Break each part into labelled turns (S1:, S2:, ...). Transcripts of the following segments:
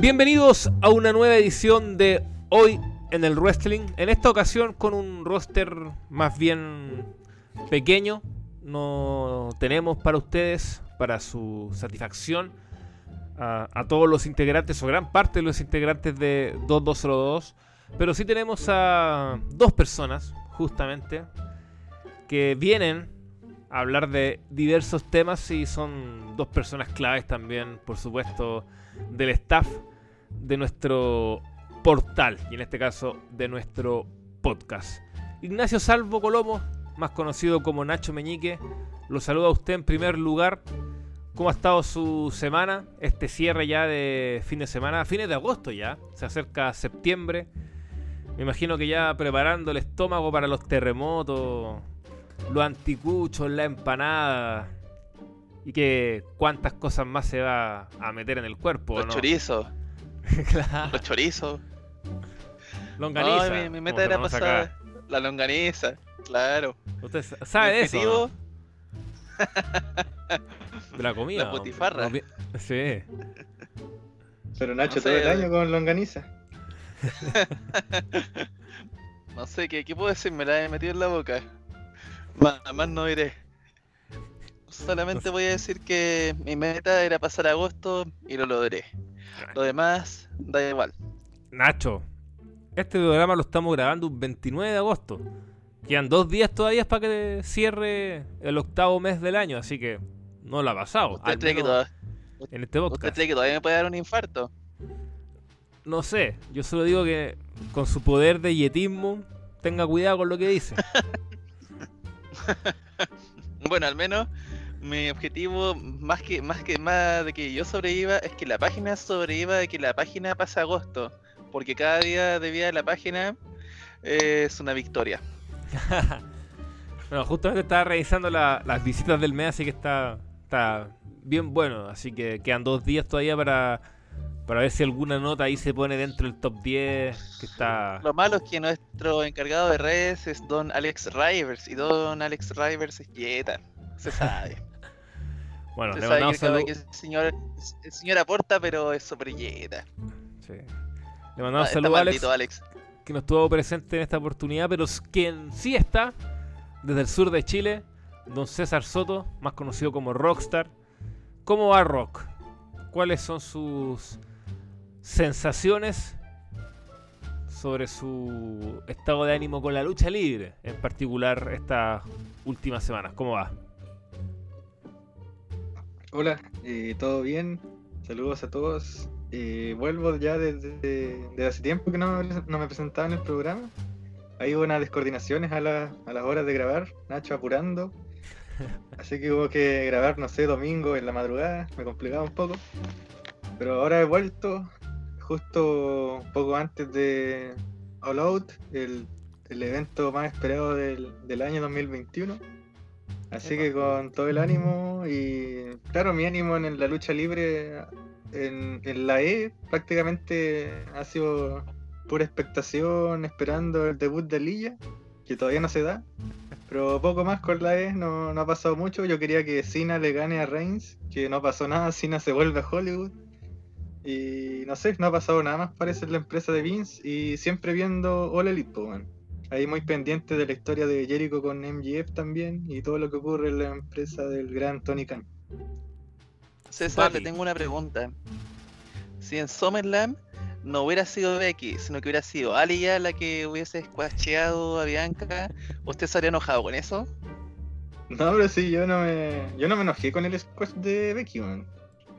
S1: Bienvenidos a una nueva edición de Hoy en el Wrestling. En esta ocasión con un roster más bien pequeño. No tenemos para ustedes, para su satisfacción, a, todos los integrantes o gran parte de los integrantes de 2202. Pero sí tenemos a dos personas, justamente, que vienen a hablar de diversos temas y son dos personas claves también, por supuesto, del staff de nuestro portal y en este caso de nuestro podcast. Ignacio Salvo Colomo, más conocido como Nacho Meñique, lo saluda a usted en primer lugar. ¿Cómo ha estado su semana? Este cierre ya de fin de semana, fines de agosto ya, se acerca septiembre. Me imagino que ya preparando el estómago para los terremotos, los anticuchos, la empanada y que cuántas cosas más se va a meter en el cuerpo.
S2: Los
S1: ¿no?
S2: chorizos,
S1: claro.
S2: los chorizos.
S1: Longaniza.
S2: Ay, mi, meta era pasar
S1: acá.
S2: la longaniza, claro.
S1: ¿Usted sa- sabe de eso? no? De la comida.
S2: La
S1: bien- Sí.
S3: Pero Nacho,
S2: No
S3: todo el año con longaniza.
S2: No sé, ¿qué, qué puedo decir? Me la he metido en la boca. Más, más no diré. Solamente voy a decir que mi meta era pasar agosto y lo logré. Lo demás, da igual.
S1: Nacho, este programa lo estamos grabando un 29 de agosto. Quedan dos días todavía para que cierre el octavo mes del año, así que no lo ha pasado.
S2: ¿Usted cree, que
S1: menos
S2: toda-
S1: en este
S2: ¿Usted
S1: podcast.
S2: cree que todavía me puede dar un infarto?
S1: No sé, yo solo digo que con su poder de yetismo tenga cuidado con lo que dice.
S2: Bueno, al menos mi objetivo, más que más que más de que yo sobreviva, es que la página sobreviva de que la página pase agosto. Porque cada día de vida de la página es una victoria.
S1: bueno, justamente estaba revisando la- las visitas del mes, así que está, está bien bueno. Así que quedan dos días todavía para, para ver si alguna nota ahí se pone dentro del top 10. Que está.
S2: Lo malo es que nuestro encargado de redes es Don Alex Rivers. Y Don Alex Rivers es quieta. Se sabe.
S1: Bueno, le mandamos saludos.
S2: el señor, el señor aporta, pero es quieta.
S1: Sí. Le mandamos
S2: Ah,
S1: saludos a Alex, que no estuvo presente en esta oportunidad, pero quien sí está desde el sur de Chile, don César Soto, más conocido como Rockstar. ¿Cómo va Rock? ¿Cuáles son sus sensaciones sobre su estado de ánimo con la lucha libre, en particular estas últimas semanas? ¿Cómo va?
S3: Hola, eh, ¿todo bien? Saludos a todos. Eh, vuelvo ya desde, hace tiempo que no, no me presentaba en el programa. Hay unas descoordinaciones a, la- a las horas de grabar, Nacho apurando. Así que hubo que grabar, no sé, domingo en la madrugada, me complicaba un poco. Pero ahora he vuelto, justo un poco antes de All Out, el, el evento más esperado del, del año 2021. Así que con todo el ánimo y claro, mi ánimo en la lucha libre en, en la E prácticamente ha sido pura expectación, esperando el debut de Lilla, que todavía no se da. Pero poco más con la E, no, no ha pasado mucho. Yo quería que Cena le gane a Reigns, que no pasó nada, Cena se vuelve a Hollywood. Y no sé, no ha pasado nada más, parece la empresa de Vince. Y siempre viendo All Elite, man. Ahí muy pendiente de la historia de Jericho con MGF también y todo lo que ocurre en la empresa del gran Tony Khan.
S2: César, le tengo una pregunta. Si en SummerSlam no hubiera sido Becky, sino que hubiera sido Alia la que hubiese squasheado a Bianca, ¿usted se habría enojado con eso?
S3: No, pero sí, yo no me, yo no me enojé con el squash de Becky, man.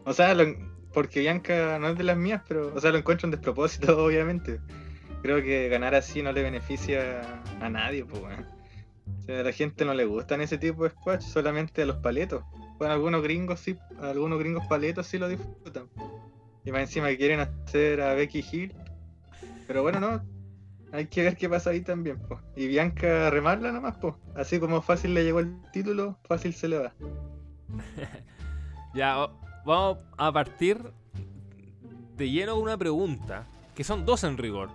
S3: O sea, lo- porque Bianca no es de las mías, pero, o sea, lo encuentro un despropósito, obviamente. Creo que ganar así no le beneficia a nadie, pues, weón. O sea, a la gente no le gustan ese tipo de squash, solamente a los paletos. Bueno, algunos gringos sí, algunos gringos paletos sí lo disfrutan. Y más encima quieren hacer a Becky Hill. Pero bueno, no. Hay que ver qué pasa ahí también, pues. Y Bianca remarla nomás, pues. Así como fácil le llegó el título, fácil se le va.
S1: Ya, vamos a partir de lleno una pregunta, que son dos en rigor.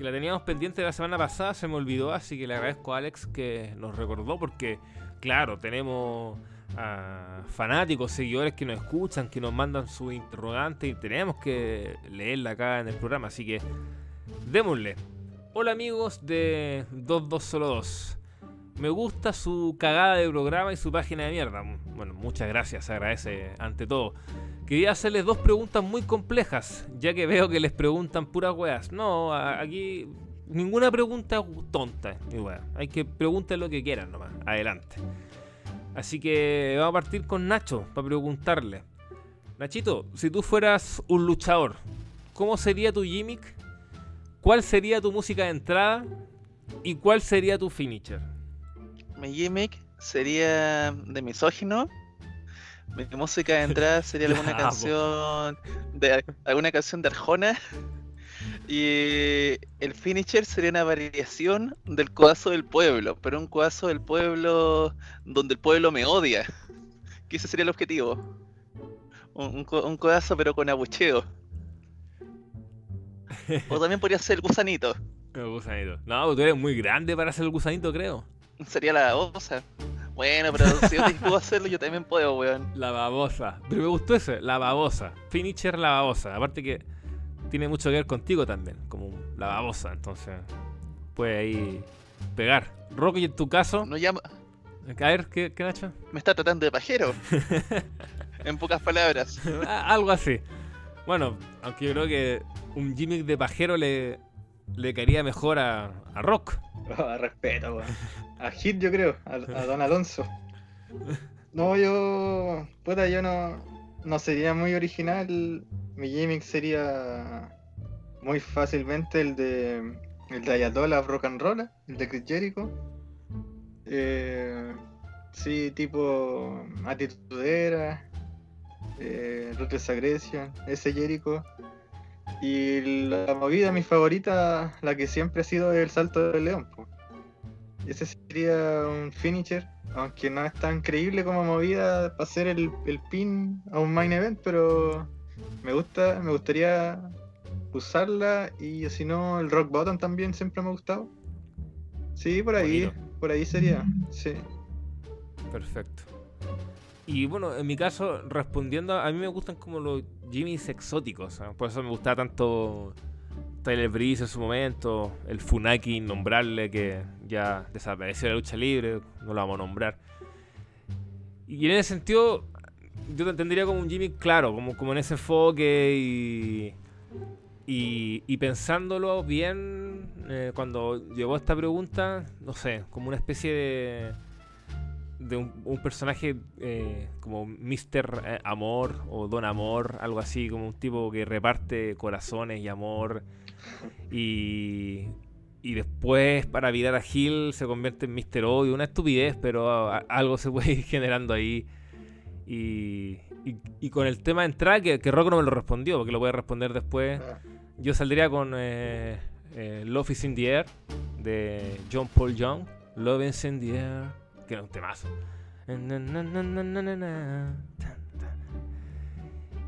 S1: Que la teníamos pendiente la semana pasada, se me olvidó, así que le agradezco a Alex que nos recordó, porque, claro, tenemos a fanáticos, seguidores que nos escuchan, que nos mandan sus interrogantes y tenemos que leerla acá en el programa. Así que démosle. Hola amigos de 2202. Me gusta su cagada de programa y su página de mierda. Bueno, muchas gracias, se agradece ante todo. Quería hacerles dos preguntas muy complejas, ya que veo que les preguntan puras weas. No, aquí ninguna pregunta tonta, Hay que preguntar lo que quieran nomás. Adelante. Así que vamos a partir con Nacho para preguntarle. Nachito, si tú fueras un luchador, ¿cómo sería tu gimmick? ¿Cuál sería tu música de entrada? ¿Y cuál sería tu finisher?
S2: Mi gimmick sería de misógino. Mi música de entrada sería alguna canción de alguna canción de Arjona. Y el finisher sería una variación del codazo del pueblo, pero un codazo del pueblo donde el pueblo me odia. Que ese sería el objetivo. Un, un codazo pero con abucheo. O también podría ser el gusanito.
S1: El gusanito. No, tú eres muy grande para ser el gusanito, creo.
S2: Sería la babosa. Bueno, pero si yo puedo hacerlo, yo también puedo, weón.
S1: La babosa. Pero me gustó ese, la babosa. Finisher la babosa. Aparte que tiene mucho que ver contigo también, como la babosa. Entonces, puede ahí pegar. Rocky, en tu caso.
S2: No llama.
S1: A ver, ¿qué, qué Nacho?
S2: Me está tratando de pajero. en pocas palabras.
S1: Algo así. Bueno, aunque yo creo que un gimmick de pajero le, le caería mejor a, a Rock.
S3: Oh, respeto, weón. A Hit, yo creo, a, Don Alonso. No, yo. Puta, yo no. No sería muy original. Mi gimmick sería. Muy fácilmente el de. El de Ayatollah Rock and Roll, el de Chris Jericho. Eh, sí, tipo. Atitudera. Eh, Ruthless Aggression, ese Jericho. Y la movida, mi favorita, la que siempre ha sido el salto del león. Ese sería un finisher, aunque no es tan creíble como movida para hacer el, pin a un main event, pero me gusta, me gustaría usarla y si no el rock bottom también siempre me ha gustado. Sí, por ahí, por ahí sería, sí.
S1: Perfecto. Y bueno, en mi caso, respondiendo, a mí me gustan como los Jimmys exóticos. Por eso me gustaba tanto Tyler Breeze en su momento, el Funaki innombrable que ya desapareció de la lucha libre, no lo vamos a nombrar. Y en ese sentido, yo te entendería como un Jimmy claro, como, en ese enfoque y, y, pensándolo bien, eh, cuando llegó esta pregunta, no sé, como una especie de de un, personaje eh, como Mr. Eh, Amor o Don Amor, algo así, como un tipo que reparte corazones y amor. Y, y después, para virar a Gil, se convierte en Mr. Odio. Una estupidez, pero algo se puede ir generando ahí. Y, y, con el tema de entrada, que, que Rock no me lo respondió, porque lo voy a responder después. Yo saldría con eh, Love is in the Air de John Paul Young. Love is in the Air que era un temazo.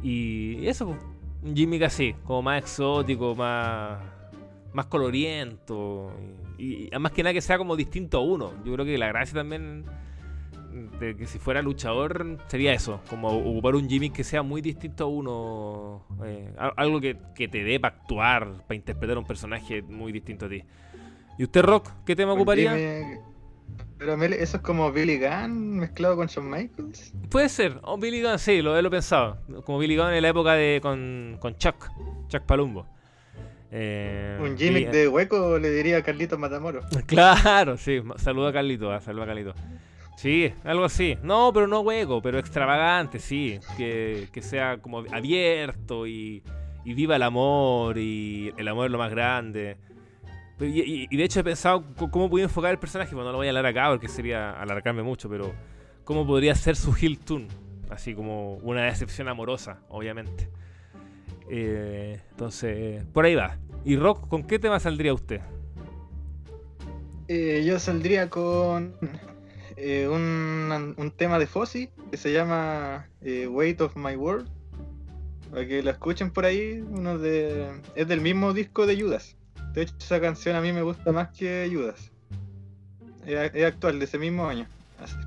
S1: Y eso, un gimmick así, como más exótico, más, más coloriento. Y, además que nada que sea como distinto a uno. Yo creo que la gracia también de que si fuera luchador sería eso, como ocupar un gimmick que sea muy distinto a uno. Eh, algo que, que te dé para actuar, para interpretar un personaje muy distinto a ti. ¿Y usted, Rock, qué tema ocuparía?
S3: Pero eso es como Billy Gunn mezclado con Shawn Michaels.
S1: Puede ser, o Billy Gunn, sí, lo he pensado. Como Billy Gunn en la época de con, con Chuck, Chuck Palumbo.
S3: Eh, un gimmick de hueco le diría a Carlito Matamoro.
S1: Claro, sí, saluda a Carlito, ah, saluda a Carlito. Sí, algo así. No, pero no hueco, pero extravagante, sí. Que, que sea como abierto y, y viva el amor y el amor es lo más grande. Y, de hecho he pensado cómo podía enfocar el personaje, pero no lo voy a hablar acá porque sería alargarme mucho, pero cómo podría ser su heel tune, así como una decepción amorosa, obviamente. Eh, entonces, por ahí va. ¿Y Rock, con qué tema saldría usted?
S3: Eh, yo saldría con eh, un, un, tema de Fozzy que se llama Weight of My World. Para que lo escuchen por ahí, uno de, es del mismo disco de Judas. De hecho, esa canción a mí me gusta más que Judas. Es, actual, de ese mismo año.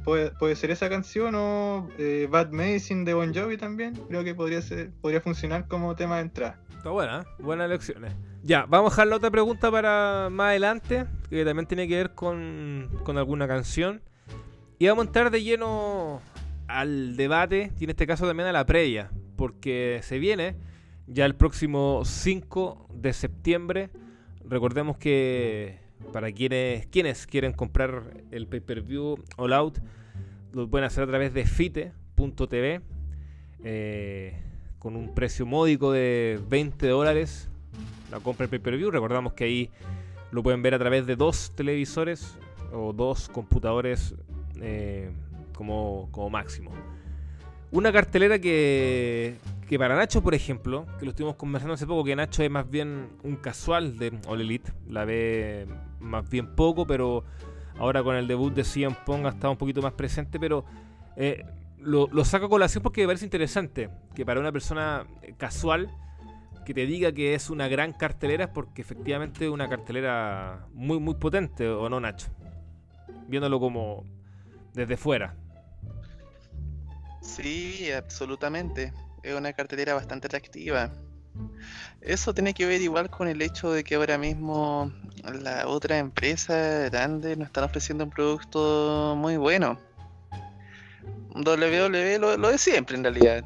S3: Puede ser esa canción o eh, Bad Medicine de Bon Jovi también. Creo que podría ser, podría funcionar como tema de entrada.
S1: Está buena, ¿eh? buenas elecciones. Ya, vamos a dejar la otra pregunta para más adelante, que también tiene que ver con, con alguna canción. Y vamos a entrar de lleno al debate, y en este caso también a la previa, porque se viene ya el próximo 5 de septiembre. Recordemos que para quienes, quienes quieren comprar el pay-per-view All Out, lo pueden hacer a través de fite.tv. eh, con un precio módico de 20 dólares la compra del pay-per-view. Recordamos que ahí lo pueden ver a través de dos televisores o dos computadores eh, como, como máximo. Una cartelera que, que para Nacho, por ejemplo, que lo estuvimos conversando hace poco, que Nacho es más bien un casual de All Elite, la ve más bien poco, pero ahora con el debut de CM Pong ha estado un poquito más presente, pero eh, lo, lo saco a colación porque me parece interesante que para una persona casual que te diga que es una gran cartelera es porque efectivamente es una cartelera muy muy potente, ¿o no, Nacho? Viéndolo como desde fuera.
S2: Sí, absolutamente. Es una cartelera bastante atractiva. Eso tiene que ver igual con el hecho de que ahora mismo la otra empresa grande nos están ofreciendo un producto muy bueno. WWE lo, lo siempre en realidad.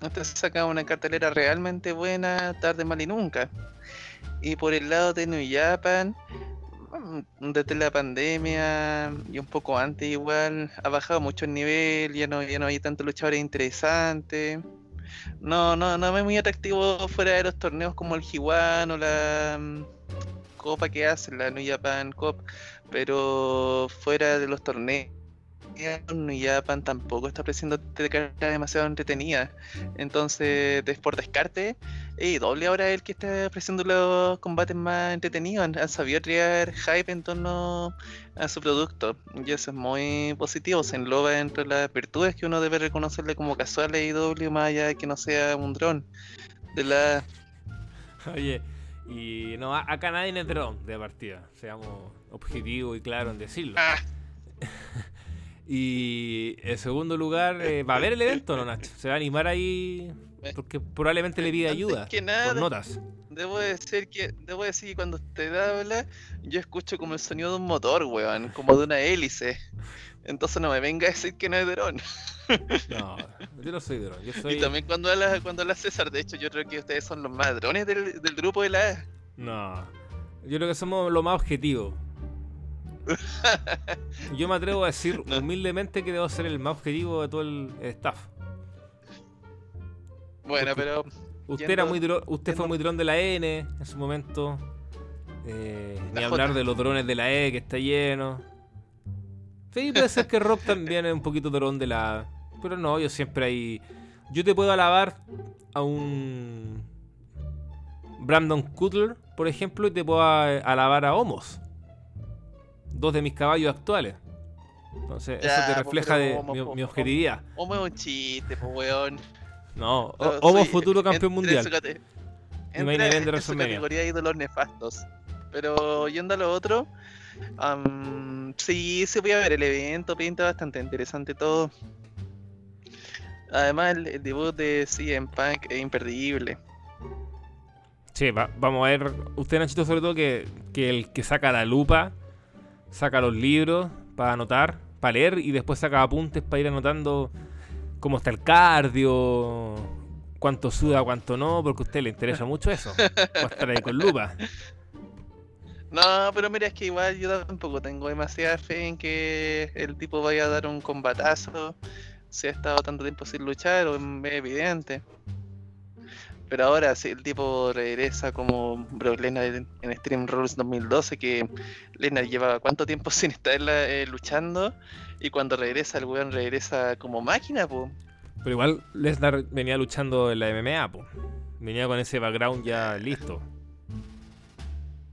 S2: Usted saca una cartelera realmente buena, tarde, mal y nunca. Y por el lado de New desde la pandemia y un poco antes igual, ha bajado mucho el nivel, ya no, ya no hay tantos luchadores interesantes. No, no, no es muy atractivo fuera de los torneos como el G1 o la mm, copa que hacen, la New Japan Cup, pero fuera de los torneos, New Japan tampoco está ofreciendo carreras demasiado entretenida. Entonces, por descarte, doble ahora es el que está ofreciendo los combates más entretenidos. Han, han sabido crear hype en torno a su producto. Y eso es muy positivo. Se engloba dentro de las virtudes que uno debe reconocerle como casual a IW, más allá de que no sea un dron. De la
S1: Oye, y no, acá nadie es dron de partida, seamos objetivos y claros en decirlo.
S2: Ah.
S1: Y en segundo lugar, eh, ¿va a haber el evento o no, Nacho? ¿Se va a animar ahí? Porque probablemente le
S2: Antes
S1: ayuda
S2: que nada,
S1: notas.
S2: Debo decir que debo decir que cuando usted habla, yo escucho como el sonido de un motor, weón, como de una hélice. Entonces no me venga a decir que no es dron.
S1: No, yo no soy dron, yo soy...
S2: Y también cuando habla, cuando habla César, de hecho yo creo que ustedes son los más drones del, del grupo de la A.
S1: No, yo creo que somos lo más objetivos. Yo me atrevo a decir humildemente que debo ser el más objetivo de todo el staff.
S2: Bueno, pero
S1: Usted
S2: Yendo-
S1: era muy dro- usted fue muy dron de la N en su momento. Eh, ni
S2: La
S1: hablar de los drones de la E que está lleno. Sí, puede ser que Rob también es un poquito dron de la A. Pero no, yo siempre hay. Yo te puedo alabar a un Brandon Cutler, por ejemplo, y te puedo alabar a Homos. Dos de mis caballos actuales. Entonces,
S2: Ya,
S1: eso te
S2: po,
S1: refleja de mi, mi objetividad.
S2: Homo es un chiste, pues weón.
S1: No,
S2: soy-
S1: futuro campeón
S2: entré en
S1: mundial.
S2: su
S1: main event de
S2: en su categoría de ídolos nefastos. Pero yendo a lo otro, am, sí, se voy a ver el evento, pinta bastante interesante todo. Además, el, el debut de CM Punk es imperdible.
S1: Sí, va- vamos a ver. Usted, Nachito, sobre todo, que, que el que saca la lupa, saca los libros para anotar, para leer y después saca apuntes para ir anotando cómo está el cardio, cuánto suda, cuánto no, porque a usted le interesa mucho eso. Va a estar ahí con lupa.
S2: No, pero mira, es que igual yo tampoco tengo demasiada fe en que el tipo vaya a dar un combatazo. Si ha estado tanto tiempo sin luchar, o es evidente. Pero ahora, si el tipo regresa como Brock Lesnar en, Stream Rules 2012, que Lesnar llevaba cuánto tiempo sin estar eh, luchando, y cuando regresa, el weón regresa como máquina, pues.
S1: Pero igual Lesnar venía luchando en la MMA, po. venía con ese background ya listo.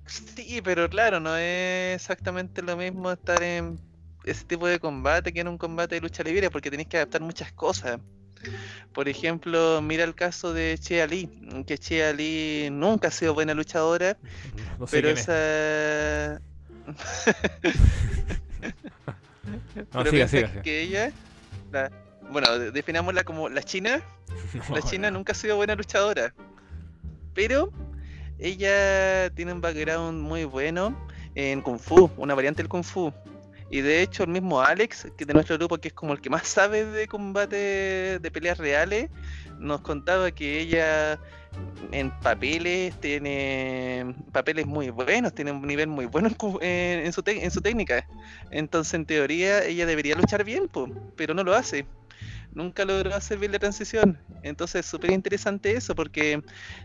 S2: Sí, pero claro, no es exactamente lo mismo estar en ese tipo de combate que en un combate de lucha libre, porque tenés que adaptar muchas cosas. Por ejemplo, mira el caso de Chea Lee, que Chea Lee nunca ha sido buena luchadora,
S1: No sé
S2: pero
S1: quién es. No,
S2: Pero
S1: siga, siga,
S2: que,
S1: siga.
S2: que ella, la- bueno, de- definámosla como la china.
S1: No,
S2: La china
S1: no.
S2: nunca ha sido buena luchadora. Pero ella tiene un background muy bueno en Kung Fu, una variante del Kung Fu. Y de hecho el mismo Alex, que de nuestro grupo, que es como el que más sabe de combate de peleas reales, nos contaba que ella en papeles tiene papeles muy buenos, tiene un nivel muy bueno en, cu- en- su, en su técnica. Entonces en teoría ella debería luchar bien, po, pero no lo hace. Nunca logró hacer bien la transición. Entonces es súper interesante eso porque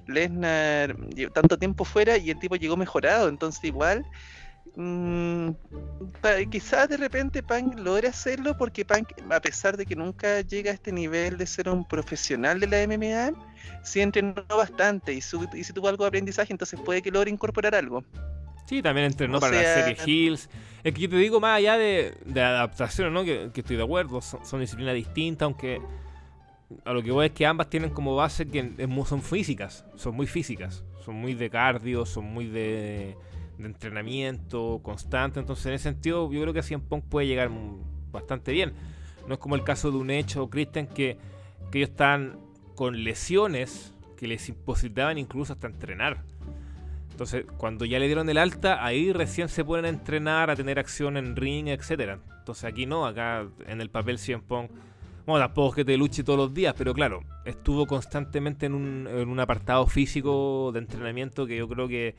S2: Lesnar tanto tiempo fuera y el tipo llegó mejorado. Entonces igual mm, quizás de repente Punk logre hacerlo porque Punk, a pesar de que nunca llega a este nivel de ser un profesional de la MMA, sí entrenó bastante y, su- y sí tuvo algo de aprendizaje, entonces puede que logre incorporar algo.
S1: Sí, también entrenó
S2: O
S1: para la
S2: sea-
S1: serie Hills. Es que yo te digo más allá de, de adaptaciones, ¿no? Que, que estoy de acuerdo, son, son disciplinas distintas, aunque a lo que voy es que ambas tienen como base que son físicas, son muy físicas, son muy de cardio, son muy de, de entrenamiento constante, entonces en ese sentido yo creo que CM Punk puede llegar bastante bien. No es como el caso de un hecho, Christian, que, ellos están con lesiones que les imposibilitaban incluso hasta entrenar. Entonces, cuando ya le dieron el alta, ahí recién se pueden entrenar, a tener acción en ring, etcétera. Entonces aquí no, acá en el papel CM Punk, bueno, tampoco es que te luche todos los días, pero claro, estuvo constantemente en un, en un apartado físico de entrenamiento que yo creo que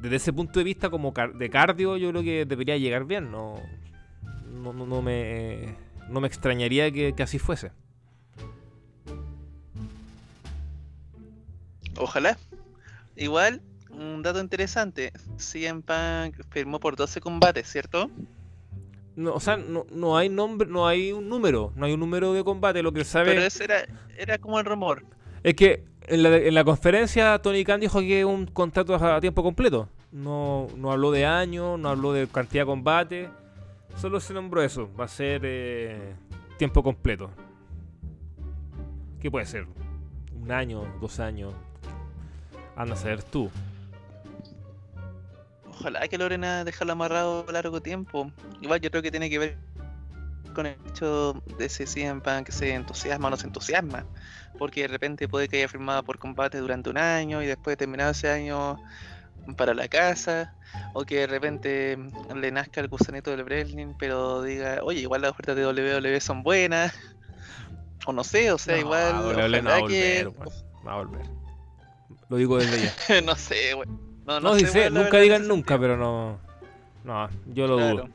S1: desde ese punto de vista como car- de cardio, yo creo que debería llegar bien. No, no, no- no me, no me extrañaría que, que así fuese.
S2: Ojalá. Igual, un dato interesante, CM Punk firmó por 12 combates, ¿cierto?
S1: No, o sea, no, no hay nombre, no hay un número, no hay un número de combate. Lo que sabe
S2: Pero ese era, era como el rumor.
S1: Es que en la, en la conferencia Tony Khan dijo que es un contrato a tiempo completo. No, no habló de años, no habló de cantidad de combate. Solo se nombró eso. Va a ser eh, tiempo completo. ¿Qué puede ser? ¿Un año? ¿Dos años? Anda a saber tú.
S2: Ojalá que logren a dejarlo amarrado largo tiempo. Igual yo creo que tiene que ver con el hecho de si CM Punk se entusiasma o no se entusiasma. Porque de repente puede que haya firmado por combate durante un año y después de terminado ese año para la casa. O que de repente le nazca el gusanito del Breslin, pero diga, oye, igual las ofertas de WWE son buenas. O no sé, o sea,
S1: No,
S2: igual.
S1: WWE no va a
S2: que-
S1: volver, weón. Va a volver. Lo digo desde ya.
S2: no sé, güey. No,
S1: No,
S2: sé, la
S1: nunca digan nunca, pero no. No, yo lo
S2: Claro.
S1: dudo.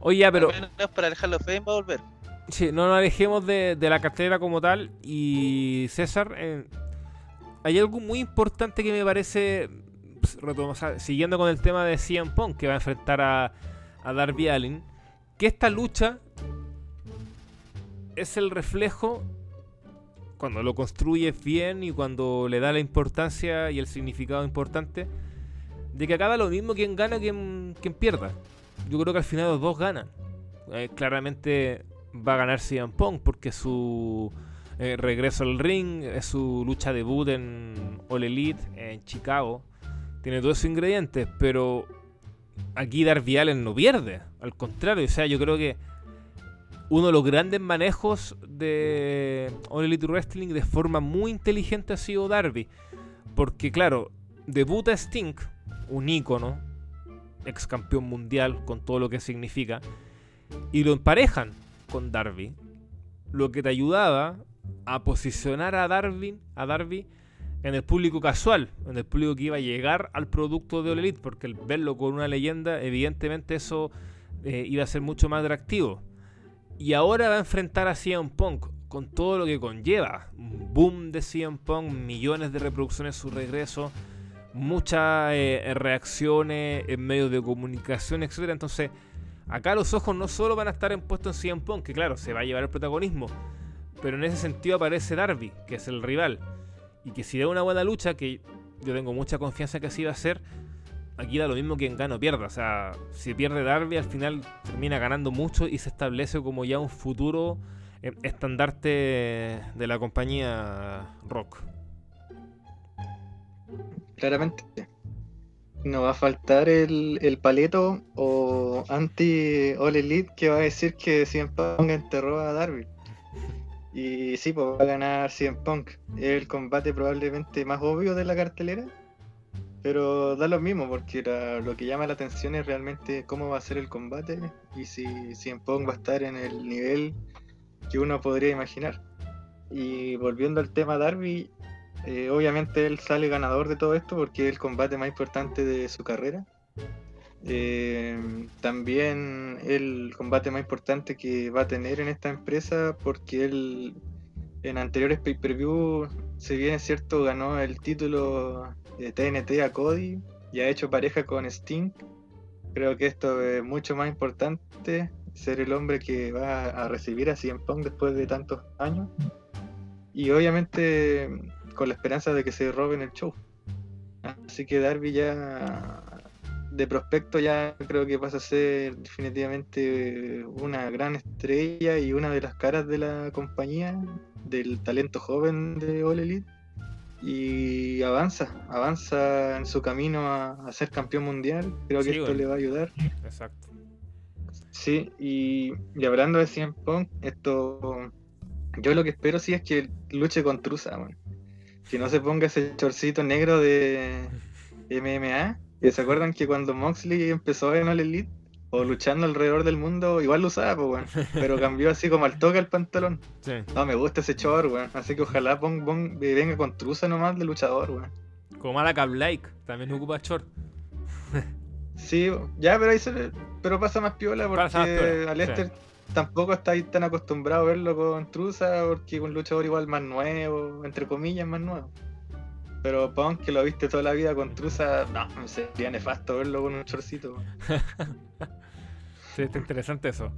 S1: Oye, ya, pero.
S2: Al menos para el Hall of Fame va a volver.
S1: Sí, no nos alejemos de, de la cartera como tal. Y César, eh, hay algo muy importante que me parece, pues, retom- o sea, siguiendo con el tema de CM Punk, que va a enfrentar a, a Darby Allin, que esta lucha es el reflejo, cuando lo construyes bien y cuando le da la importancia y el significado importante, de que acaba lo mismo quien gana quien, quien pierda. Yo creo que al final los dos ganan. Eh, claramente va a ganar CM Punk porque su eh, regreso al ring su lucha debut en All Elite en Chicago. Tiene todos esos ingredientes, pero aquí Darby Allin no pierde. Al contrario, o sea, yo creo que uno de los grandes manejos de All Elite Wrestling de forma muy inteligente ha sido Darby. Porque claro, debuta Sting, un ícono, ex campeón mundial con todo lo que significa, y lo emparejan con Darby, lo que te ayudaba a posicionar a Darby, a Darby en el público casual, en el público que iba a llegar al producto de All Elite, porque el verlo con una leyenda, evidentemente eso eh, iba a ser mucho más atractivo. Y ahora va a enfrentar a CM Punk con todo lo que conlleva. Boom de CM Punk, millones de reproducciones su regreso, muchas eh, reacciones en medios de comunicación, etcétera. Entonces, acá los ojos no solo van a estar en puesto en CM Punk, que claro, se va a llevar el protagonismo, pero en ese sentido aparece Darby, que es el rival. Y que si da una buena lucha, que yo tengo mucha confianza que así va a ser, aquí da lo mismo quien gana o pierda. O sea, si pierde Darby, al final termina ganando mucho y se establece como ya un futuro eh, estandarte de la compañía Rock.
S3: Claramente. no va a faltar el, el paleto o anti All Elite que va a decir que CM Punk enterró a Darby. Y sí, pues va a ganar CM Punk. Es el combate probablemente más obvio de la cartelera. Pero da lo mismo, porque lo que llama la atención es realmente cómo va a ser el combate y si CM Punk va a estar en el nivel que uno podría imaginar. Y volviendo al tema Darby, eh, obviamente él sale ganador de todo esto porque es el combate más importante de su carrera. Eh, también el combate más importante que va a tener en esta empresa porque él en anteriores pay-per-view, si bien es cierto, ganó el título de TNT a Cody y ha hecho pareja con Sting. Creo que esto es mucho más importante, ser el hombre que va a recibir a CM Punk después de tantos años. Y obviamente con la esperanza de que se roben el show. Así que Darby ya de prospecto ya creo que pasa a ser definitivamente una gran estrella y una de las caras de la compañía, del talento joven de All Elite. Y avanza, avanza en su camino a, a ser campeón mundial. Creo que esto
S1: bueno.
S3: le va a ayudar.
S1: Exacto.
S3: Sí, y, y hablando de CM Punk, esto yo lo que espero sí es que luche con Trusa, man. Que no se ponga ese chorcito negro de MMA. ¿Y ¿Se acuerdan que cuando Moxley empezó en All Elite o luchando alrededor del mundo, igual lo usaba, pues, weón. Pero cambió así como al toque el pantalón.
S1: Sí.
S3: No, me gusta ese chor, weón. Así que ojalá Punk, Punk venga con Trusa nomás de luchador, weón.
S1: Como Malacab Like, también ocupa short.
S3: Sí, ya, pero ahí se le- pero pasa más piola porque
S1: piola,
S3: a Lester tampoco está ahí tan acostumbrado a verlo con Trusa porque un luchador igual más nuevo, entre comillas más nuevo. Pero Punk que lo viste toda la vida con Trusa, no, sería nefasto verlo con un chorcito.
S1: Sí, está interesante eso.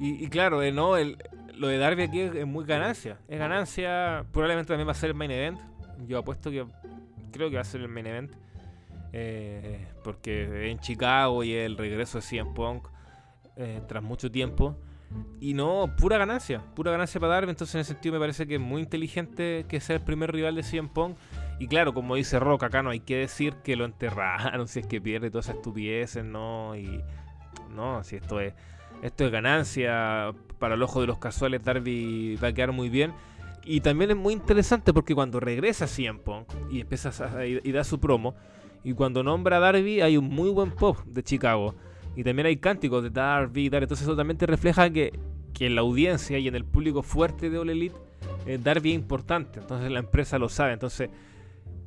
S1: Y, claro, no, el, lo de Darby aquí es, es muy ganancia. Es ganancia, probablemente también va a ser el main event. Yo apuesto que creo que va a ser el main event. eh, porque en Chicago y el regreso de CM Punk eh, tras mucho tiempo. Y no, pura ganancia, pura ganancia para Darby. Entonces, en ese sentido, me parece que es muy inteligente que sea el primer rival de CM Punk. Y claro, como dice Rock, acá no hay que decir que lo enterraron, si es que pierde todas esas estupideces, ¿no? Y no, si esto es esto es ganancia para el ojo de los casuales, Darby va a quedar muy bien. Y también es muy interesante porque cuando regresa CM Punk y empieza y, y da su promo, y cuando nombra a Darby hay un muy buen pop de Chicago. Y también hay cánticos de Darby, Darby. Entonces eso también te refleja que, que en la audiencia y en el público fuerte de All Elite, eh, Darby es importante. Entonces la empresa lo sabe. Entonces,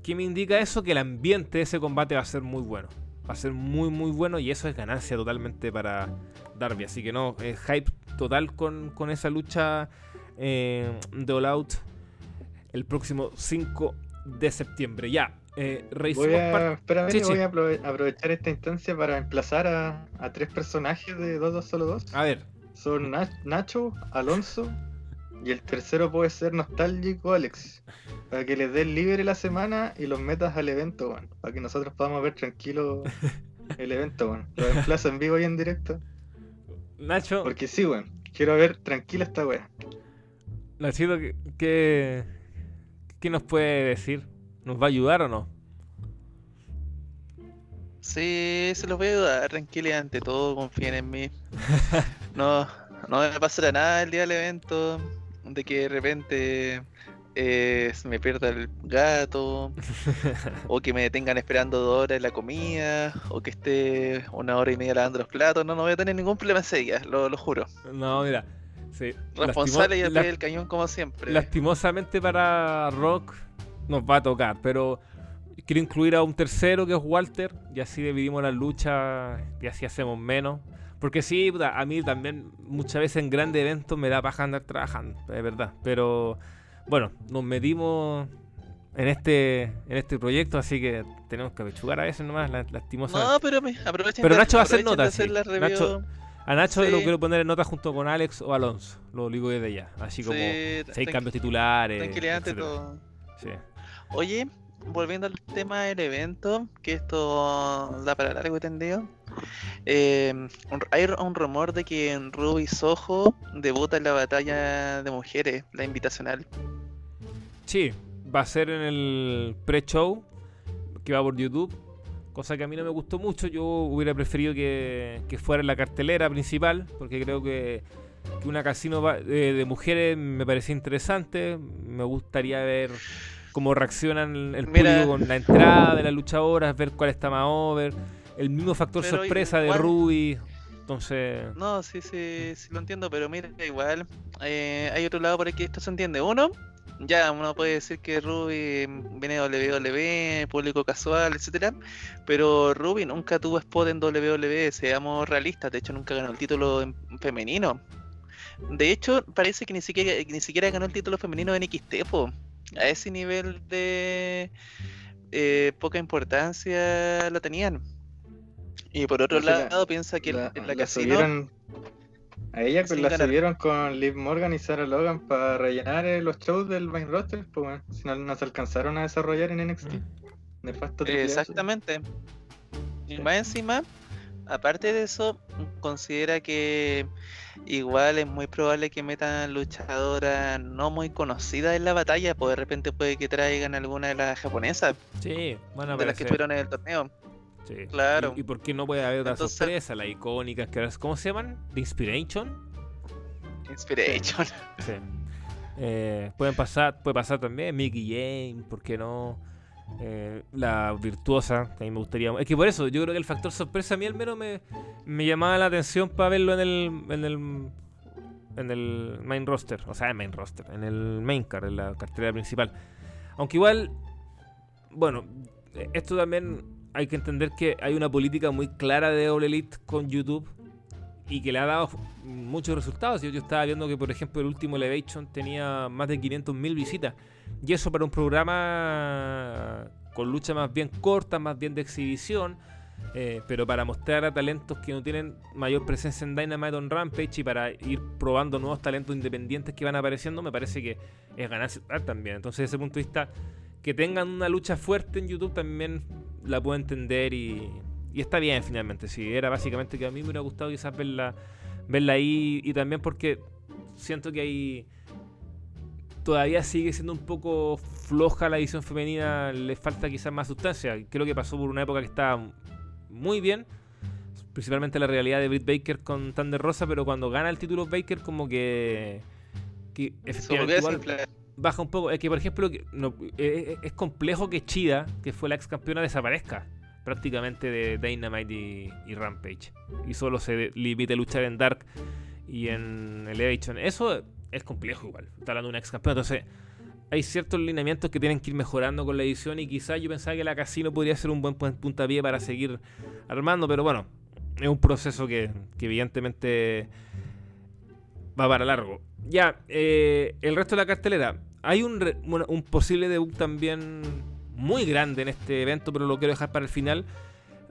S1: ¿qué me indica eso? Que el ambiente de ese combate va a ser muy bueno. Va a ser muy, muy bueno y eso es ganancia totalmente para Darby. Así que no, es hype total con, con esa lucha eh, de All Out el próximo 5 de septiembre. Ya, eh,
S3: Voy a, espérame,
S1: Sí, sí.
S3: voy a aprove- aprovechar esta instancia para emplazar a, a tres personajes de 2 solo 2.
S1: A ver,
S3: Son Nach- Nacho, Alonso y el tercero puede ser Nostálgico Alex. Para que les des libre la semana y los metas al evento, weón. Para que nosotros podamos ver tranquilo el evento, weón. Lo emplazo en vivo y en directo.
S1: Nacho,
S3: Porque sí, weón. Quiero ver tranquila esta wea.
S1: Nachito, ¿qué, qué, qué nos puede decir? ¿Nos va a ayudar o no?
S2: Sí, se los voy a ayudar, tranquilidad ante todo, confíen en mí. No, no me pasará nada el día del evento, de que de repente eh, se me pierda el gato, o que me detengan esperando dos horas en la comida, o que esté una hora y media lavando los platos. No, no voy a tener ningún problema ese día, lo, lo juro.
S1: No, mira. Sí,
S2: Responsable y al pie del cañón como siempre.
S1: Lastimosamente para Rock nos va a tocar, pero quiero incluir a un tercero que es Walter y así dividimos la lucha y así hacemos menos. Porque sí, a mí también muchas veces en grandes eventos me da paja andar trabajando, es verdad. Pero bueno, nos metimos en este en este proyecto, así que tenemos que apechugar a veces nomás, la- lastimosamente.
S2: No, pero me aprovechen
S1: Pero Nacho va a hacer notas, sí. Nacho- A Nacho
S2: sí.
S1: lo quiero poner en nota junto con Alex o Alonso, lo digo desde ya. Así como
S2: Sí,
S1: seis cambios titulares.
S2: Tranquilidad todo.
S1: Sí.
S2: Oye, volviendo al tema del evento, que esto da para largo y tendido. eh, hay un rumor de que Ruby Soho debuta en la batalla de mujeres, la invitacional.
S1: Sí, va a ser en el pre-show que va por YouTube. cosa que a mí no me gustó mucho. Yo hubiera preferido que, fuera en la cartelera principal, porque creo que, una casino va- de, de mujeres me parecía interesante. Me gustaría ver cómo reaccionan el
S2: Mira.
S1: público con la entrada de las luchadoras, ver cuál está más over. El mismo factor
S2: Pero
S1: sorpresa de Ruby. Entonces,
S2: No, sí, sí, sí lo entiendo, pero mira, igual eh, hay otro lado por aquí que esto se entiende. Uno, ya uno puede decir que Ruby viene de WWE, público casual, etcétera, pero Ruby nunca tuvo spot en WWE, seamos realistas, de hecho nunca ganó el título en femenino. De hecho, parece que ni siquiera, ni siquiera ganó el título femenino en XT, po. A ese nivel de eh, poca importancia la tenían. Y por otro
S3: la-
S2: lado, piensa que
S3: La,
S2: en la,
S3: la
S2: casino.
S3: subieron- a ella pues la
S2: ganar.
S3: subieron con Liv Morgan y Sarah Logan para rellenar eh, los shows del main roster, pues bueno, si no, no se alcanzaron a desarrollar en NXT. Nefasto A, eso.
S2: Exactamente. Y más encima, aparte de eso, considera que igual es muy probable que metan luchadoras no muy conocidas en la batalla, pues de repente puede que traigan alguna de las japonesas,
S1: sí, a
S2: de las que estuvieron en el torneo.
S1: Sí.
S2: Claro.
S1: ¿Y, y por qué no puede haber otra
S2: Entonces-
S1: sorpresa? Las icónicas, que ahora- ¿cómo se llaman? ¿The Inspiration?
S2: Inspiration.
S1: Sí. Eh, pueden pasar, puede pasar también Mickey James, ¿por qué no? Eh, la virtuosa, que a mí me gustaría. Es que por eso, yo creo que el factor sorpresa a mí al menos me, llamaba la atención para verlo en el, en el en el main roster, o sea, en main roster, en el main card, en la cartera principal. Aunque igual, bueno, esto también hay que entender que hay una política muy clara de All Elite con YouTube y que le ha dado muchos resultados. Yo, yo estaba viendo que, por ejemplo, el último Elevation tenía más de 500.000 visitas. Y eso para un programa con lucha más bien corta, más bien de exhibición, eh, pero para mostrar a talentos que no tienen mayor presencia en Dynamite on Rampage y para ir probando nuevos talentos independientes que van apareciendo, me parece que es total también. Entonces, desde ese punto de vista, que tengan una lucha fuerte en YouTube también la puedo entender y, y está bien finalmente. Sí, era básicamente que a mí me hubiera gustado quizás verla, verla ahí y también porque siento que hay todavía sigue siendo un poco floja la edición femenina, le falta quizás más sustancia. Creo que pasó por una época que estaba muy bien, principalmente la realidad de Britt Baker con Thunder Rosa, pero cuando gana el título Baker como que, que efectivamente baja un poco. Es que, por ejemplo, que no- eh, es complejo que Chida, que fue la ex campeona, desaparezca prácticamente de Dynamite y, y Rampage. Y solo se limite a luchar en Dark y en Elevation. Eso es complejo igual. Está hablando de una ex campeona. Entonces, hay ciertos lineamientos que tienen que ir mejorando con la edición. Y quizás yo pensaba que la Casino podría ser un buen pu- puntapié para seguir armando. Pero bueno, es un proceso que, que evidentemente va para largo. Ya, eh, el resto de la cartelera. Hay un posible debut también muy grande en este evento, pero lo quiero dejar para el final.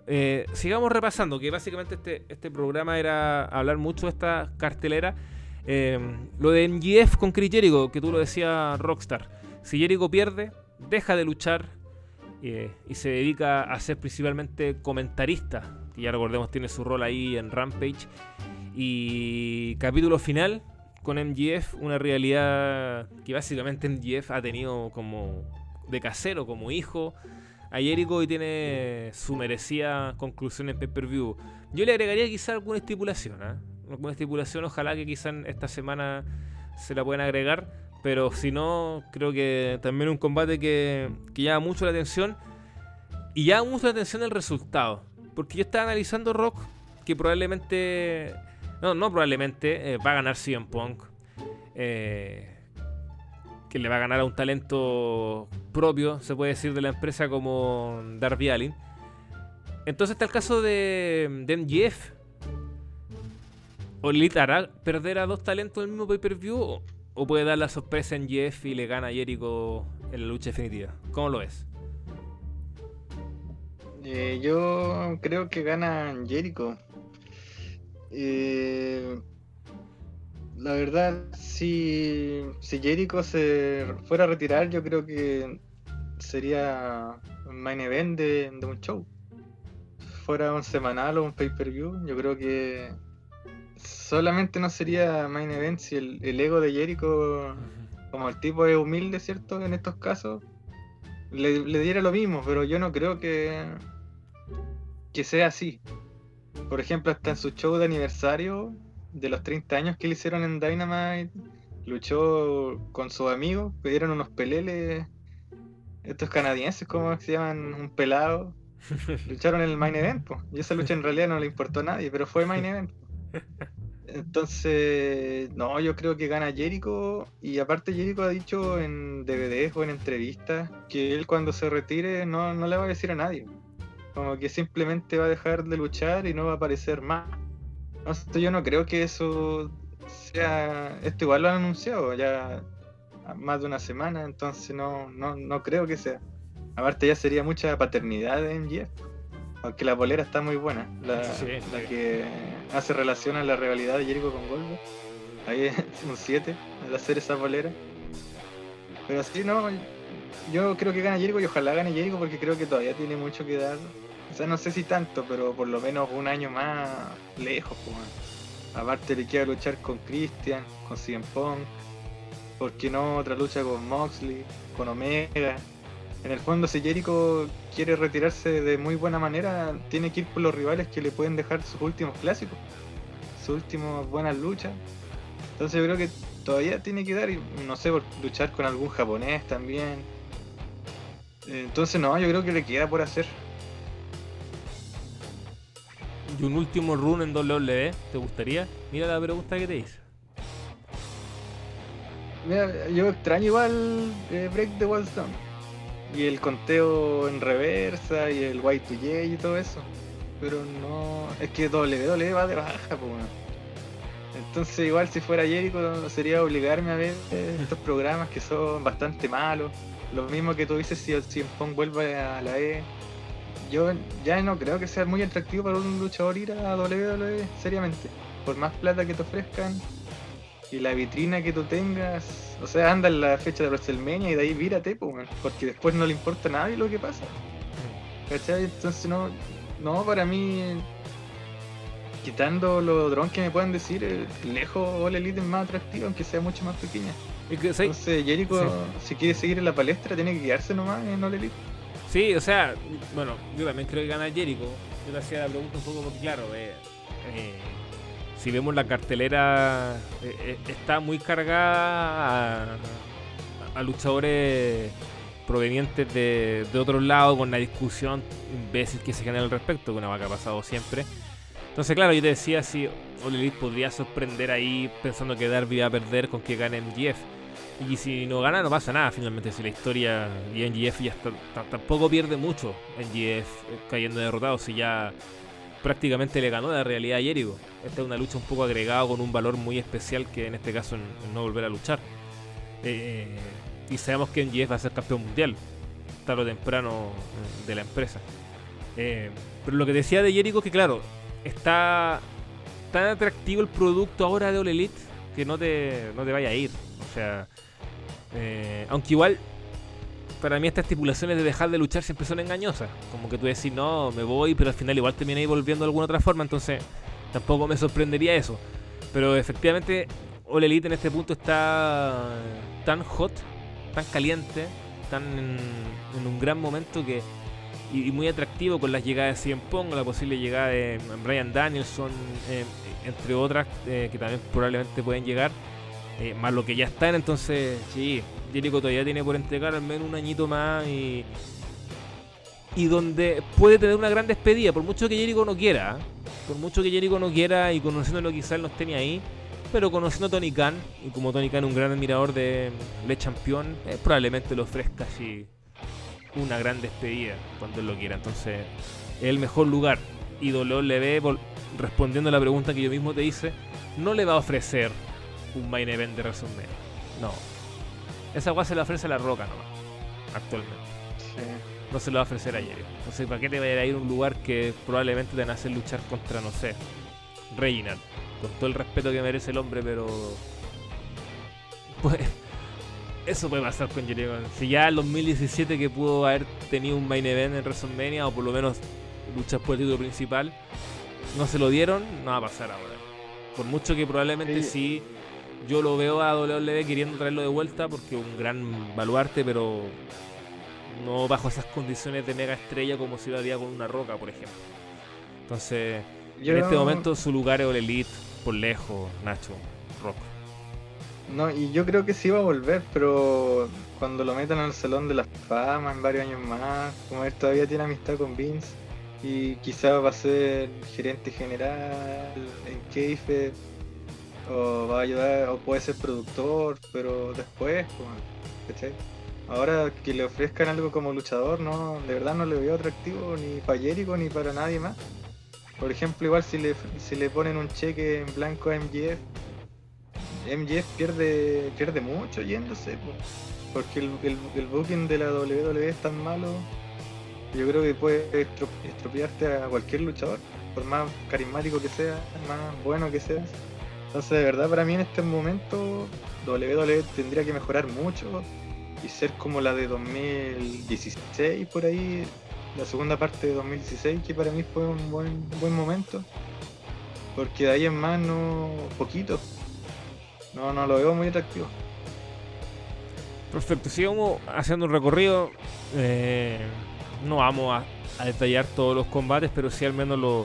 S1: Eh, sigamos repasando, que básicamente este, este programa era hablar mucho de esta cartelera. Eh, lo de MGF con Chris Jericho, que tú lo decías, Rockstar. Si Jericho pierde, deja de luchar eh, y se dedica a ser principalmente comentarista, que ya recordemos tiene su rol ahí en Rampage. Y capítulo final con MGF, una realidad que básicamente MGF ha tenido como de casero, como hijo a Jericho y tiene su merecida conclusión en pay-per-view. Yo le agregaría quizá alguna estipulación, ¿ah? Alguna estipulación, ojalá que quizá esta semana se la puedan agregar, pero si no, creo que también un combate que, que llama mucho la atención y llama mucho la atención el resultado. Porque yo estaba analizando Rock, que probablemente, no, no probablemente, eh, va a ganar CM Punk. Eh, que le va a ganar a un talento propio, se puede decir, de la empresa como Darby Allin. Entonces está el caso de, de MGF. ¿Olit hará perder a dos talentos en el mismo pay-per-view? O, o puede dar la sorpresa en MGF y le gana a Jericho en la lucha definitiva? ¿Cómo lo ves?
S3: Eh, yo creo que gana Jericho. Eh, la verdad, si, si Jericho se fuera a retirar, yo creo que sería un main event de, de un show. Fuera un semanal o un pay-per-view, yo creo que solamente no sería main event si el, el ego de Jericho, como el tipo es humilde, ¿cierto? En estos casos, le, le diera lo mismo, pero yo no creo que que sea así. Por ejemplo, hasta en su show de aniversario de los 30 años que le hicieron en Dynamite, luchó con sus amigos, pidieron unos peleles, estos canadienses, ¿cómo se llaman? Un pelado. Lucharon en el main event, po. y esa lucha en realidad no le importó a nadie, pero fue main event. Entonces, no, yo creo que gana Jericho. Y aparte, Jericho ha dicho en DVDs o en entrevistas que él cuando se retire no, no le va a decir a nadie. Como que simplemente va a dejar de luchar y no va a aparecer más. No yo no creo que eso sea. Esto igual lo han anunciado ya más de una semana, entonces no, no, no creo que sea. Aparte, ya sería mucha paternidad en MJF. Aunque la bolera está muy buena. La,
S1: Sí,
S3: la
S1: sí.
S3: que hace relación a la rivalidad de Jericho con Goldberg. Ahí es un 7 al hacer esa bolera. Pero sí, no. Yo creo que gana Jericho y ojalá gane Jericho porque creo que todavía tiene mucho que dar. O sea, no sé si tanto, pero por lo menos un año más lejos. Pues. Aparte le queda luchar con Christian, con CM Punk. ¿Por qué no otra lucha con Moxley, con Omega? En el fondo, si Jericho quiere retirarse de muy buena manera, tiene que ir por los rivales que le pueden dejar sus últimos clásicos, sus últimas buenas luchas. Entonces yo creo que todavía tiene que dar, y no sé, por luchar con algún japonés también. Entonces no, yo creo que le queda por hacer.
S1: Y un último run en WWE, ¿te gustaría? Mira la pregunta que te hice.
S3: Mira, yo extraño igual eh, Break the Walls Down. Y el conteo en reversa y el Y2J y todo eso. Pero no. Es que WWE va de baja, pues. Entonces, igual si fuera Jericho, sería obligarme a ver estos programas que son bastante malos. Lo mismo que tú dices si el CM vuelve a la E. Yo ya no creo que sea muy atractivo para un luchador ir a WWE, seriamente. Por más plata que te ofrezcan, y la vitrina que tú tengas, o sea, anda en la fecha de WrestleMania y de ahí vírate, weón, porque después no le importa a nadie lo que pasa. ¿Cachai? Entonces no, no, para mí, quitando los drones que me puedan decir, eh, lejos All Elite es más atractivo, aunque sea mucho más pequeña.
S1: Que.
S3: Entonces Jericho,
S1: Sí.
S3: si quiere seguir en la palestra, tiene que quedarse nomás en All Elite.
S1: Sí, o sea, bueno, yo también creo que gana Jericho. Yo te hacía la pregunta un poco porque, claro, eh, eh, si vemos la cartelera, eh, eh, está muy cargada a, luchadores provenientes de, de otros lados con la discusión imbécil que se genera al respecto, que una vaca ha pasado siempre. Entonces, claro, yo te decía si Elite podría sorprender ahí pensando que Darby va a perder con que gane MGF. Y si no gana, no pasa nada finalmente. Si la historia y NGF ya tampoco pierde mucho. NGF eh, cayendo derrotado, si ya prácticamente le ganó la realidad a Jericho. Esta es una lucha un poco agregada con un valor muy especial que en este caso no volver a luchar. Eh, y sabemos que NGF va a ser campeón mundial, tarde o temprano eh, de la empresa. Eh, pero lo que decía de Jericho es que, claro, está tan atractivo el producto ahora de All Elite que no te, no te vaya a ir. O sea, aunque igual, para mí estas estipulaciones de dejar de luchar siempre son engañosas. Como que tú decís, no, me voy, pero al final igual terminé volviendo de alguna otra forma, entonces tampoco me sorprendería eso. Pero efectivamente, All Elite en este punto está tan hot, tan caliente, tan en, un gran momento que y, muy atractivo con las llegadas de CM Punk, la posible llegada de Brian Danielson, eh, entre otras eh, que también probablemente pueden llegar, eh, más lo que ya están, entonces sí, Jericho todavía tiene por entregar al menos un añito más y y donde puede tener una gran despedida, por mucho que Jericho no quiera, por mucho que Jericho no quiera y conociéndolo quizás no esté ni ahí, pero conociendo a Tony Khan, y como Tony Khan es un gran admirador de Le Champion, eh, probablemente le ofrezca así una gran despedida cuando él lo quiera. Entonces, es el mejor lugar. Y WWE, respondiendo a la pregunta que yo mismo te hice, no le va a ofrecer un main event de WrestleMania. No. Esa guay se la ofrece a la roca nomás, actualmente. No se lo va a ofrecer a Jericho. Entonces, ¿para qué te va a ir a un lugar que probablemente te van a hacer luchar contra, no sé, Reginald? Con todo el respeto que merece el hombre, pero. Pues. Eso puede pasar con Jericho. Si ya en 2017 que pudo haber tenido un main event en WrestleMania, o por lo menos luchas por el título principal, no se lo dieron, no va a pasar ahora. Por mucho que probablemente
S3: Sí.
S1: sí, yo lo veo a WWE queriendo traerlo de vuelta, porque es un gran baluarte, pero no bajo esas condiciones de mega estrella como si lo haría con una roca, por ejemplo. Entonces,
S3: Yo-
S1: en este momento su lugar es el Elite, por lejos, Nacho, Rock.
S3: No, y yo creo que sí va a volver, pero cuando lo metan al Salón de la Fama en varios años más, como él todavía tiene amistad con Vince, y quizás va a ser gerente general en Keife, o va a ayudar, o puede ser productor, pero después, pues, ¿cachai? Ahora que le ofrezcan algo como luchador, no, de verdad no le veo atractivo ni para Jericho ni para nadie más. Por ejemplo, igual si le, si le ponen un cheque en blanco a MJF, MJF pierde, pierde mucho yéndose, po, porque el, el, el booking de la WWE es tan malo, yo creo que puede estro- estropearte a cualquier luchador, por más carismático que sea, más bueno que sea. Entonces, de verdad, para mí en este momento, WWE tendría que mejorar mucho y ser como la de 2016 por ahí, la segunda parte de 2016, que para mí fue un buen, buen momento, porque de ahí en más no, poquito. No, no lo veo muy atractivo.
S1: Perfecto, sigamos haciendo un recorrido. eh, no vamos a, a detallar todos los combates, pero sí al menos lo,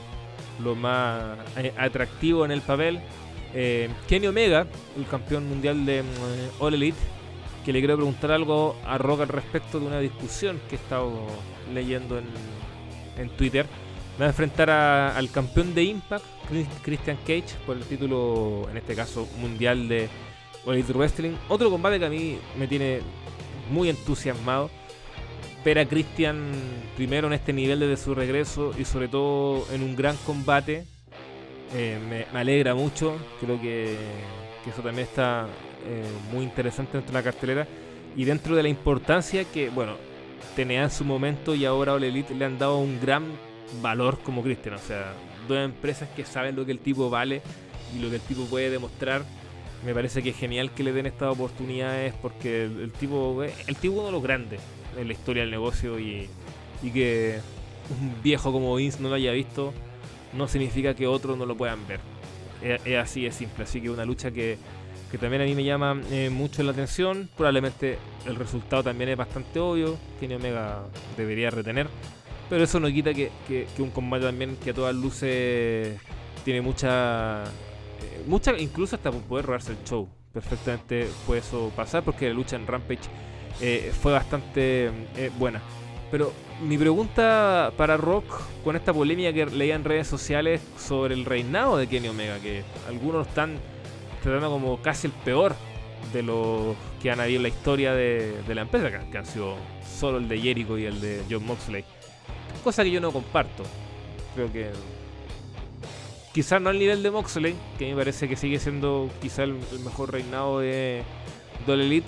S1: lo más eh, atractivo en el papel. Eh, Kenny Omega, el campeón mundial de mm, All Elite, que le quiero preguntar algo a Rock al respecto de una discusión que he estado leyendo en, Twitter. Va a enfrentar al campeón de Impact, Chris- Christian Cage, por el título, en este caso, mundial de All Elite Wrestling. Otro combate que a mí me tiene muy entusiasmado. Ver a Christian primero en este nivel desde su regreso y sobre todo en un gran combate. Eh, me, me alegra mucho. Creo que, que eso también está eh, muy interesante dentro de la cartelera. Y dentro de la importancia que, bueno, tenía en su momento y ahora All Elite le han dado un gran valor como Christian. O sea, dos empresas que saben lo que el tipo vale y lo que el tipo puede demostrar. Me parece que es genial que le den estas oportunidades porque el, el tipo el tipo uno de los grandes en la historia del negocio y, y que un viejo como Vince no lo haya visto no significa que otros no lo puedan ver. Es, es así de simple, así que una lucha que, que también a mí me llama eh, mucho la atención. Probablemente el resultado también es bastante obvio. Kenny Omega debería retener. Pero eso no quita que, que- un combate también que a todas luces tiene mucha. eh, mucha incluso hasta poder robarse el show. Perfectamente puede eso pasar porque la lucha en Rampage eh, fue bastante buena. Pero mi pregunta para Rock con esta polémica que leía en redes sociales sobre el reinado de Kenny Omega, que algunos están tratando como casi el peor de los que han habido en la historia de, la empresa, que, han sido solo el de Jericho y el de John Moxley. Cosa que yo no comparto. Creo que quizás no al nivel de Moxley, que me parece que sigue siendo quizá el, mejor reinado de All Elite,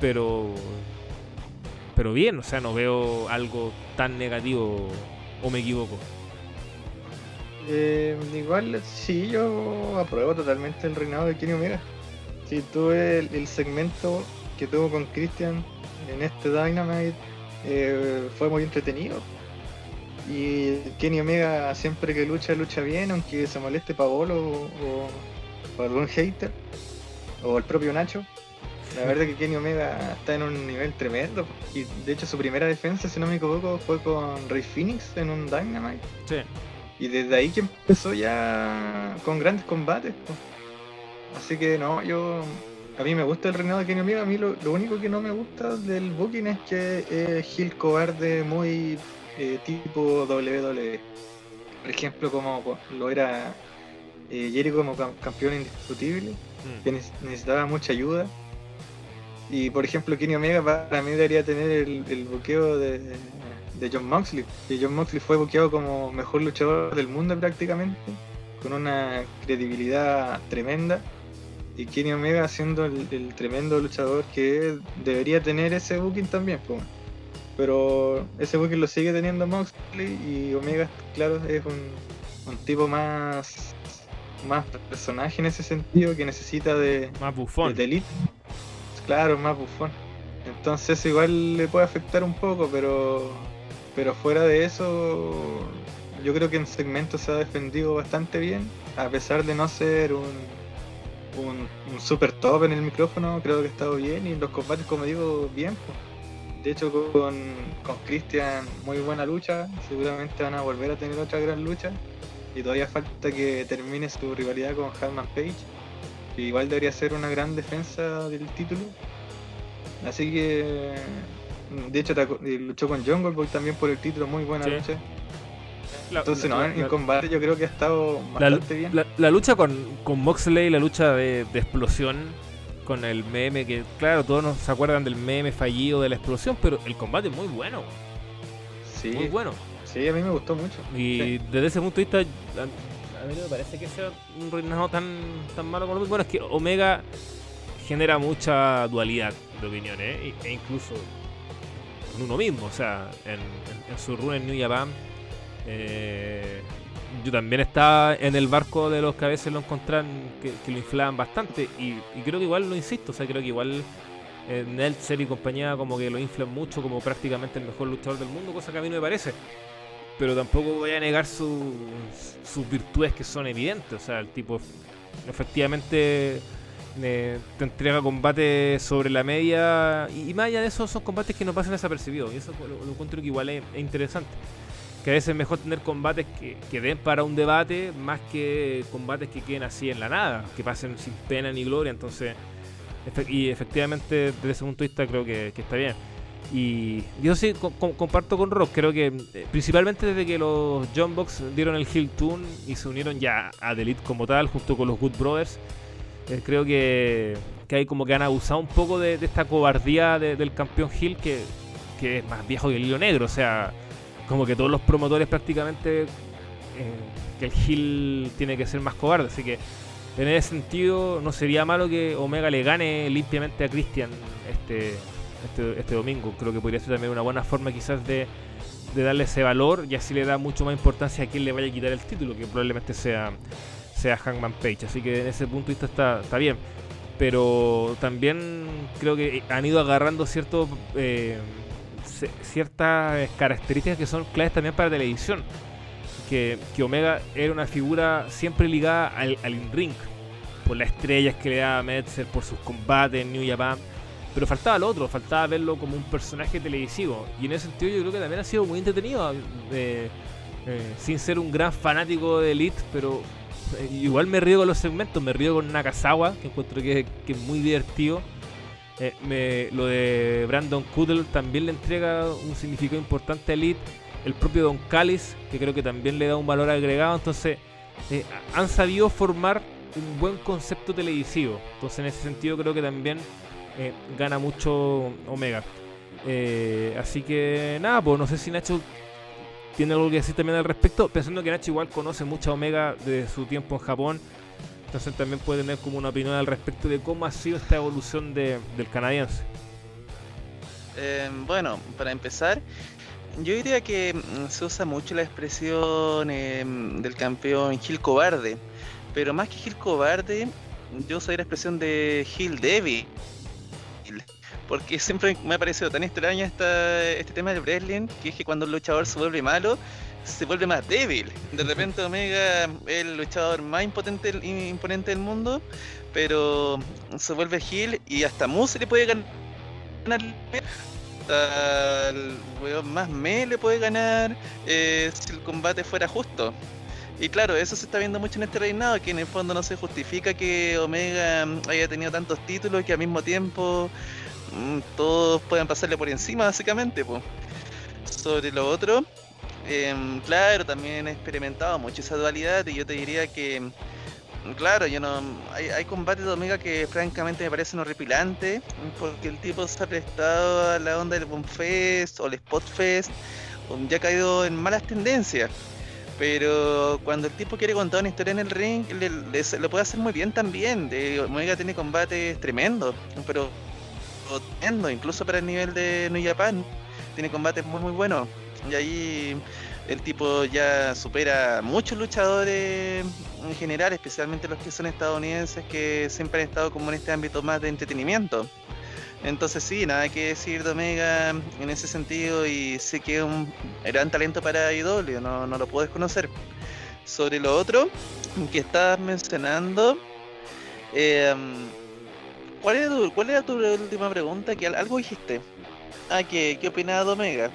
S1: pero pero bien, o sea, no veo algo tan negativo o me equivoco.
S3: Eh, igual, sí, yo apruebo totalmente el reinado de Kenny Omega. Si tuve el, el segmento que tuvo con Christian en este Dynamite, eh, fue muy entretenido. Y Kenny Omega siempre que lucha, lucha bien, aunque se moleste Paolo o- o algún hater, o el propio Nacho. La verdad que Kenny Omega está en un nivel tremendo. Y de hecho su primera defensa, si no me equivoco, fue con Rey Phoenix en un Dynamite.
S1: Sí.
S3: Y desde ahí que empezó ya con grandes combates. Así que no, yo. A mí me gusta el reinado de Kenny Omega. A mí lo, lo único que no me gusta del booking es que es Gil cobarde muy eh, tipo WWE. Por ejemplo, como co- lo era eh, Jericho como cam- campeón indiscutible, que
S1: Mm.
S3: neces- necesitaba mucha ayuda. Y por ejemplo, Kenny Omega para mí debería tener el, el buqueo de, de John Moxley. Que John Moxley fue buqueado como mejor luchador del mundo prácticamente, con una credibilidad tremenda. Y Kenny Omega siendo el, el tremendo luchador que es, debería tener ese booking también. pues. Pero ese booking lo sigue teniendo Moxley y Omega, claro, es un, un tipo más, más personaje en ese sentido que necesita de,
S1: Más bufón.
S3: de Elite. Claro, más bufón. Entonces igual le puede afectar un poco, pero pero fuera de eso, yo creo que en segmento se ha defendido bastante bien, a pesar de no ser un, un, super top en el micrófono, creo que ha estado bien y en los combates, como digo, bien. pues. de hecho con, con Christian muy buena lucha, seguramente van a volver a tener otra gran lucha y todavía falta que termine su rivalidad con Hangman Page, que igual debería ser una gran defensa del título. Así que, de hecho, luchó con Jungle Boy también por el título, muy buena lucha. Entonces, no, en combate yo creo que ha estado bastante bien.
S1: La, lucha con, con Moxley, la lucha de, explosión, con el meme, que claro, todos nos se acuerdan del meme fallido de la explosión, pero el combate es muy bueno.
S3: Sí.
S1: Muy bueno.
S3: Sí, a mí me gustó mucho.
S1: Y desde ese punto de vista, a, mí no me parece que sea un reinado tan, tan malo como Bueno, es que Omega genera mucha dualidad de opiniones, ¿eh? e incluso con uno mismo. O sea, en, su run en New Japan, eh, yo también estaba en el barco de los que a veces lo encontraban que, lo inflaban bastante. Y, creo que igual lo insisto, o sea, creo que igual en Neltzer y compañía como que lo inflan mucho como prácticamente el mejor luchador del mundo, cosa que a mí no me parece pero tampoco voy a negar sus virtudes que son evidentes. O sea, el tipo efectivamente eh, te entrega combates sobre la media y, más allá de eso son combates que no pasan desapercibidos y eso lo, encuentro que igual es, interesante. Que a veces es mejor tener combates que, que, den para un debate más que combates que queden así en la nada, que pasen sin pena ni gloria. Entonces, y efectivamente desde ese punto de vista creo que está bien. Y yo sí comparto con Rock, creo que eh, principalmente desde que los John Box dieron el Hill Tune y se unieron ya a The Elite como tal, junto con los Good Brothers, eh, creo que, que, hay como que han abusado un poco de, esta cobardía del campeón Hill que, que, es más viejo que el hilo negro, o sea, como que todos los promotores prácticamente eh, que el Hill tiene que ser más cobarde, así que en ese sentido no sería malo que Omega le gane limpiamente a Christian este este, este, domingo. Creo que podría ser también una buena forma quizás de, darle ese valor y así le da mucho más importancia a quien le vaya a quitar el título, que probablemente sea, sea Hangman Page. Así que en ese punto de vista está, está bien. Pero también creo que han ido agarrando ciertos eh, ciertas características que son claves también para televisión. Que, Omega era una figura siempre ligada al, al in-ring, por las estrellas que le daba Metzer, por sus combates en New Japan pero faltaba lo otro, faltaba verlo como un personaje televisivo. Y en ese sentido yo creo que también ha sido muy entretenido. Eh, eh, sin ser un gran fanático de Elite, pero eh, igual me río con los segmentos. Me río con Nakazawa, que encuentro que, es muy divertido. lo de Brandon Kudel también le entrega un significado importante a Elite. El propio Don Callis, que creo que también le da un valor agregado. Entonces, han sabido formar un buen concepto televisivo. Entonces, en ese sentido, creo que también eh, gana mucho Omega. Eh, así que nada, pues no sé si Nacho tiene algo que decir también al respecto, pensando que Nacho igual conoce mucho a Omega de su tiempo en Japón. Entonces también puede tener como una opinión al respecto de cómo ha sido esta evolución del canadiense.
S2: Eh, bueno, para empezar, yo diría que mm, se usa mucho la expresión del campeón Gil Cobarde, pero más que Gil Cobarde, yo usaría la expresión de Gil Devil porque siempre me ha parecido tan extraño esta, este tema del wrestling, que es que cuando el luchador se vuelve malo, se vuelve más débil. De repente Omega es el luchador más impotente, imponente del mundo, pero se vuelve heel y hasta Moose le puede ganar. Hasta el weón más me le puede ganar eh, si el combate fuera justo. Y claro, eso se está viendo mucho en este reinado, que en el fondo no se justifica que Omega haya tenido tantos títulos que al mismo tiempo todos pueden pasarle por encima, básicamente. Pues. Sobre lo otro, em, claro, también he experimentado mucho esa dualidad y yo te diría que, mm, claro, yo no hay, combates de Omega que francamente me parecen horripilantes porque el tipo se ha prestado a la onda del Bonfest o el Spotfest, ya ha caído en malas tendencias. Pero cuando el tipo quiere contar una historia en el ring, lo puede hacer muy bien también. Omega tiene combates tremendos, pero incluso para el nivel de New Japan. Tiene combates muy muy buenos. Y ahí el tipo ya supera muchos luchadores en general, especialmente los que son estadounidenses, que siempre han estado como en este ámbito más de entretenimiento. Entonces sí, nada que decir de Omega en ese sentido y sé que es un gran talento para IW, no, no lo puedo desconocer. Sobre lo otro que estabas mencionando, eh, ¿Cuál era, tu, ¿Cuál era tu última pregunta? Que algo dijiste. Ah, ¿qué, qué opinaba de Omega?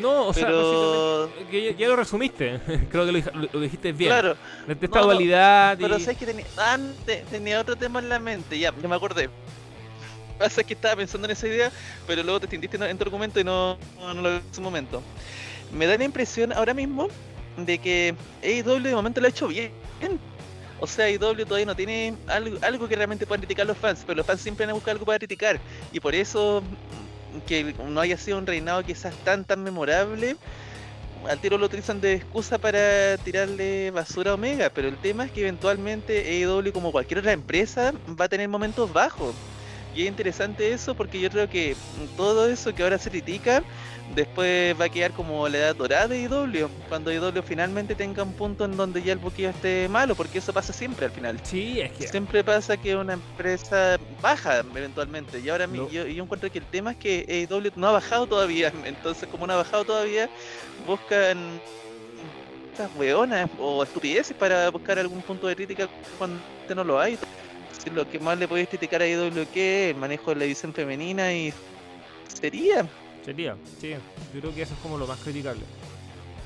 S1: No, o sea,
S2: Pero-
S1: básicamente, que ya, ya lo resumiste. Creo que lo, lo dijiste bien.
S2: Claro,
S1: De esta
S2: No, no,
S1: dualidad y...
S2: pero sabes que tenía, ah, te- tenía otro tema en la mente, ya, ya me acordé. Pasa que estaba pensando en esa idea, pero luego te extendiste en en tu argumento y no, no, no lo vi en su momento. Me da la impresión ahora mismo de que AEW de momento lo ha hecho bien. O sea, AEW todavía no tiene algo, algo que realmente puedan criticar los fans, pero los fans siempre van a buscar algo para criticar. Y por eso mm, que no haya sido un reinado quizás tan tan memorable, al tiro lo utilizan de excusa para tirarle basura a Omega, pero el tema es que eventualmente AEW como cualquier otra empresa va a tener momentos bajos. Y es interesante eso porque yo creo que todo eso que ahora se critica después va a quedar como la edad dorada de AEW, cuando AEW finalmente tenga un punto en donde ya el buqueo esté malo, porque eso pasa siempre al final.
S1: Sí, es que...
S2: Siempre pasa que una empresa baja eventualmente. Y ahora mi-
S1: Lo-
S2: yo, yo encuentro que el tema es que AEW no ha bajado todavía. Entonces, como no ha bajado todavía, buscan estas weonas o estupideces para buscar algún punto de crítica cuando no lo hay. Si lo que más le podéis criticar a AEW que el manejo de la edición femenina y sería.
S1: Sería, sí. Yo creo que eso es como lo más criticable.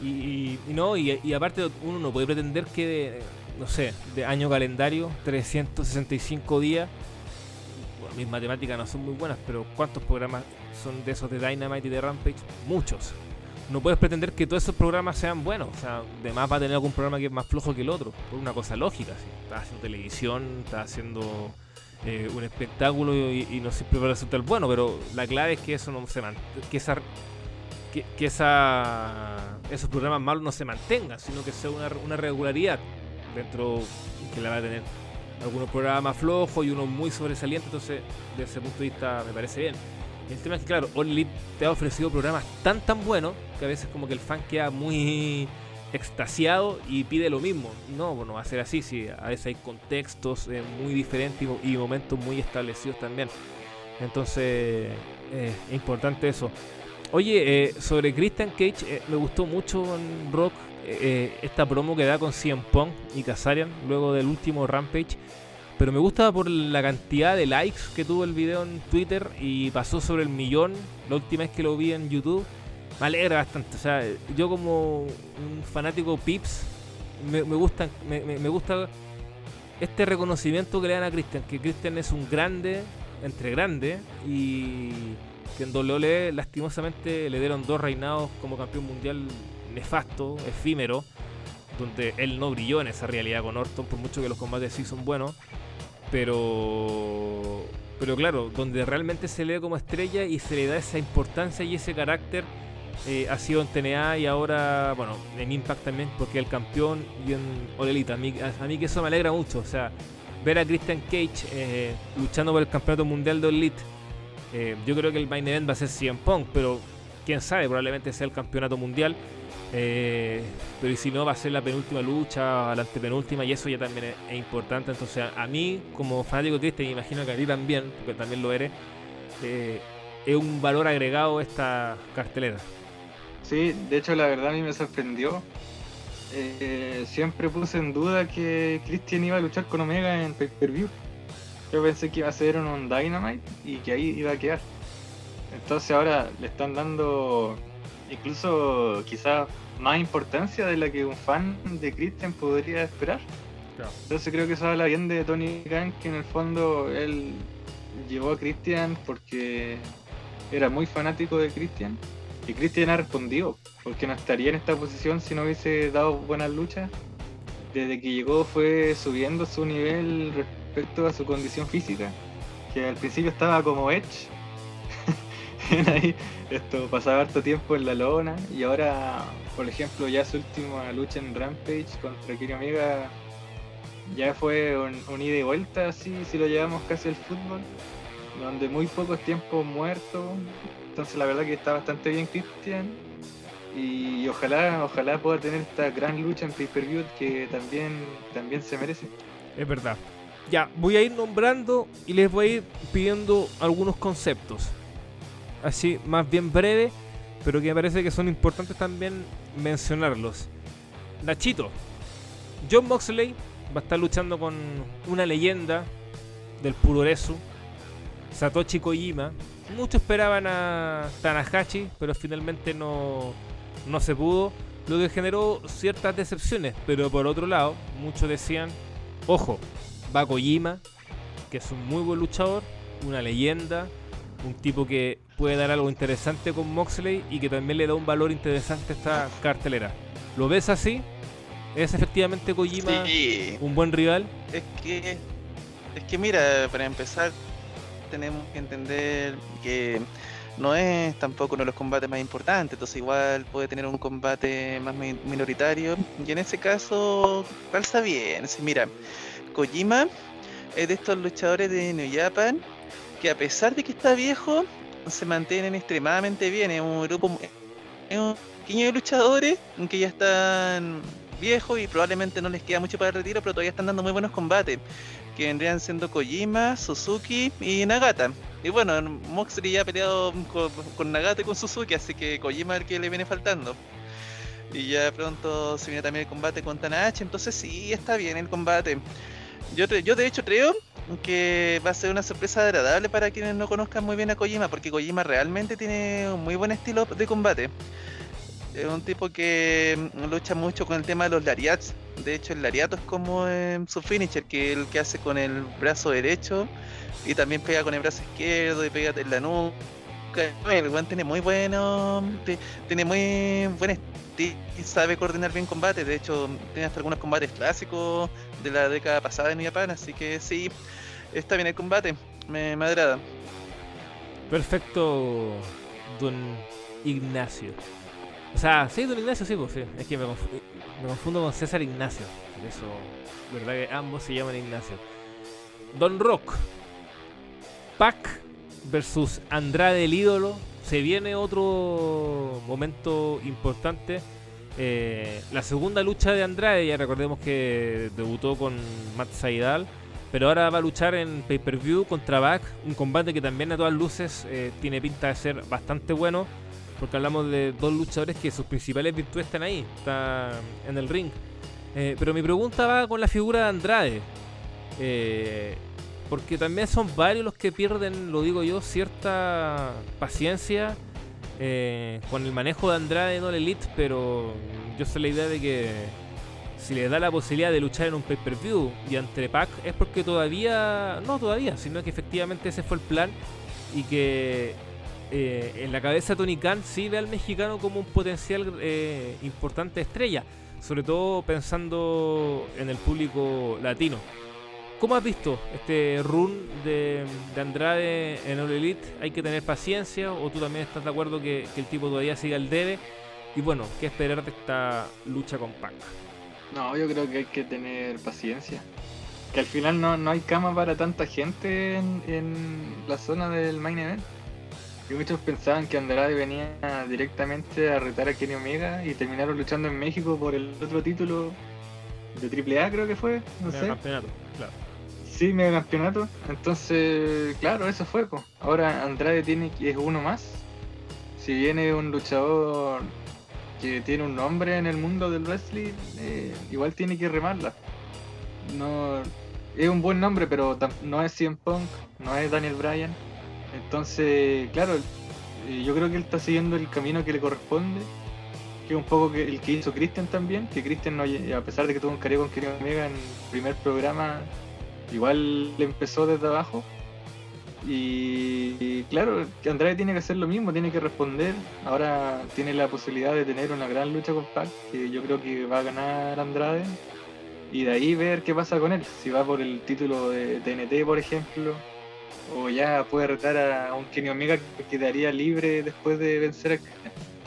S1: Y, y- y no, y, aparte uno no puede pretender que de, no sé, de año calendario, 365 días, bueno, mis matemáticas no son muy buenas, pero ¿cuántos programas son de esos de Dynamite y de Rampage? Muchos. No puedes pretender que todos esos programas sean buenos. O sea, de más va a tener algún programa que es más flojo que el otro. Por una cosa lógica. ¿sí? Estás haciendo televisión, estás haciendo eh, un espectáculo y, no siempre va a resultar bueno, pero la clave es que eso no se que esa que, esa esos programas malos no se mantengan, sino que sea una, una regularidad dentro que la va a tener algunos programas flojos y unos muy sobresalientes, entonces desde ese punto de vista me parece bien. El tema es que claro, Elite te ha ofrecido programas tan tan buenos que a veces como que el fan queda muy extasiado y pide lo mismo. No, bueno, va a ser así, si a veces hay contextos eh, muy diferentes y, mo- y momentos muy establecidos también. Entonces, eh, es importante eso. Oye, eh, sobre Christian Cage, me gustó mucho en Rock esta promo que da con CM Punk y Kazarian luego del último Rampage. Pero me gusta por la cantidad de likes que tuvo el video en Twitter y pasó sobre el millón la última vez que lo vi en YouTube. Me alegra bastante. O sea, yo como un fanático Pips, me, gusta, me, gusta este reconocimiento que le dan a Christian, que Christian es un grande entre grandes y que en WWE lastimosamente le dieron dos reinados como campeón mundial nefasto, efímero, donde él no brilló en esa realidad con Orton, por mucho que los combates sí son buenos, pero pero claro, donde realmente se lee como estrella y se le da esa importancia y ese carácter eh, ha sido en TNA y ahora, bueno, en Impact también, porque el campeón y en All Elite. A mí, a, a mí que eso me alegra mucho, o sea, ver a Christian Cage eh, luchando por el campeonato mundial de Elite. Eh, yo creo que el main event va a ser CM Punk, pero quién sabe, probablemente sea el campeonato mundial. Eh, pero y si no, va a ser la penúltima lucha, la antepenúltima, y eso ya también es, es importante. Entonces, a, a mí, como fanático Christian, y imagino que a ti también, porque también lo eres, eh, es un valor agregado esta cartelera.
S3: Sí, de hecho la verdad a mí me sorprendió. Eh, siempre puse en duda que Christian iba a luchar con Omega en pay-per-view. Yo pensé que iba a ser un, Dynamite y que ahí iba a quedar. Entonces ahora le están dando incluso quizás más importancia de la que un fan de Christian podría esperar.
S1: Claro.
S3: Entonces creo que eso habla bien de Tony Khan, que en el fondo él llevó a Christian porque era muy fanático de Christian. Y Christian ha respondido, porque no estaría en esta posición si no hubiese dado buenas luchas. Desde que llegó fue subiendo su nivel respecto a su condición física, que al principio estaba como Edge. Ahí esto pasaba harto tiempo en la lona y ahora, por ejemplo, ya su última lucha en Rampage contra Kenny Omega ya fue un, un ida y vuelta, así si lo llevamos casi al fútbol, donde muy pocos tiempos muertos. Entonces la verdad que está bastante bien Christian y ojalá, ojalá pueda tener esta gran lucha en pay-per-view que también, también se merece.
S1: Es verdad. Ya, voy a ir nombrando y les voy a ir pidiendo algunos conceptos. Así, más bien breve, pero que me parece que son importantes también mencionarlos. Nachito, John Moxley va a estar luchando con una leyenda del Puroresu, Satoshi Kojima, Muchos esperaban a Tanahashi, pero finalmente no, no se pudo, lo que generó ciertas decepciones. Pero por otro lado, muchos decían, ojo, va Kojima, que es un muy buen luchador, una leyenda, un tipo que puede dar algo interesante con Moxley y que también le da un valor interesante a esta cartelera. ¿Lo ves así? ¿Es efectivamente Kojima
S2: Sí,
S1: un buen rival?
S2: es que, es que mira, para empezar, tenemos que entender que no es tampoco uno de los combates más importantes, entonces igual puede tener un combate más mi- minoritario, y en ese caso calza bien. Mira, Kojima es de estos luchadores de New Japan que a pesar de que está viejo, se mantienen extremadamente bien, es un grupo, de luchadores que ya están viejos y probablemente no les queda mucho para el retiro, pero todavía están dando muy buenos combates, que vendrían siendo Kojima, Suzuki y Nagata. Y bueno, Moxley ya ha peleado con, con Nagata y con Suzuki, así que Kojima es el que le viene faltando. Y ya pronto se viene también el combate con Tanahashi, entonces sí, está bien el combate. Yo, yo de hecho creo que va a ser una sorpresa agradable para quienes no conozcan muy bien a Kojima, porque Kojima realmente tiene un muy buen estilo de combate. Es un tipo que mm, lucha mucho con el tema de los lariats. De hecho, el lariato es como eh, su finisher, que el que hace con el brazo derecho y también pega con el brazo izquierdo y pega en la nuca. El weón tiene muy bueno, ti- tiene muy buen estilo y sabe coordinar bien combates. De hecho, tiene hasta algunos combates clásicos de la década pasada en Japón, así que sí, está bien el combate, me, me.
S1: Perfecto, don Ignacio. O sea, sí, don Ignacio, sí, pues sí. Es que me, confu- me confundo con César Ignacio. Por eso, verdad que ambos se llaman Ignacio. Don Rock. Pac versus Andrade el ídolo. Se viene otro momento importante. Eh, la segunda lucha de Andrade, ya recordemos que debutó con Matt Saidal. Pero ahora va a luchar en pay-per-view contra Back, un combate que también a todas luces eh, tiene pinta de ser bastante bueno, porque hablamos de dos luchadores que sus principales virtudes están ahí, están en el ring. Eh, pero mi pregunta va con la figura de Andrade, eh, porque también son varios los que pierden, lo digo yo, cierta paciencia eh, con el manejo de Andrade en All Elite, pero yo sé la idea de que si les da la posibilidad de luchar en un pay-per-view y ante Pac es porque todavía, no todavía, sino que efectivamente ese fue el plan y que eh, en la cabeza Tony Khan sí ve al mexicano como un potencial eh, importante estrella, sobre todo pensando en el público latino. ¿Cómo has visto este run de, de Andrade en All Elite? ¿Hay que tener paciencia o tú también estás de acuerdo que, el tipo todavía siga el debe? Y bueno, ¿qué esperar de esta lucha con Pac?
S3: No, yo creo que hay que tener paciencia. Que al final no, no hay cama para tanta gente en, en la zona del main event. Y muchos pensaban que Andrade venía directamente a retar a Kenny Omega y terminaron luchando en México por el otro título de AAA creo que fue, no
S1: Mega
S3: sé.
S1: campeonato, claro.
S3: Sí, mega campeonato. Entonces, claro, eso fue. po. Ahora Andrade tiene es uno más. Si viene un luchador que tiene un nombre en el mundo del wrestling, eh, igual tiene que remarla. No es un buen nombre, pero no es CM Punk, no es Daniel Bryan. Entonces, claro, eh, yo creo que él está siguiendo el camino que le corresponde. Que es un poco el que hizo Christian también, que Christian no, a pesar de que tuvo un careo con Kenny Omega en el primer programa, igual le empezó desde abajo. Y, y claro, Andrade tiene que hacer lo mismo, tiene que responder. Ahora tiene la posibilidad de tener una gran lucha con Pac, que yo creo que va a ganar Andrade. Y de ahí ver qué pasa con él. Si va por el título de TNT, por ejemplo, o ya puede retar a un Kenny Omega que quedaría libre después de vencer a.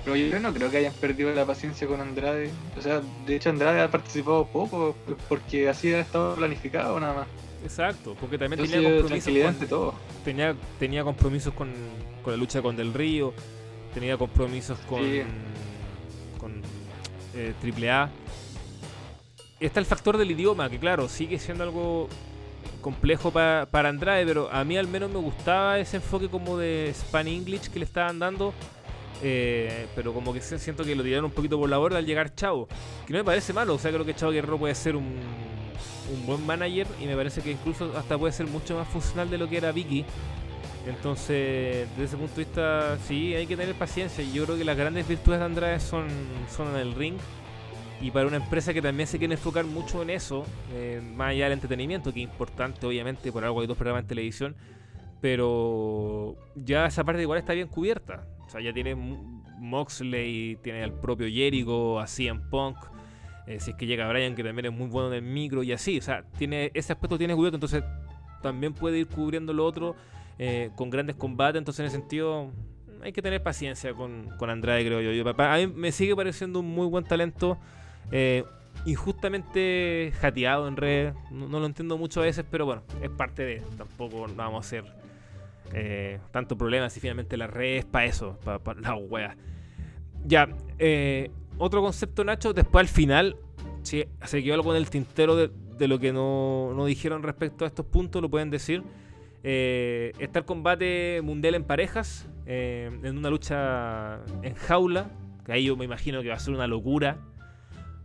S3: Pero yo no creo que hayan perdido la paciencia con Andrade. O sea, de hecho Andrade ha participado poco porque así ha estado planificado nada más.
S1: Exacto, porque también
S3: Entonces,
S1: tenía compromisos,
S3: tranquilidad
S1: con,
S3: ante todo.
S1: tenía, tenía compromisos con, con la lucha con Del Río, tenía compromisos con,
S3: Sí.
S1: con eh, AAA. Está el factor del idioma, que claro, sigue siendo algo complejo pa- para Andrade, pero a mí al menos me gustaba ese enfoque como de Span English que le estaban dando. eh, pero como que siento que lo tiraron un poquito por la borda al llegar Chavo. Que no me parece malo, o sea, creo que Chavo Guerrero puede ser un, un buen manager y me parece que incluso hasta puede ser mucho más funcional de lo que era Vicky. Entonces, desde ese punto de vista, sí, hay que tener paciencia. Yo creo que las grandes virtudes de Andrade son, son en el ring. Y para una empresa que también se quiere enfocar mucho en eso, eh, más allá del entretenimiento, que es importante, obviamente, por algo hay dos programas en televisión, pero ya esa parte igual está bien cubierta. O sea, ya tiene Moxley, tiene al propio Jericho, a CM Punk, eh, si es que llega Brian, que también es muy bueno en el micro, y así. O sea, tiene ese aspecto tiene cubierto, entonces también puede ir cubriendo lo otro eh, con grandes combates. Entonces, en ese sentido, hay que tener paciencia con, con Andrade, creo yo. yo. A mí me sigue pareciendo un muy buen talento. Eh, injustamente jateado en redes. No, lo entiendo mucho a veces, pero bueno, es parte de. Tampoco vamos a hacer eh, tanto problema si finalmente la red es para eso, para la wea. Ya, eh, otro concepto, Nacho, después al final, si se quedó algo en el tintero de, lo que no, no, dijeron respecto a estos puntos, lo pueden decir. Eh, está el combate mundial en parejas, en una lucha en jaula, que ahí yo me imagino que va a ser una locura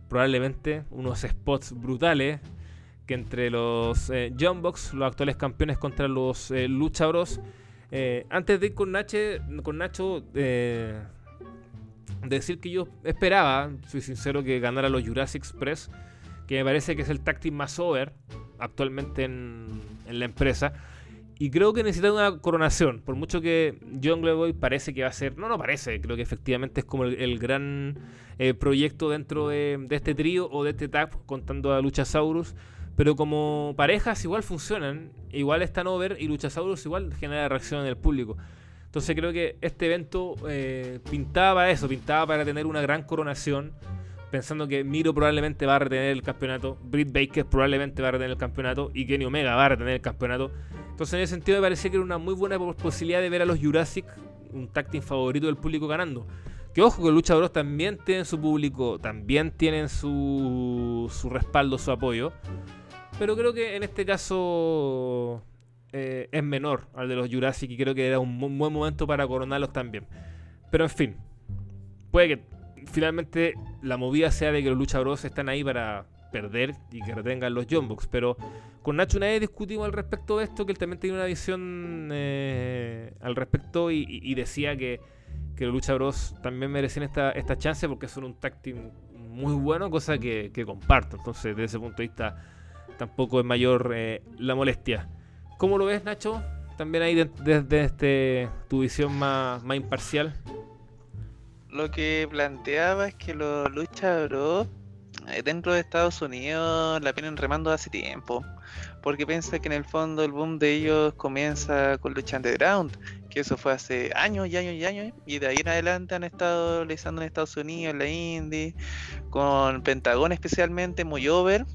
S1: probablemente unos spots brutales que entre los eh, los actuales campeones contra los eh, Lucha Bros. Eh, antes de ir con, con Nacho, eh, decir que yo esperaba, soy sincero, que ganara los Jurassic Express, que me parece que es el táctil más over actualmente en, en la empresa. Y creo que necesita una coronación. Por mucho que John Boy parece que va a ser. No, no parece. Creo que efectivamente es como el, gran eh, proyecto dentro de, este trío o de este tag, contando a Luchasaurus. Pero como parejas igual funcionan. Igual están over y Luchasaurus igual genera reacción en el público. Entonces creo que este evento eh, pintaba eso. Pintaba para tener una gran coronación pensando que Miro probablemente va a retener el campeonato, Britt Baker probablemente va a retener el campeonato y Kenny Omega va a retener el campeonato. Entonces en ese sentido me parecía que era una muy buena posibilidad de ver a los Jurassic, un tag favorito del público ganando. Que ojo que Lucha Bros también tienen su público, también tienen su, su respaldo, su apoyo. Pero creo que en este caso eh, es menor al de los Jurassic y creo que era un buen momento para coronarlos también. Pero en fin, puede que finalmente la movida sea de que los Lucha Bros están ahí para perder y que retengan los Jumbox. Pero con Nacho una vez discutimos al respecto de esto, que él también tiene una visión eh, al respecto y, decía que, los Lucha Bros también merecen esta, esta chance porque son un táctil muy bueno, cosa que, comparto. Entonces, desde ese punto de vista, tampoco es mayor eh, la molestia. ¿Cómo lo ves, Nacho? También ahí desde este, tu visión más, más imparcial
S2: lo que planteaba es que los Lucha Bros eh, dentro de Estados Unidos la vienen remando hace tiempo. Porque piensa que en el fondo el boom de ellos comienza con Lucha Underground, que eso fue hace años y años y años, y de ahí en adelante han estado realizando en Estados Unidos, en la Indie, con Pentagón especialmente, muy over,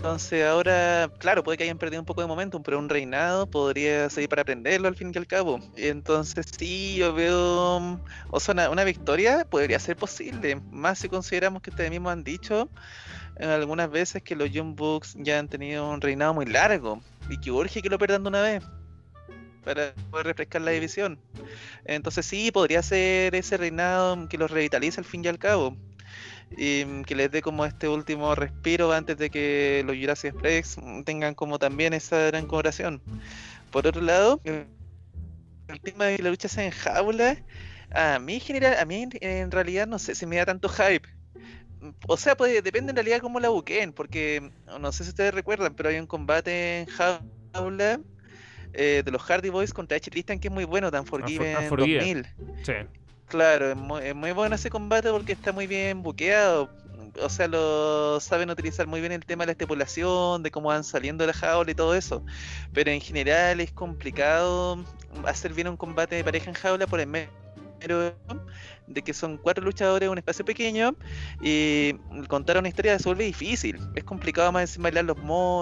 S2: entonces ahora, claro, puede que hayan perdido un poco de momentum, pero un reinado podría seguir para aprenderlo al fin y al cabo. Entonces sí, yo veo, o sea, una, victoria podría ser posible, más si consideramos que ustedes mismos han dicho en algunas veces que los Young Bucks ya han tenido un reinado muy largo y que urge que lo perdan de una vez para poder refrescar la división. Entonces sí, podría ser ese reinado que los revitalice al fin y al cabo y mm, que les dé como este último respiro antes de que los Jurassic Express tengan como también esa gran colaboración. Por otro lado, el tema de la lucha sea en jaula, a mí general, a mí en realidad no sé si me da tanto hype. O sea, pues depende en realidad cómo la buqueen, porque no sé si ustedes recuerdan, pero hay un combate en jaula eh, de los Hardy Boys contra H. Tristan que es muy bueno, tan Forgiven 2000. Sí. Claro, es muy, bueno ese combate porque está muy bien buqueado. O sea, lo saben utilizar muy bien el tema de la estipulación, de cómo van saliendo la jaula y todo eso. Pero en general es complicado hacer bien un combate de pareja en jaula por el medio de que son cuatro luchadores en un espacio pequeño y contar una historia se vuelve difícil. Es complicado más encima bailar los,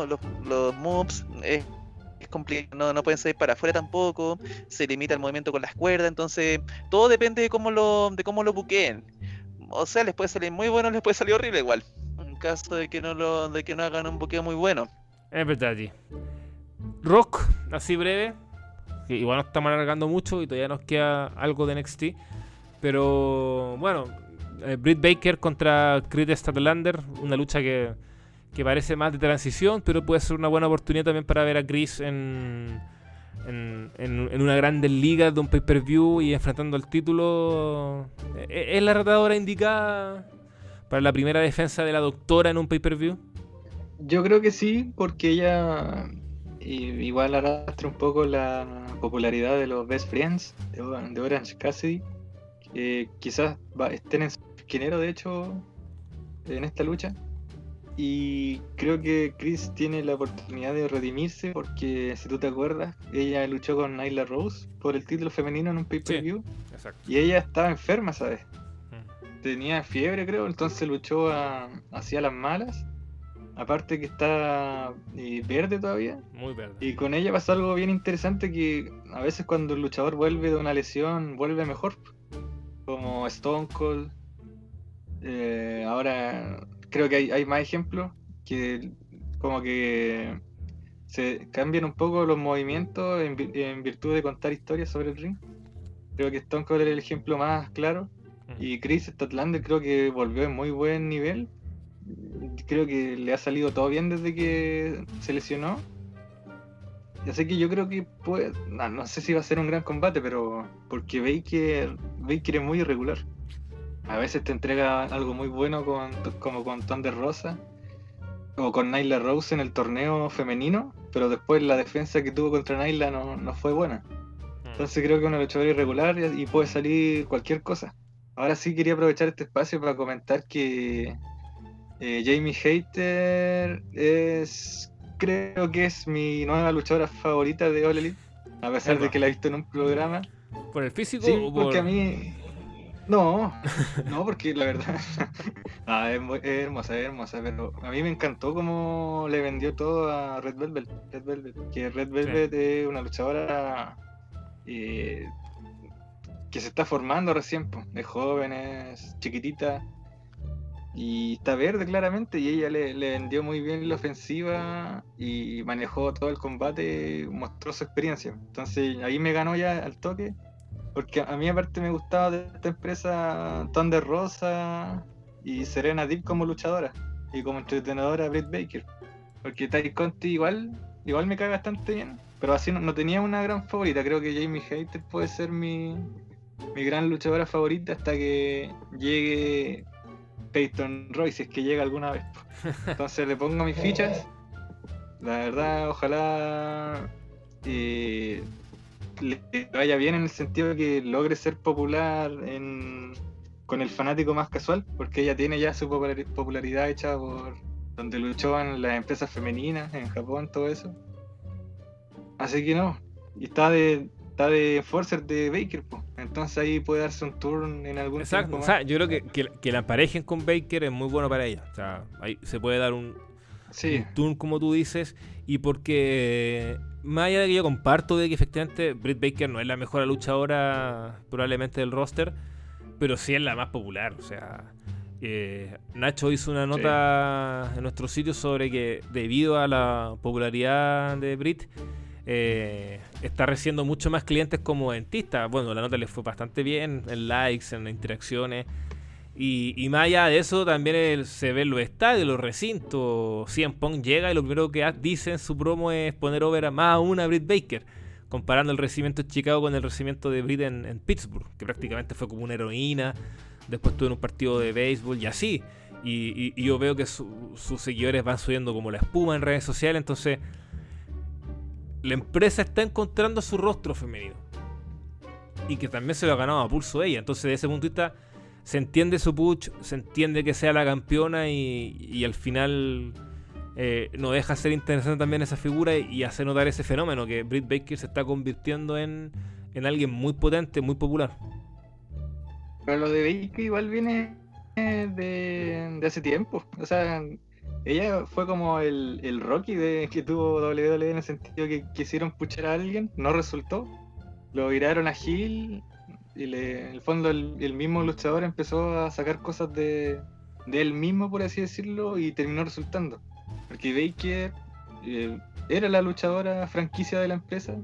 S2: los, los moves, es es complicado, no, pueden salir para afuera tampoco, se limita el movimiento con las cuerdas, entonces todo depende de cómo lo, de cómo lo buqueen. O sea, les puede salir muy bueno, les puede salir horrible igual. En caso de que no lo, de que no hagan un buqueo muy bueno.
S1: Es verdad, sí. Rock, así breve. Igual nos estamos alargando mucho y todavía nos queda algo de NXT. Pero bueno, eh, Britt Baker contra Creed Statlander, una lucha que que parece más de transición, pero puede ser una buena oportunidad también para ver a Chris en, en, una grande liga de un pay-per-view y enfrentando el título, ¿e- ¿es la retadora indicada para la primera defensa de la doctora en un pay-per-view?
S3: Yo creo que sí, porque ella eh, igual arrastra un poco la popularidad de los Best Friends de, Orange Cassidy. que quizás estén en su esquinero, de hecho, en esta lucha. Y creo que Chris tiene la oportunidad de redimirse porque, si tú te acuerdas, ella luchó con Nyla Rose por el título femenino en un pay-per-view.
S1: Exacto.
S3: Y ella estaba enferma, ¿sabes? Tenía fiebre, creo, entonces luchó a- hacia las malas. Aparte que está eh, verde todavía.
S1: Muy verde.
S3: Y con ella pasó algo bien interesante que a veces cuando el luchador vuelve de una lesión, vuelve mejor. Como Stone Cold. Eh, ahora creo que hay, hay más ejemplos que como que se cambian un poco los movimientos en, vi- en virtud de contar historias sobre el ring. Creo que Stone Cold es el ejemplo más claro. Y Chris Statlander creo que volvió en muy buen nivel. Creo que le ha salido todo bien desde que se lesionó. Así que yo creo que puede. No, no sé si va a ser un gran combate, pero. Porque Baker, Baker es muy irregular. A veces te entrega algo muy bueno con, como con Thunder Rosa. O con Nyla Rose en el torneo femenino. Pero después la defensa que tuvo contra Nyla no, no fue buena. Entonces creo que es una luchadora irregular y puede salir cualquier cosa. Ahora sí quería aprovechar este espacio para comentar que eh, Jamie Hater es creo que es mi nueva luchadora favorita de All Elite, a pesar
S1: Epa.
S3: de que la he visto en un programa.
S1: ¿Por el físico
S3: Sí,
S1: o por.?
S3: porque a mí no, no porque la verdad ah, es, muy- es hermosa, es hermosa, pero a mí me encantó cómo le vendió todo a Red Velvet, Red Velvet, que Red Velvet es una luchadora eh, que se está formando recién, po, es joven, es chiquitita y está verde claramente y ella le, le vendió muy bien la ofensiva y manejó todo el combate, mostró su experiencia. Entonces ahí me ganó ya al toque, porque a mí aparte me gustaba de esta empresa Thunder Rosa y Serena Deep como luchadora y como entretenedora Britt Baker. Porque Ty Conti igual, igual me cae bastante bien, pero así no, no tenía una gran favorita. Creo que Jamie Hater puede ser mi, mi gran luchadora favorita hasta que llegue Peyton Roy, si es que llega alguna vez. Entonces le pongo mis fichas. La verdad, ojalá eh, le vaya bien en el sentido de que logre ser popular en- con el fanático más casual, porque ella tiene ya su populari- popularidad hecha por donde luchó en las empresas femeninas, en Japón, todo eso. Así que no, y está de está de enforcer de Baker, po. entonces ahí puede darse un turn en algún
S1: Exacto. O sea, yo creo que, que, que la emparejen con Baker es muy bueno para ella. O sea, ahí se puede dar un,
S3: Sí,
S1: un turn, como tú dices, y porque más allá de que yo comparto de que efectivamente Britt Baker no es la mejor luchadora probablemente del roster, pero sí es la más popular. O sea, eh, Nacho hizo una nota en nuestro sitio sobre que debido a la popularidad de Britt, eh, está recibiendo mucho más clientes como dentista. Bueno, la nota le fue bastante bien en likes, en interacciones. Y, más allá de eso, también el- se ve en los estadios, los recintos. CM Punk llega y lo primero que dice en su promo es poner over más a Britt Baker, comparando el recibimiento en Chicago con el recibimiento de Britt en, Pittsburgh, que prácticamente fue como una heroína. Después tuvo un partido de béisbol y así. Y, yo veo que su- sus seguidores van subiendo como la espuma en redes sociales, entonces la empresa está encontrando su rostro femenino. Y que también se lo ha ganado a pulso ella. Entonces, de ese punto de vista, se entiende su push, se entiende que sea la campeona y, al final eh, no deja ser interesante también esa figura y, y hace notar ese fenómeno que Britt Baker se está convirtiendo en, en alguien muy potente, muy popular.
S3: Pero lo de Baker igual viene eh, de, de hace tiempo. O sea, ella fue como el, el Rocky de, que tuvo WWE en el sentido que quisieron puchar a alguien, no resultó. Lo viraron a Hill y le, en el fondo el, mismo luchador empezó a sacar cosas de, él mismo, por así decirlo, y terminó resultando. Porque Baker eh, era la luchadora franquicia de la empresa.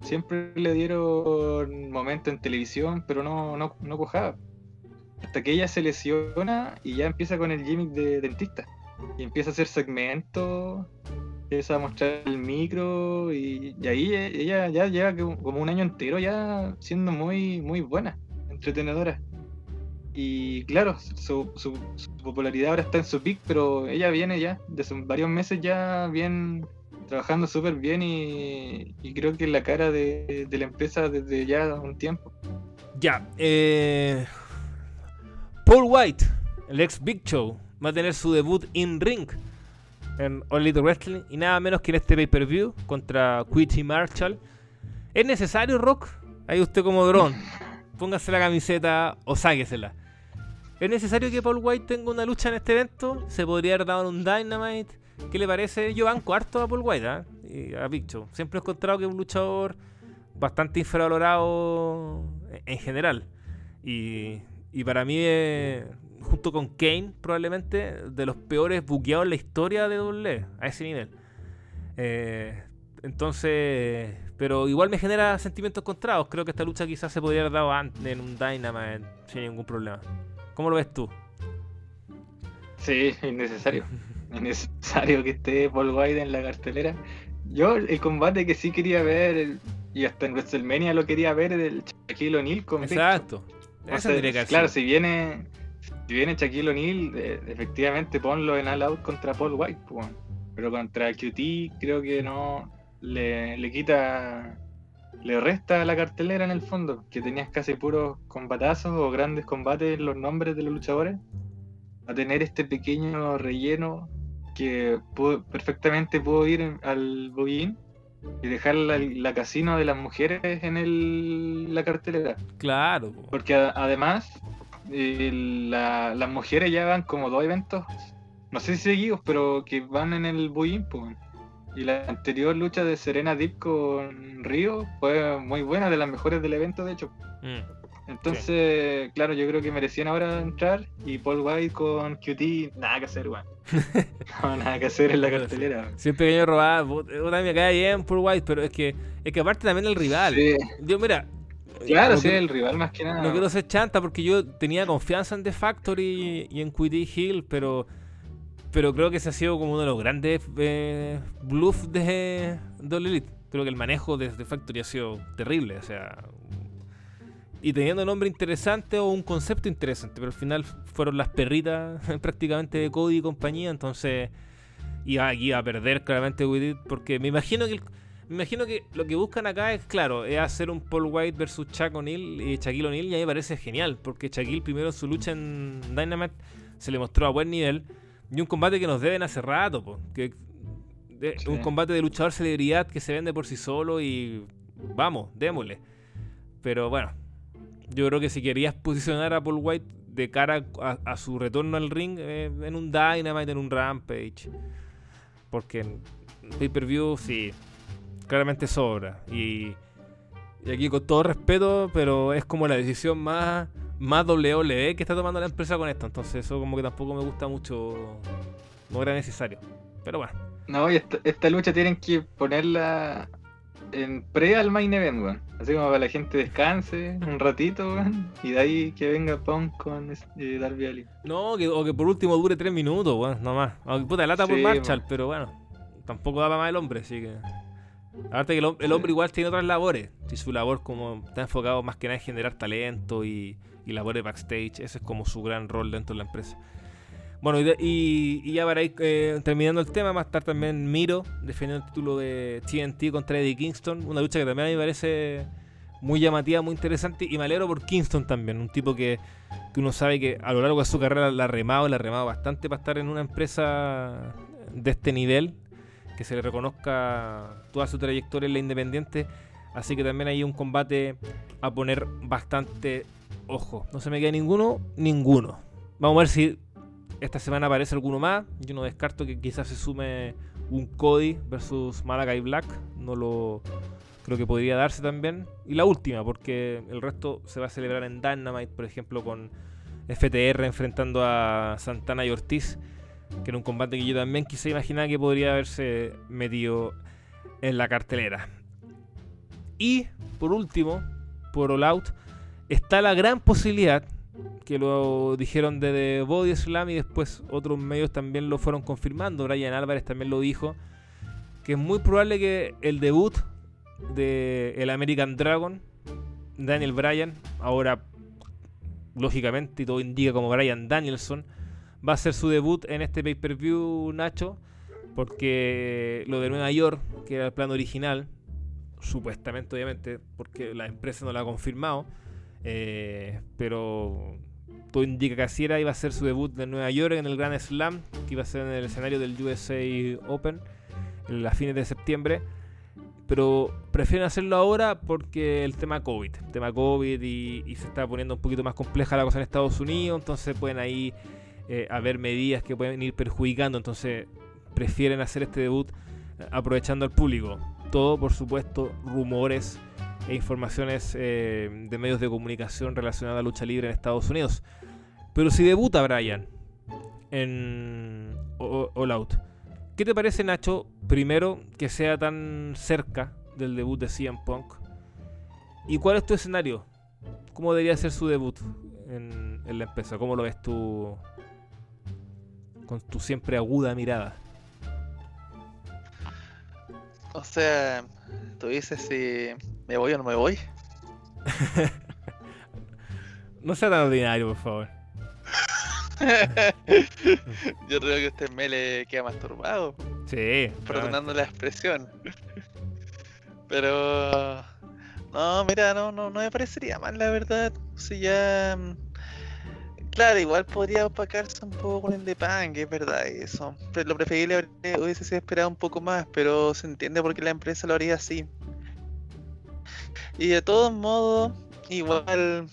S3: Siempre le dieron momento en televisión, pero no, no, no cojaba hasta que ella se lesiona y ya empieza con el gimmick de dentista. Y empieza a hacer segmentos empieza a mostrar el micro y, ahí e- ella ya lleva como un año entero ya siendo muy, muy buena, entretenedora. Y claro, su, su- popularidad ahora está en su pic, pero ella viene ya, desde varios meses ya bien, trabajando súper bien y, creo que es la cara de, de la empresa desde ya un tiempo.
S1: Ya, eh, Paul White, el ex Big Show, va a tener su debut in ring en All Elite Wrestling y nada menos que en este pay-per-view contra Quitty Marshall. ¿Es necesario, Rock? Ahí usted como dron, póngase la camiseta o sáquesela. ¿Es necesario que Paul White tenga una lucha en este evento? ¿Se podría haber dado un Dynamite? ¿Qué le parece? Yo banco harto a Paul White ¿ah? y a Big Show. Siempre he encontrado que es un luchador bastante infravalorado en general. Y, y para mí, eh, junto con Kane, probablemente de los peores buqueados en la historia de WWE, a ese nivel. Eh, entonces, pero igual me genera sentimientos encontrados. Creo que esta lucha quizás se podría haber dado antes en un Dynamite sin ningún problema. ¿Cómo lo ves tú?
S3: Sí, es necesario. Es necesario que esté Paul White en la cartelera. Yo el combate que sí quería ver, el- y hasta en WrestleMania lo quería ver, es el Shaquille O'Neal con.
S1: Exacto.
S3: O sea, claro, si viene, si viene Shaquille O'Neal, eh, efectivamente ponlo en All Out contra Paul White, bueno. pero contra QT creo que no le, le quita, le resta la cartelera en el fondo, que tenías casi puros combatazos o grandes combates en los nombres de los luchadores, a tener este pequeño relleno que pudo- perfectamente pudo ir al Boguín y dejar la, la casino de las mujeres en el, la cartelera.
S1: Claro. po.
S3: Porque a- además, eh, la- las mujeres ya van como dos eventos, no sé si seguidos, pero que van en el Buin. Y la anterior lucha de Serena Deep con Río fue muy buena, de las mejores del evento, de hecho.
S1: Mm.
S3: Entonces, claro, yo creo que merecían ahora entrar. Y Paul White con QT, nada que hacer, weón. no, nada que hacer en la cartelera.
S1: Siempre que yo robaba, puta, me cae bien Paul White, pero es que, es que aparte también el rival.
S3: Sí,
S1: Yo, mira.
S3: Claro,
S1: no
S3: sí,
S1: quiero-
S3: el rival más que nada.
S1: No quiero ser chanta porque yo tenía confianza en The Factory y en QT Hill, pero pero creo que ese ha sido como uno de los grandes eh, bluffs de Double Elite. Creo que el manejo de The Factory ha sido terrible, o sea, y teniendo un nombre interesante o un concepto interesante, pero al final fueron las perritas prácticamente de Cody y compañía, entonces iba, iba a perder claramente With It, porque me imagino que el- me imagino que lo que buscan acá es, claro, es hacer un Paul White versus Chuck O'Neill y Shaquille O'Neal y a mí me parece genial, porque Shaquille primero en su lucha en Dynamite se le mostró a buen nivel y un combate que nos deben hace rato, po, que de-
S3: Sí.
S1: un combate de luchador celebridad que se vende por sí solo y vamos, démosle. Pero bueno, yo creo que si querías posicionar a Paul White de cara a, a su retorno al ring eh, en un Dynamite, en un Rampage, porque en pay-per-view sí, claramente sobra. Y, y aquí con todo respeto, pero es como la decisión más, más WWE que está tomando la empresa con esto. Entonces eso como que tampoco me gusta mucho, no era necesario. Pero bueno,
S3: No, y esta, esta lucha tienen que ponerla en pre al main event, weón. Así como para que la gente descanse un ratito, weón. Y de ahí que venga Punk con eh, Darby Allin.
S1: no, que, o que por último dure tres minutos, bueno, no más. Aunque puta lata por Marshall, pero bueno, tampoco da para más el hombre, así que... Aparte que el, hom- el hombre igual tiene otras labores. Si su labor como está enfocado más que nada en generar talento y, y labores backstage, ese es como su gran rol dentro de la empresa. Bueno, y, de- y- y ya para ir eh, terminando el tema, va a estar también Miro defendiendo el título de TNT contra Eddie Kingston. Una lucha que también a mí me parece muy llamativa, muy interesante. Y me alegro por Kingston también, un tipo que, que uno sabe que a lo largo de su carrera la ha remado, la ha remado bastante para estar en una empresa de este nivel, que se le reconozca toda su trayectoria en la independiente. Así que también hay un combate a poner bastante ojo. No se me queda ninguno, ninguno. Vamos a ver si esta semana aparece alguno más. Yo no descarto que quizás se sume un Cody versus Malakai Black. No lo creo que podría darse también. Y la última, porque el resto se va a celebrar en Dynamite, por ejemplo, con FTR enfrentando a Santana y Ortiz. Que era un combate que yo también quise imaginar que podría haberse metido en la cartelera. Y por último, por All Out, está la gran posibilidad que lo dijeron de The Body Slam y después otros medios también lo fueron confirmando. Brian Álvarez también lo dijo. que es muy probable que el debut de el American Dragon, Daniel Bryan, ahora lógicamente y todo indica como Bryan Danielson, va a ser su debut en este pay-per-view Nacho, porque lo de Nueva York, que era el plan original, supuestamente obviamente, porque la empresa no lo ha confirmado, eh, pero todo indica que así era, iba a ser su debut en Nueva York en el Grand Slam, que iba a ser en el escenario del USA Open, en las fines de septiembre. Pero prefieren hacerlo ahora porque el tema COVID, el tema COVID y, se está poniendo un poquito más compleja la cosa en Estados Unidos, entonces pueden ahí eh, haber medidas que pueden ir perjudicando, entonces prefieren hacer este debut eh, aprovechando al público. Todo, por supuesto, rumores e informaciones eh, de medios de comunicación relacionadas a lucha libre en Estados Unidos. Pero si debuta Brian en All Out, ¿qué te parece, Nacho? Primero, que sea tan cerca del debut de CM Punk. ¿Y cuál es tu escenario? ¿Cómo debería ser su debut en, en la empresa? ¿Cómo lo ves tú con tu siempre aguda mirada?
S2: O sea, tú dices si me voy o no me voy.
S1: no sea tan ordinario, por favor.
S2: Yo creo que a usted me le queda masturbado.
S1: Sí.
S2: Perdonando la expresión. Pero. No, mira, no, no, no me parecería mal, la verdad. Si ya. Claro, igual podría opacarse un poco con el de Pan, que es verdad eso. Lo preferible hubiese sido esperar un poco más, pero se entiende por qué la empresa lo haría así. Y de todos modos, igual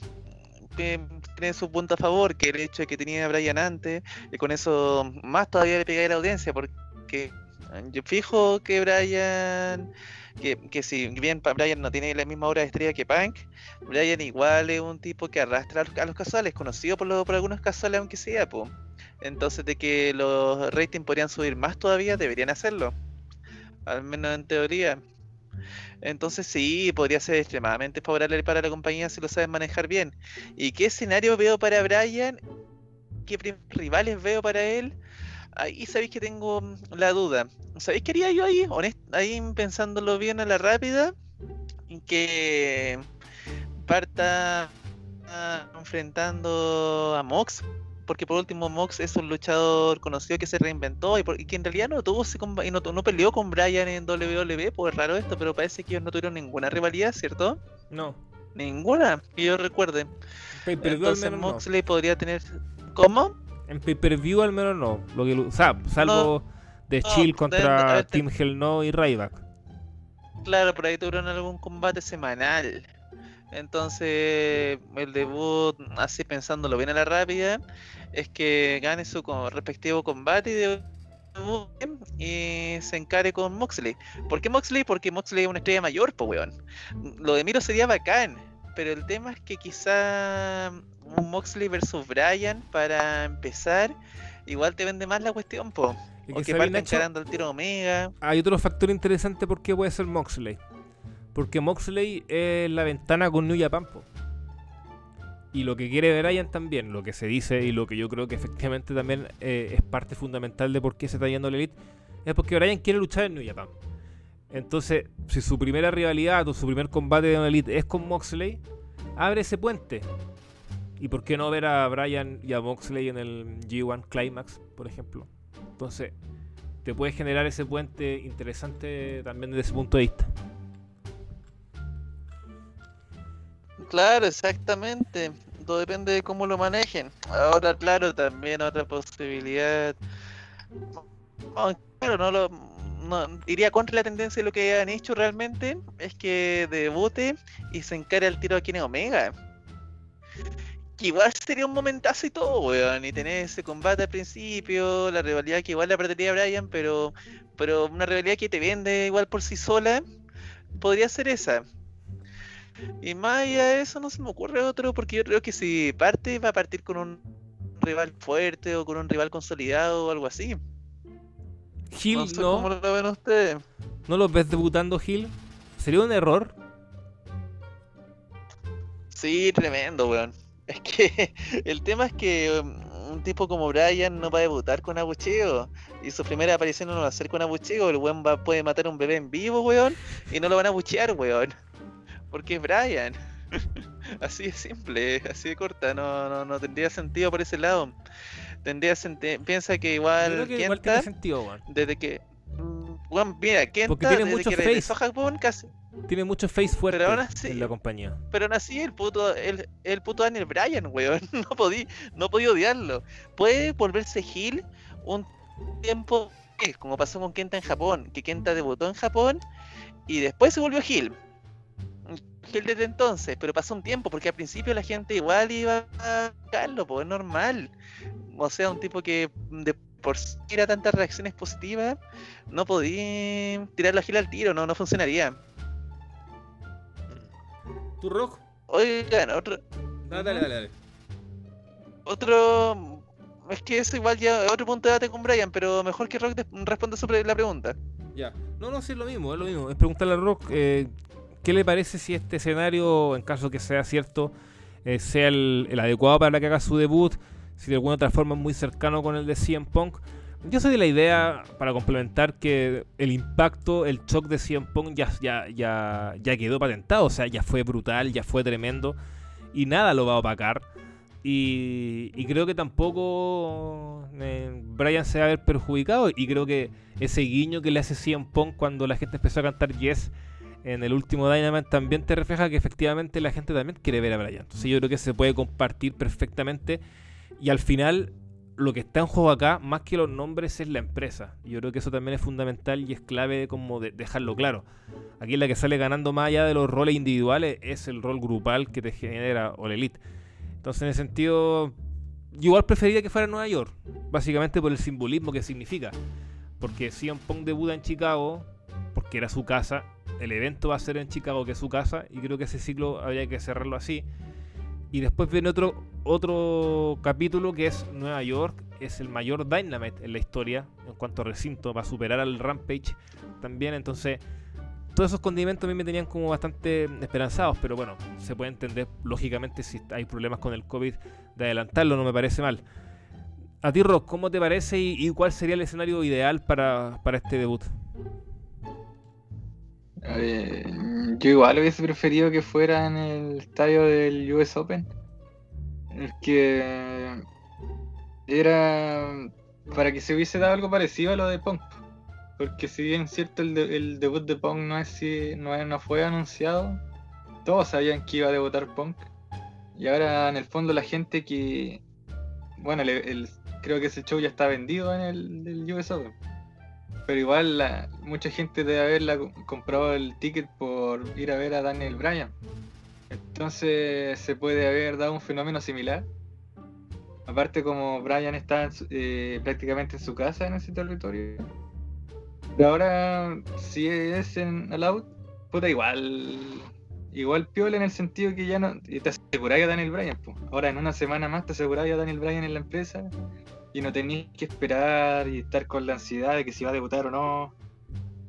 S2: tiene su punto a favor, que el hecho de que tenía a Brian antes, y con eso más todavía le pegaría a la audiencia, porque yo fijo que Brian que, que si bien Brian no tiene la misma obra de estrella que Punk, Brian igual es un tipo que arrastra a los, casuales, conocido por, por algunos casuales aunque sea, pues. Entonces de que los ratings podrían subir más todavía, deberían hacerlo. Al menos en teoría. Entonces sí, podría ser extremadamente favorable para la compañía si lo saben manejar bien. ¿Y qué escenario veo para Brian? ¿Qué rivales veo para él? Ahí sabéis que tengo mm, la duda. ¿Sabéis qué haría yo ahí? ahí pensándolo bien a la rápida, que parta ah, enfrentando a Mox, porque por último Mox es un luchador conocido que se reinventó y, que en realidad no tuvo y no, no, peleó con Brian en WWE, pues raro esto, pero parece que ellos no tuvieron ninguna rivalidad, ¿cierto?
S1: No.
S2: Ninguna, que yo recuerde. Entonces Moxley podría tener... ¿Cómo?
S1: En pay-per-view al menos no. Lo que, o sea, salvo de Chill contra Team Hell No y Ryback.
S2: Claro, por ahí tuvieron algún combate semanal. Entonces, el debut, así pensándolo bien a la rápida, es que gane su respectivo combate y, y se encare con Moxley. ¿Por qué Moxley? Porque Moxley es una estrella mayor, pues weón. Lo de Miro sería bacán, pero el tema es que quizá Moxley versus Bryan para empezar, igual te vende más la cuestión, po. O que parten encarando el tiro Omega.
S1: Hay otro factor interesante por qué puede ser Moxley. Porque Moxley es la ventana con New Japan, po. Y lo que quiere Bryan también, lo que se dice y lo que yo creo que efectivamente también eh, es parte fundamental de por qué se está yendo la Elite, es porque Bryan quiere luchar en New Japan. Entonces, si su primera rivalidad o su primer combate de una Elite es con Moxley, abre ese puente. ¿Y por qué no ver a Bryan y a Moxley en el G1 Climax, por ejemplo? Entonces, te puede generar ese puente interesante también desde ese punto de vista.
S2: Claro, exactamente. Todo depende de cómo lo manejen. Ahora, claro, también otra posibilidad. Claro, no lo. No, iría contra la tendencia de lo que han hecho realmente. Es que debute y se encare al tiro aquí en Omega que igual sería un momentazo y todo, weón, y tener ese combate al principio, la rivalidad que igual le apretaría a Brian, pero, pero una rivalidad que te vende igual por sí sola, podría ser esa. Y más allá de eso no se me ocurre otro, porque yo creo que si parte, va a partir con un rival fuerte o con un rival consolidado o algo así.
S1: Gil, no,
S2: ¿Cómo lo ven ustedes?
S1: ¿No lo ves debutando Gil? ¿Sería un error?
S2: Sí, tremendo, weón. Es que el tema es que un tipo como Brian no va a debutar con abucheo. Y su primera aparición no va a ser con abucheo. El weón va, puede matar a un bebé en vivo, weón. Y no lo van a abuchear, weón. Porque es Brian. así de simple, así de corta. No, no, no tendría sentido por ese lado. Tendría sentido. Piensa que igual.
S1: que igual tiene sentido, weón.
S2: desde que. mm, Weón, mira, Kenta,
S1: Porque tiene
S2: desde
S1: mucho
S2: que
S1: face.
S2: casi.
S1: Tiene mucho face fuerte
S2: Pero aún así-
S1: en la compañía.
S2: Pero aún así, el puto, el, el puto Daniel Bryan, weón. No podí, no podía odiarlo. Puede volverse heel un tiempo, como pasó con Kenta en Japón, que Kenta debutó en Japón y después se volvió heel. Heel desde entonces, pero pasó un tiempo, porque al principio la gente igual iba a cagarlo, pues es normal. O sea, un tipo que de por sí era tantas reacciones positivas, no podía tirarlo a heel al tiro, no, no funcionaría.
S1: ¿Tu rock?
S2: Oigan, otro,
S1: Dale, dale, dale. dale.
S2: Otro. Es que eso igual ya otro punto de debate con Brian, pero mejor que Rock responda sobre la pregunta.
S1: Ya. No, no, sí, es lo mismo, es lo mismo. Es preguntarle a Rock eh, qué le parece si este escenario, en caso que sea cierto, eh, sea el, el adecuado para que haga su debut, si de alguna otra forma es muy cercano con el de CM Punk. Yo soy de la idea, para complementar, que el impacto, el shock de CM Punk ya, ya, ya, ya quedó patentado, o sea, ya fue brutal, ya fue tremendo, y nada lo va a opacar. Y, y creo que tampoco eh, Brian se va a ver perjudicado. Y creo que ese guiño que le hace CM Punk cuando la gente empezó a cantar Yes en el último Dynamite también te refleja que efectivamente la gente también quiere ver a Brian. Entonces yo creo que se puede compartir perfectamente. Y al final, lo que está en juego acá, más que los nombres, es la empresa. Yo creo que eso también es fundamental y es clave como de dejarlo claro. Aquí la que sale ganando más allá de los roles individuales es el rol grupal que te genera All Elite. Entonces, en ese sentido, yo igual preferiría que fuera en Nueva York, básicamente por el simbolismo que significa. Porque CM Punk debuta en Chicago, porque era su casa, el evento va a ser en Chicago, que es su casa, y creo que ese ciclo habría que cerrarlo así. Y después viene otro, otro capítulo que es Nueva York, es el mayor Dynamite en la historia en cuanto a recinto, va a superar al Rampage también, entonces todos esos condimentos a mí me tenían como bastante esperanzados, pero bueno, se puede entender lógicamente si hay problemas con el COVID de adelantarlo, no me parece mal. A ti, Rock, ¿cómo te parece y, y cuál sería el escenario ideal para, para este debut?
S3: Eh, yo igual hubiese preferido que fuera en el estadio del US Open. El que era para que se hubiese dado algo parecido a lo de Punk. Porque si bien cierto el, de- el debut de Punk no, es, si- no, no fue anunciado, todos sabían que iba a debutar Punk. Y ahora en el fondo la gente que... Bueno, el- el- creo que ese show ya está vendido en el del US Open. Pero igual la- mucha gente debe haberla co- comprado el ticket por ir a ver a Daniel Bryan. Entonces se puede haber dado un fenómeno similar. Aparte como Bryan está eh, prácticamente en su casa en ese territorio. Pero ahora si es en All Out, puta igual. Igual piola en el sentido que ya no. Te aseguráis a Daniel Bryan, po. Ahora en una semana más te aseguráis a Daniel Bryan en la empresa y no tenéis que esperar y estar con la ansiedad de que si va a debutar o no.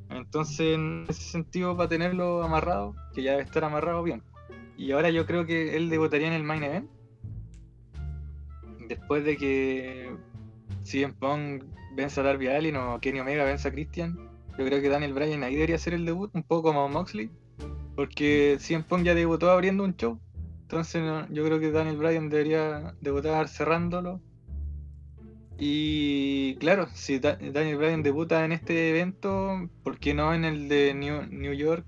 S3: Entonces, en ese sentido, para tenerlo amarrado, que ya debe estar amarrado bien. Y ahora yo creo que él debutaría en el main event. Después de que CM Punk vence a Darby Allin o Kenny Omega vence a Christian, yo creo que Daniel Bryan ahí debería hacer el debut, un poco como Moxley, porque CM Punk ya debutó abriendo un show. Entonces, yo creo que Daniel Bryan debería debutar cerrándolo y claro, si Da- Daniel Bryan debuta en este evento, ¿por qué no en el de New, New York?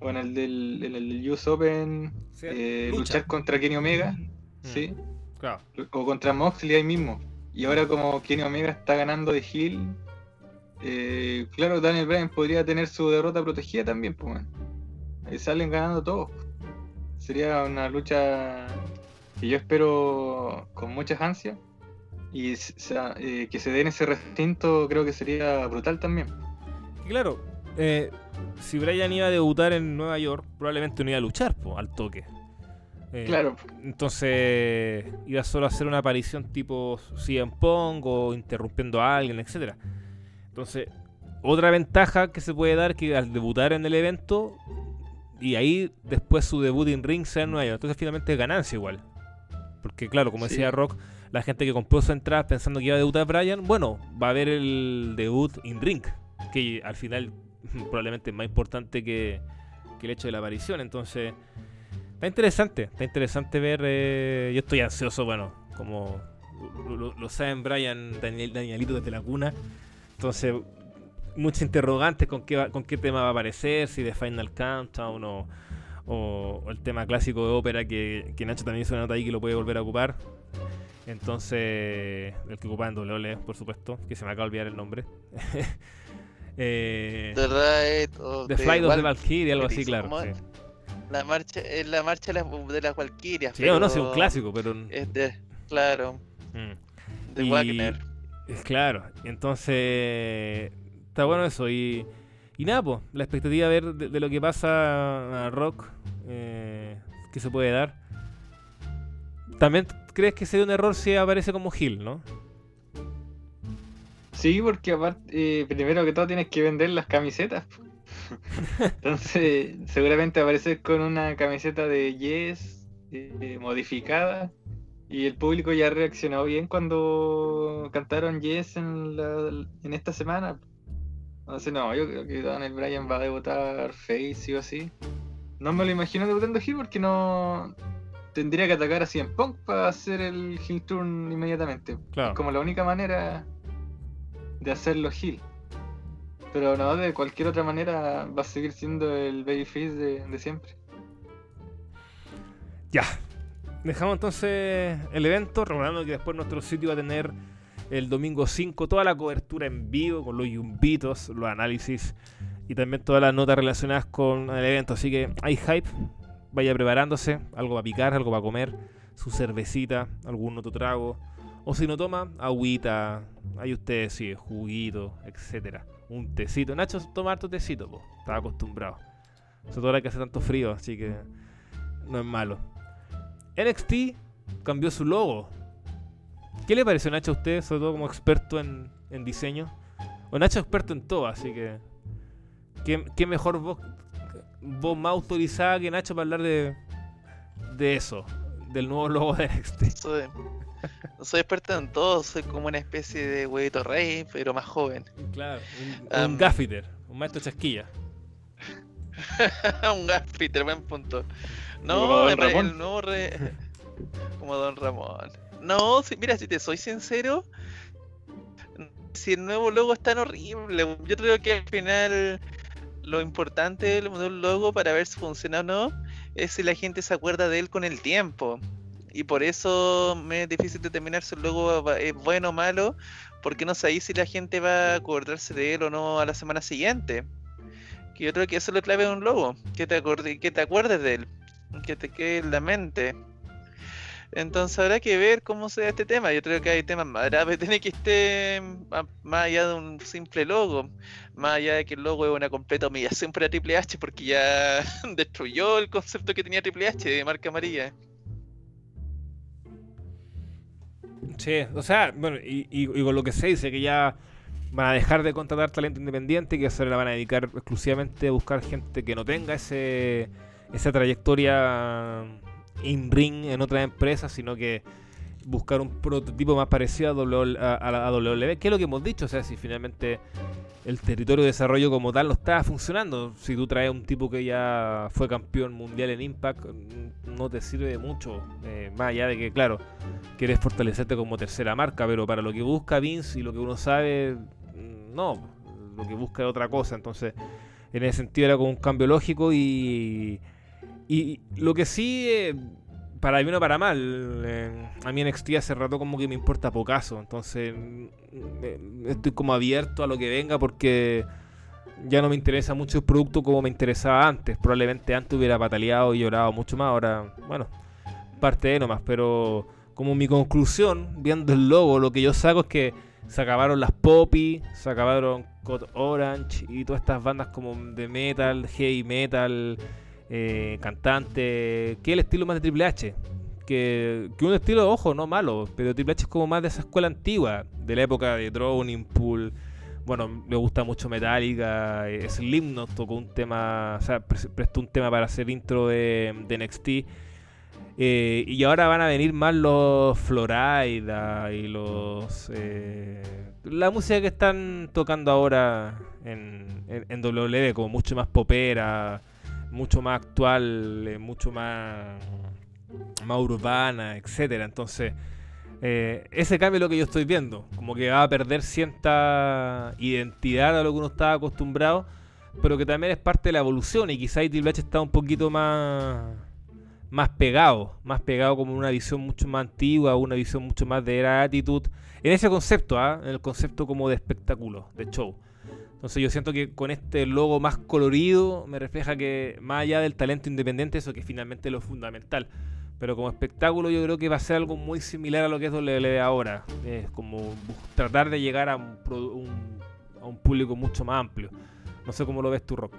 S3: O en el del, en el US Open, eh,
S1: lucha.
S3: luchar contra Kenny Omega,
S1: Mm.
S3: ¿sí?
S1: Claro.
S3: O contra Moxley ahí mismo. Y ahora como Kenny Omega está ganando de Hill, eh, claro, Daniel Bryan podría tener su derrota protegida también, pues. Ahí salen ganando todos. Sería una lucha que yo espero con muchas ansias. Y sea, eh, que se dé en ese recinto creo que sería brutal también.
S1: Claro, eh, si Brian iba a debutar en Nueva York, probablemente no iba a luchar po, al toque. Eh,
S3: Claro,
S1: Entonces iba solo a hacer una aparición tipo CM Punk o interrumpiendo a alguien, etcétera. Entonces, otra ventaja que se puede dar que al debutar en el evento y ahí después su debut en ring sea en Nueva York. Entonces finalmente es ganancia igual. Porque claro, como
S3: Sí.
S1: decía Rock, la gente que compró su entrada pensando que iba a debutar Brian, bueno, va a ver el debut in ring, que al final probablemente es más importante que, que el hecho de la aparición. Entonces, está interesante, está interesante ver. eh, yo estoy ansioso, bueno, como lo, lo- saben Brian, Daniel, Danielito desde la cuna. Entonces, muchos interrogantes con qué, va- con qué tema va a aparecer, si de Final Countdown o, o- o el tema clásico de ópera que, que Nacho también hizo una nota ahí que lo puede volver a ocupar. Entonces, el que ocupaba en WWE, por supuesto, que se me acaba de olvidar el nombre. eh,
S2: The Ride of
S1: The
S2: the
S1: Flight of the
S2: Val-
S1: Valkyrie, algo así, claro.
S2: ¿cómo
S1: sí.
S2: es? La marcha, es la marcha de las, Valquirias.
S1: Sí, o no, sí, un clásico, pero.
S2: Es de, claro,
S1: mm.
S2: de
S1: Y-
S2: Wagner.
S1: Es claro, entonces está bueno eso y, y nada, pues, la expectativa de ver de, de lo que pasa a Rock, eh, que se puede dar. También crees que sería un error si aparece como Hill, ¿no?
S3: Sí, porque aparte, eh, primero que todo tienes que vender las camisetas. Entonces, seguramente aparecer con una camiseta de Yes eh, modificada. Y el público ya reaccionó bien cuando cantaron Yes en, la- en esta semana. Entonces, no, yo creo que Daniel Bryan va a debutar Face sí o sí. No me lo imagino debutando Hill porque no tendría que atacar a CM Punk para hacer el Hill Turn inmediatamente.
S1: Claro.
S3: Es como la única manera de hacerlo heel. Pero no, de cualquier otra manera va a seguir siendo el babyface de, de siempre.
S1: Ya. Dejamos entonces el evento, recordando que después nuestro sitio va a tener el domingo 5 toda la cobertura en vivo con los yumbitos, los análisis y también todas las notas relacionadas con el evento. Así que hay hype, vaya preparándose, algo para picar, algo para comer, su cervecita, algún otro trago. O si no toma, agüita, ahí ustedes sí, juguito, etcétera. Un tecito. Nacho toma harto tecito, po. estaba acostumbrado. Sobre todo ahora que hace tanto frío, así que no es malo. NXT cambió su logo. ¿Qué le pareció Nacho a usted, sobre todo como experto en, en diseño? O Nacho experto en todo, así que. ¿Qué, qué mejor voz, voz más autorizada que Nacho para hablar de, de eso? Del nuevo logo de NXT.
S2: Soy, no soy experto en todo, soy como una especie de huevito rey, pero más joven.
S1: Claro, un,
S2: Am.
S1: un gaffiter, un maestro chasquilla.
S2: un gaffiter, buen punto. No, el nuevo re... como Don Ramón. No, si- mira, si te soy sincero, si el nuevo logo es tan horrible, yo creo que al final lo importante del del logo para ver si funciona o no es si la gente se acuerda de él con el tiempo. Y por eso me es difícil determinar si el logo es bueno o malo, porque no ahí si la gente va a acordarse de él o no a la semana siguiente. Que yo creo que eso es lo clave de un logo, que te, acorde- que te acuerdes de él, que te quede en la mente. Entonces habrá que ver cómo sea este tema. Yo creo que hay temas más graves. Tiene que esté ma- más allá de un simple logo. Más allá de que el logo es una completa humillación para Triple H porque ya destruyó el concepto que tenía Triple H de marca amarilla.
S1: Sí, o sea, bueno, y, y- y con lo que se dice, que ya van a dejar de contratar talento independiente y que se la van a dedicar exclusivamente a buscar gente que no tenga ese esa trayectoria in-ring en otras empresas, sino que buscar un prototipo más parecido a, WL a, a a WWE, que es lo que hemos dicho, o sea, si finalmente el territorio de desarrollo como tal no está funcionando, si tú traes un tipo que ya fue campeón mundial en Impact, no te sirve de mucho, eh, más allá de que, claro, quieres fortalecerte como tercera marca, pero para lo que busca Vince y lo que uno sabe, no, lo que busca es otra cosa. Entonces, en ese sentido era como un cambio lógico y lo que sí, eh, para bien o para mal, eh, a mí NXT hace rato como que me importa pocaso, entonces mm, eh, estoy como abierto a lo que venga porque ya no me interesa mucho el producto como me interesaba antes. Probablemente antes hubiera pataleado y llorado mucho más, ahora, bueno, parte de nomás, pero como mi conclusión, viendo el logo, lo que yo saco es que se acabaron las Poppy, se acabaron Code Orange y todas estas bandas como de metal, heavy metal, eh, cantante, que el estilo más de Triple H. Que, que un estilo, ojo, no malo, pero Triple H es como más de esa escuela antigua, de la época de Drowning Pool. Bueno, me gusta mucho Metallica, eh, Slipknot tocó un tema, o sea, pre- prestó un tema para hacer intro de, de NXT. Eh, y ahora van a venir más los Florida y los. eh, la música que están tocando ahora en, en, en WWE, como mucho más popera, mucho más actual, eh, mucho más, más urbana, etcétera. Entonces, eh, ese cambio es lo que yo estoy viendo. Como que va a perder cierta identidad a lo que uno estaba acostumbrado, pero que también es parte de la evolución. Y quizá H está un poquito más más pegado, más pegado como una visión mucho más antigua, una visión mucho más de era attitude, en ese concepto, ¿ah? en el concepto como de espectáculo, de show. Entonces yo siento que con este logo más colorido me refleja que más allá del talento independiente, eso que finalmente es lo fundamental. Pero como espectáculo yo creo que va a ser algo muy similar a lo que es WWE ahora. Es como tratar de llegar a un, público mucho más amplio. No sé cómo lo ves tú, Rock.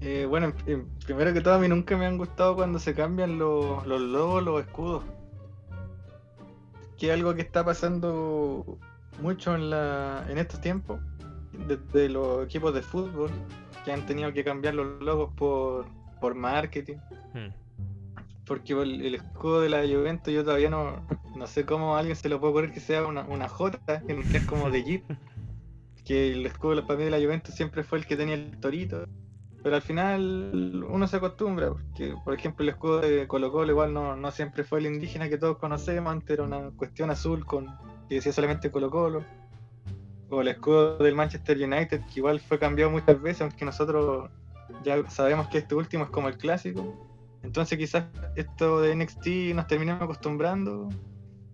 S3: Eh, bueno, en- en- primero que todo, a mí nunca me han gustado cuando se cambian los, logos, los escudos. Que algo que está pasando mucho en, la, en estos tiempos, desde los equipos de fútbol, que han tenido que cambiar los logos por, por marketing.
S1: Hmm.
S3: Porque el, el escudo de la Juventus yo todavía no, no sé cómo a alguien se le puede ocurrir que sea una, una J, que es como de Jeep. Que el escudo para mí de la Juventus siempre fue el que tenía el torito. Pero al final uno se acostumbra, porque por ejemplo el escudo de Colo Colo igual no, no siempre fue el indígena que todos conocemos, antes era una cuestión azul con que decía solamente Colo Colo. O el escudo del Manchester United, que igual fue cambiado muchas veces, aunque nosotros ya sabemos que este último es como el clásico. Entonces quizás esto de NXT nos terminamos acostumbrando.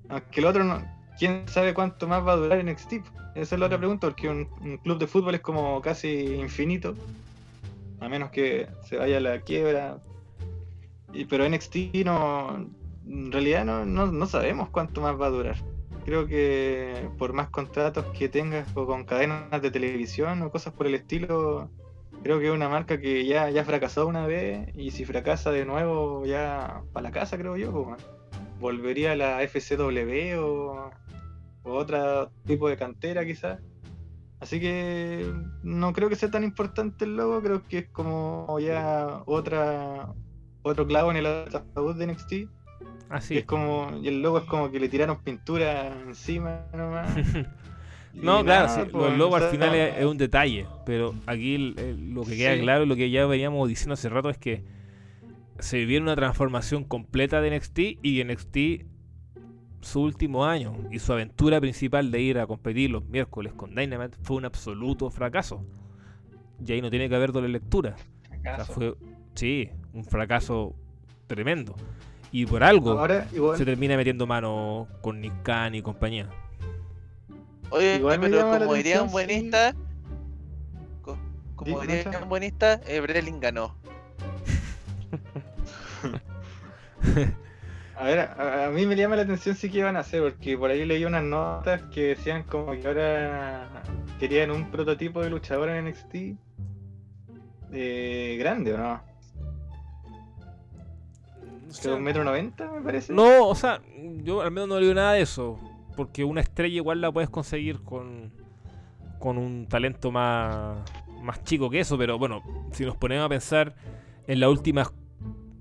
S3: Aunque el otro no, quién sabe cuánto más va a durar NXT. Esa es la otra pregunta, porque un, un club de fútbol es como casi infinito. A menos que se vaya a la quiebra. Y, pero NXT no. En realidad no, no, no sabemos cuánto más va a durar. Creo que por más contratos que tengas o con cadenas de televisión o cosas por el estilo, creo que es una marca que ya, ya fracasó una vez y si fracasa de nuevo ya para la casa creo yo, pues, volvería a la FCW o, o otro tipo de cantera quizás. Así que no creo que sea tan importante el logo, creo que es como ya otra otro clavo en el ataúd de NXT.
S1: Así.
S3: Es como, y el logo es como que le tiraron pintura encima nomás. Y
S1: No, claro,
S3: nada, pues,
S1: el logo al final es, es un detalle, pero aquí el- el- lo que queda
S3: Sí.
S1: claro, lo que ya veníamos diciendo hace rato es que se viene una transformación completa de NXT y NXT su último año y su aventura principal de ir a competir los miércoles con Dynamite fue un absoluto fracaso. Y ahí no tiene que haber doble lectura. O sea, fue, sí, un fracaso tremendo. Y por algo
S3: Ahora, igual,
S1: se termina metiendo mano con Nick Khan y compañía.
S2: Oye,
S3: Igual
S2: pero como diría un
S3: sí.
S2: buenista, co- como
S3: Di,
S2: diría un buenista, eh, Brelin ganó.
S3: a ver, a, a mí me llama la atención sí que iban a hacer, porque por ahí leí unas notas que decían como que ahora querían un prototipo de luchador en NXT eh, grande, ¿o no? De un metro noventa, me parece.
S1: No, o sea, yo al menos no leo nada de eso. Porque una estrella igual la puedes conseguir con, con un talento más, más chico que eso. Pero bueno, si nos ponemos a pensar en las últimas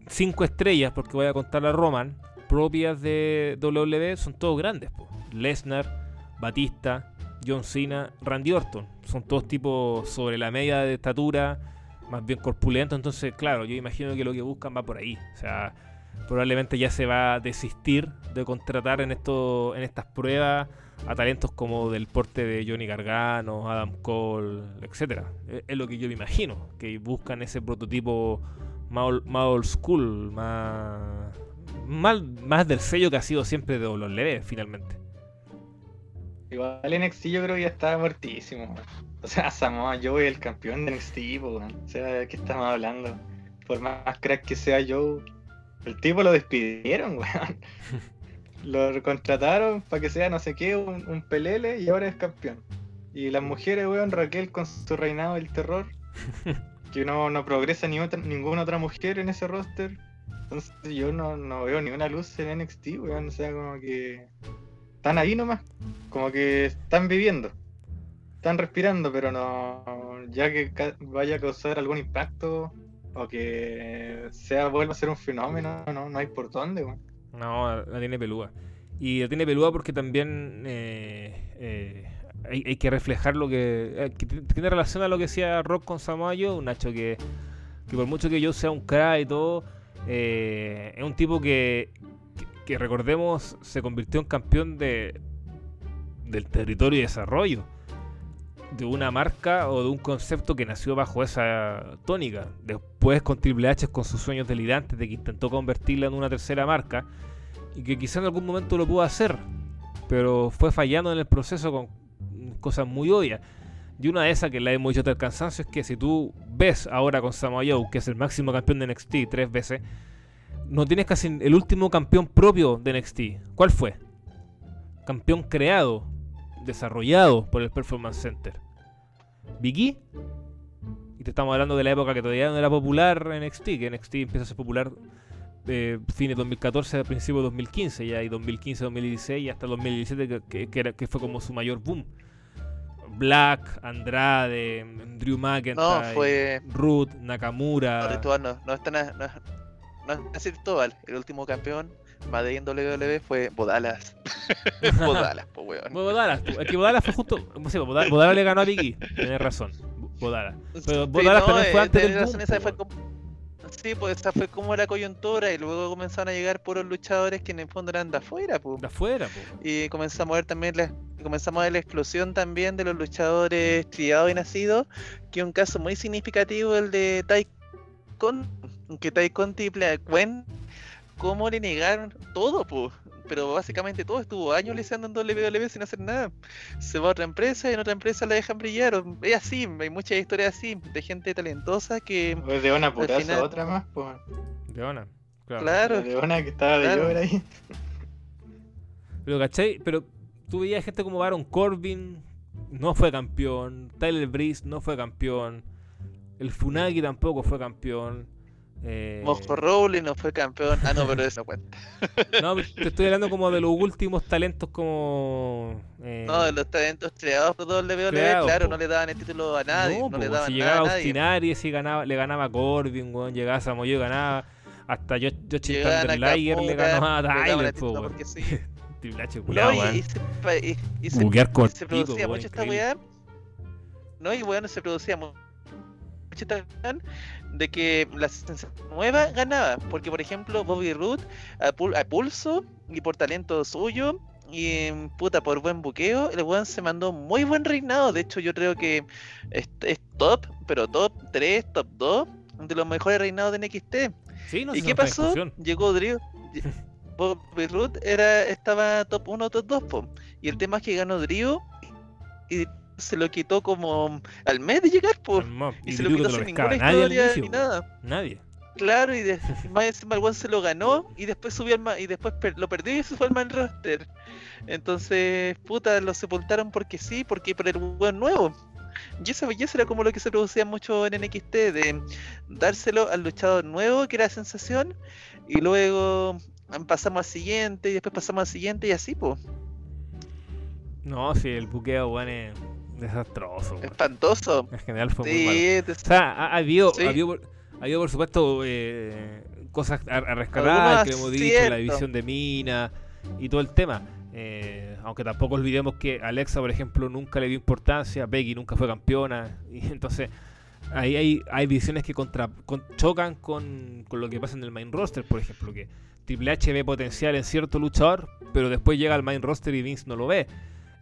S1: cinco estrellas, porque voy a contar a Roman, propias de WWE, son todos grandes. po. Lesnar, Batista, John Cena, Randy Orton. Son todos tipos sobre la media de estatura, más bien corpulentos. Entonces, claro, yo imagino que lo que buscan va por ahí. O sea, probablemente ya se va a desistir de contratar en esto, en estas pruebas a talentos como del porte de Johnny Gargano, Adam Cole, etcétera. Es, es lo que yo me imagino, que buscan ese prototipo más, ol- más old school, más, más, del sello que ha sido siempre de WWE, finalmente.
S3: Igual NXT yo creo que ya estaba muertísimo. O sea, Samoa Joe es el campeón de NXT, po. O sea, ¿de qué estamos hablando? Por más crack que sea Joe, el tipo lo despidieron, weón. Lo contrataron para que sea no sé qué, un, un pelele y ahora es campeón. Y las mujeres, weón, Raquel con su reinado del terror, que no, no progresa ni otra, ninguna otra mujer en ese roster. Entonces yo no, no veo ni una luz en NXT, weón. O sea, como que están ahí nomás, como que están viviendo, están respirando, pero no, ya que vaya a causar algún impacto o que sea a ser un fenómeno, no, no hay por dónde.
S1: No, la tiene pelúa. Y la tiene pelúa porque también eh, eh, hay, que reflejar lo que, eh, tiene relación a lo que decía Rock con Samoa Joe, un Nacho que, por mucho que yo sea un crack y todo, es un tipo que, que, que recordemos se convirtió en campeón de del territorio y desarrollo de una marca o de un concepto que nació bajo esa tónica. Después con Triple H con sus sueños delirantes de que intentó convertirla en una tercera marca y que quizá en algún momento lo pudo hacer, pero fue fallando en el proceso con cosas muy obvias. Y una de esas que la hemos dicho hasta el cansancio es que si tú ves ahora con Samoa Joe, que es el máximo campeón de NXT tres veces, no tienes casi el último campeón propio de NXT. ¿Cuál fue? Campeón creado, desarrollado por el Performance Center. Vicky. Y te estamos hablando de la época que todavía no era popular NXT, que NXT empieza a ser popular de fines 2014 a principios de 2015, ya y 2015, 2016 y hasta 2017 que, que- era- que fue como su mayor boom. Black, Andrade, Drew McIntyre,
S2: No, fue.
S1: Ruth, Nakamura.
S2: No, no es tan. No, es- no es Cristóbal. El último campeón de en WWE fue Bodalas. Bodalas, pues weón.
S1: Bodalas, es que Bodalas fue justo. Sí, Bodalas, Bodalas le ganó a Vicky, tenés razón. Bodalas. Pero
S2: Sí,
S1: Bodalas también fue
S2: eh,
S1: antes del
S2: razón,
S1: boom,
S2: esa
S1: po,
S2: fue como- Sí, pues esa fue como la coyuntura y luego comenzaron a llegar puros luchadores que en el fondo eran de afuera, pues.
S1: De afuera, po.
S2: Y comenzamos a ver también la, comenzamos a ver la explosión también de los luchadores criados y nacidos, que un caso muy significativo el de Tai Con, que Tai Conti y Gwen, cómo le negaron todo, pues. Pero básicamente todo estuvo años liceando en WWE sin hacer nada. Se va a otra empresa y en otra empresa la dejan brillar. Es así, hay muchas historias así, de gente talentosa que,
S3: Pues de una putazo
S2: final-
S3: a otra más, pues.
S1: De Ona, claro.
S2: claro,
S3: De una que estaba de
S2: Claro.
S3: llover ahí.
S1: Pero, ¿cachai? Pero tú veías gente como Baron Corbin, no fue campeón. Tyler Breeze no fue campeón. El Funagi tampoco fue campeón. Eh,
S2: Mojo Rowley no fue campeón. Ah, no, pero eso no cuenta.
S1: no, te estoy hablando como de los últimos talentos como... eh,
S2: No, de los talentos creados por WWE, claro,
S1: po.
S2: no le daban el título a nadie, no,
S1: po,
S2: le
S1: si llegaba
S2: a
S1: Austin
S2: nadie.
S1: Aries y ganaba, le ganaba a Corbin, weón, llegaba Joe y ganaba. Hasta
S2: Llegaban a
S1: Liger le ganó a Tyler,
S2: porque sí.
S1: Triple H,
S2: No,
S1: culiao,
S2: y, se, pa- y- y se-
S1: Buquear
S2: y se
S1: cortito,
S2: producía
S1: weón,
S2: mucho esta weá. No, y bueno, se producía mu- mucho de que la sensación nueva ganaba. Porque, por ejemplo, Bobby Roode a, pul- a pulso y por talento suyo. Y em, puta, por buen buqueo, el weón se mandó muy buen reinado. De hecho, yo creo que es, es top, pero top 3, top 2 de los mejores reinados de NXT.
S1: Sí, no
S2: ¿Y qué pasó?
S1: discusión.
S2: Llegó Drew. Bobby Roode era, estaba top 1, top 2, po. Y el tema es que ganó Drew y se lo quitó como al mes de llegar.
S1: Hermano,
S2: Y
S1: y
S2: se lo quitó sin ninguna historia
S1: inicio,
S2: ni nada.
S1: Nadie.
S2: Claro, y de, más encima el se lo ganó y después subió al y después per- lo perdió y se fue al man roster. Entonces, puta, lo sepultaron porque sí, porque por el weón nuevo. Y y eso era como lo que se producía mucho en NXT, de dárselo al luchador nuevo, que era sensación, y luego pasamos al siguiente, y después pasamos al siguiente, y así, pues.
S1: No, sí, el buqueo, weón, es desastroso.
S2: Espantoso.
S1: En general fue muy malo.
S2: Sí,
S1: O sea, ha, ha habido,
S2: Sí.
S1: ha habido, por- ha habido, por supuesto, eh, cosas a, a rescatar, que hemos dicho, la división de Mina y todo el tema. Eh, aunque tampoco olvidemos que Alexa, por ejemplo, nunca le dio importancia, Becky nunca fue campeona, y entonces ahí hay, hay divisiones que contra, con- chocan con, con lo que pasa en el main roster, por ejemplo, que Triple H ve potencial en cierto luchador, pero después llega al main roster y Vince no lo ve.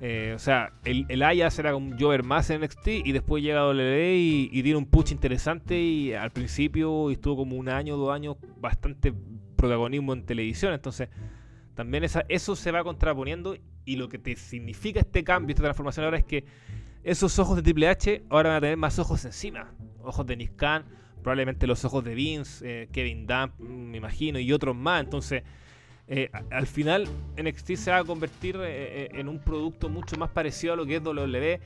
S1: Eh, o sea, el, el Ayas era un Jover más en NXT y después llega a WWE y, y tiene un push interesante y al principio estuvo como un año, dos años bastante protagonismo en televisión. Entonces, también esa, eso se va contraponiendo y lo que te significa este cambio, esta transformación ahora es que esos ojos de Triple H ahora van a tener más ojos encima. Ojos de Nick Khan, probablemente los ojos de Vince, eh, Kevin Dunn, mm, me imagino, y otros más. Entonces, eh, al final NXT se va a convertir eh, eh, en un producto mucho más parecido a lo que es WWE,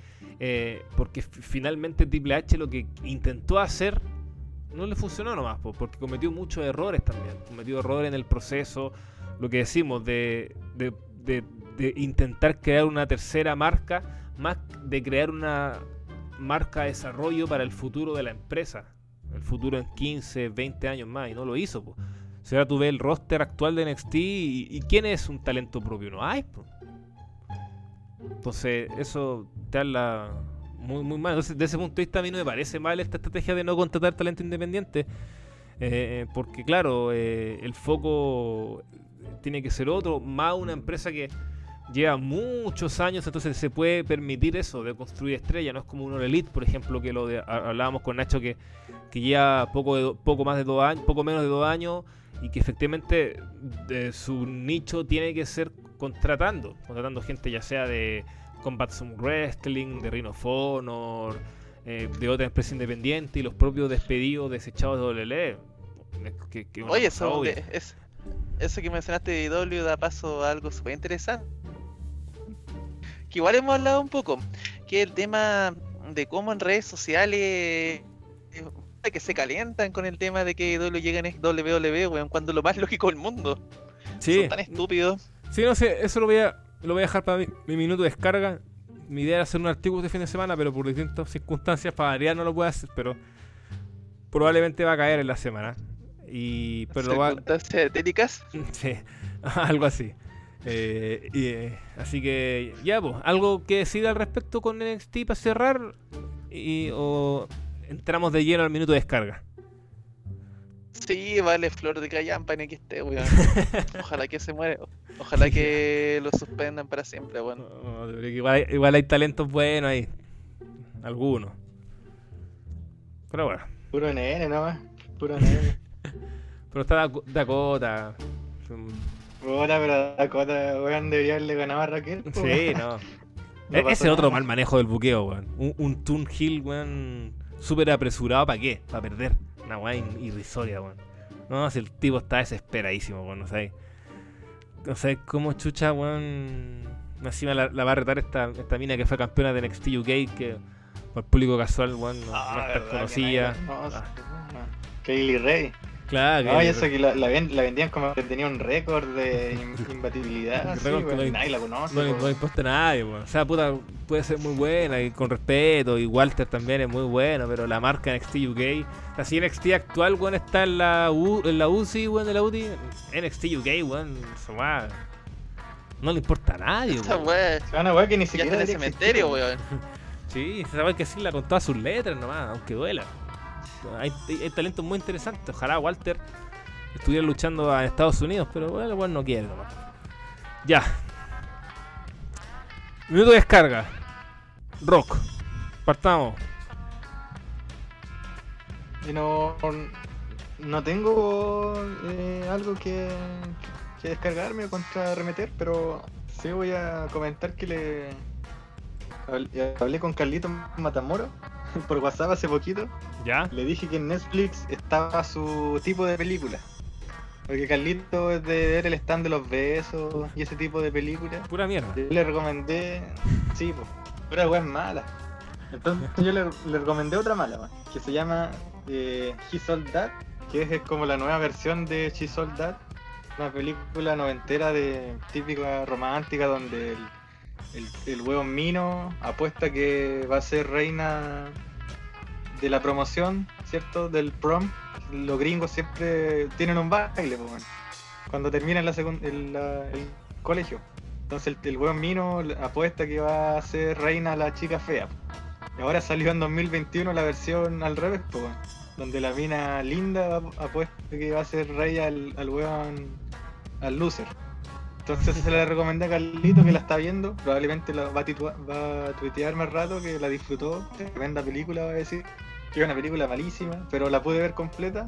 S1: porque finalmente Triple H lo que intentó hacer no le funcionó nomás, po, porque cometió muchos errores también, cometió errores en el proceso, lo que decimos de, de- intentar crear una tercera marca, más de crear una marca de desarrollo para el futuro de la empresa. El futuro en 15, 20 años más y no lo hizo. Ahora tú ves el roster actual de NXT y, y quién es un talento propio, no hay. Po. Entonces eso te habla muy, muy mal. Entonces, desde ese punto de vista a mí no me parece mal esta estrategia de no contratar talento independiente. Eh, porque claro, eh, el foco tiene que ser otro, más una empresa que lleva muchos años, entonces se puede permitir eso de construir estrellas, no es como un Elite, por ejemplo, que lo de, hablábamos con Nacho que, que lleva poco, de, poco más de dos años, poco menos de dos años y que efectivamente de su nicho tiene que ser contratando, contratando gente ya sea de Combat Zone Wrestling, de of Honor, eh, de otra empresa independiente y los propios despedidos desechados de WLE.
S2: Que, que Oye, eso, es, eso que mencionaste de W da paso a algo súper interesante. Que igual hemos hablado un poco, que el tema de cómo en redes sociales que se calientan con el tema de que W llega en WWE, weón, cuando lo más lógico del mundo. Sí. Son tan estúpidos.
S1: Sí, no sé, eso lo voy a, lo voy a dejar para mi, mi minuto de descarga. Mi idea era hacer un artículo de fin de semana, pero por distintas circunstancias, para variar no lo puedo hacer, pero probablemente va a caer en la semana. Y, pero va...
S2: técnicas?
S1: Sí, algo así. Eh, y, eh, así que ya, pues, algo que decir al respecto con NXT para cerrar y, o entramos de lleno al minuto de descarga.
S2: Sí, vale, flor de callampa en XT, weón. Ojalá que se muere. Ojalá que lo suspendan para siempre, weón.
S1: igual, igual, hay talentos buenos ahí. Algunos. Pero bueno.
S3: Puro nene, ¿no? Puro nene.
S1: Pero está Dakota.
S3: Puta, pero Dakota, weón, debería haberle ganado a Raquel.
S1: Sí, no. E-, ese otro mal manejo del buqueo, weón. Un, un Toon Hill, weón, súper apresurado, ¿para qué? Para perder. Una weón irrisoria, weón. No, si el tipo está desesperadísimo, weón, no sé. No sé cómo chucha, weón. Encima la, la va a retar esta, esta mina que fue campeona de NXT UK, que por el público casual, weón, no, ah, no conocida. Ah.
S3: Kaylee Ray.
S1: Claro,
S3: no, y eso que la, la, vendían como que tenía un récord de imbatibilidad. sí, no, nadie la conoce.
S1: No, no, importa a nadie, O sea, puta, puede ser muy buena y con respeto. Y Walter también es muy bueno, pero la marca NXT UK. Así NXT actual, weón, está en la, U, en la UCI, weón, de la UTI. NXT UK, weón, no le importa a nadie,
S2: weón. Esa una
S3: weón que ni siquiera.
S2: en el cementerio, weón.
S1: Sí, se sabe que sí, la con todas sus letras nomás, aunque duela hay, hay talentos muy interesantes. Ojalá Walter estuviera luchando a Estados Unidos, pero bueno, bueno no quiere. Ya. Minuto de descarga. Rock. Partamos.
S3: No, no tengo eh, algo que, descargarme o contra remeter, pero sí voy a comentar que le hablé con Carlito Matamoro por WhatsApp hace poquito.
S1: ¿Ya?
S3: Le dije que en Netflix estaba su tipo de película. Porque Carlito es de ver el stand de los besos y ese tipo de películas.
S1: Pura mierda.
S3: Yo le recomendé. Sí, pues. Pura weá mala. Entonces yo le, recomendé otra mala, que se llama eh, He Sold That, que es, como la nueva versión de She Sold That. Una película noventera de típica romántica donde el el, el huevo Mino apuesta que va a ser reina de la promoción, ¿cierto? Del prom. Los gringos siempre tienen un baile, pues, cuando terminan la el, el, colegio. Entonces el, el Mino apuesta que va a ser reina la chica fea. Y ahora salió en 2021 la versión al revés, pues, donde la mina linda apuesta que va a ser rey al, al hueón, al loser. Entonces se la recomendé a Carlito que la está viendo. Probablemente la va, a tuitear más rato que la disfrutó. Tremenda película, va a decir. Que es una película malísima, pero la pude ver completa.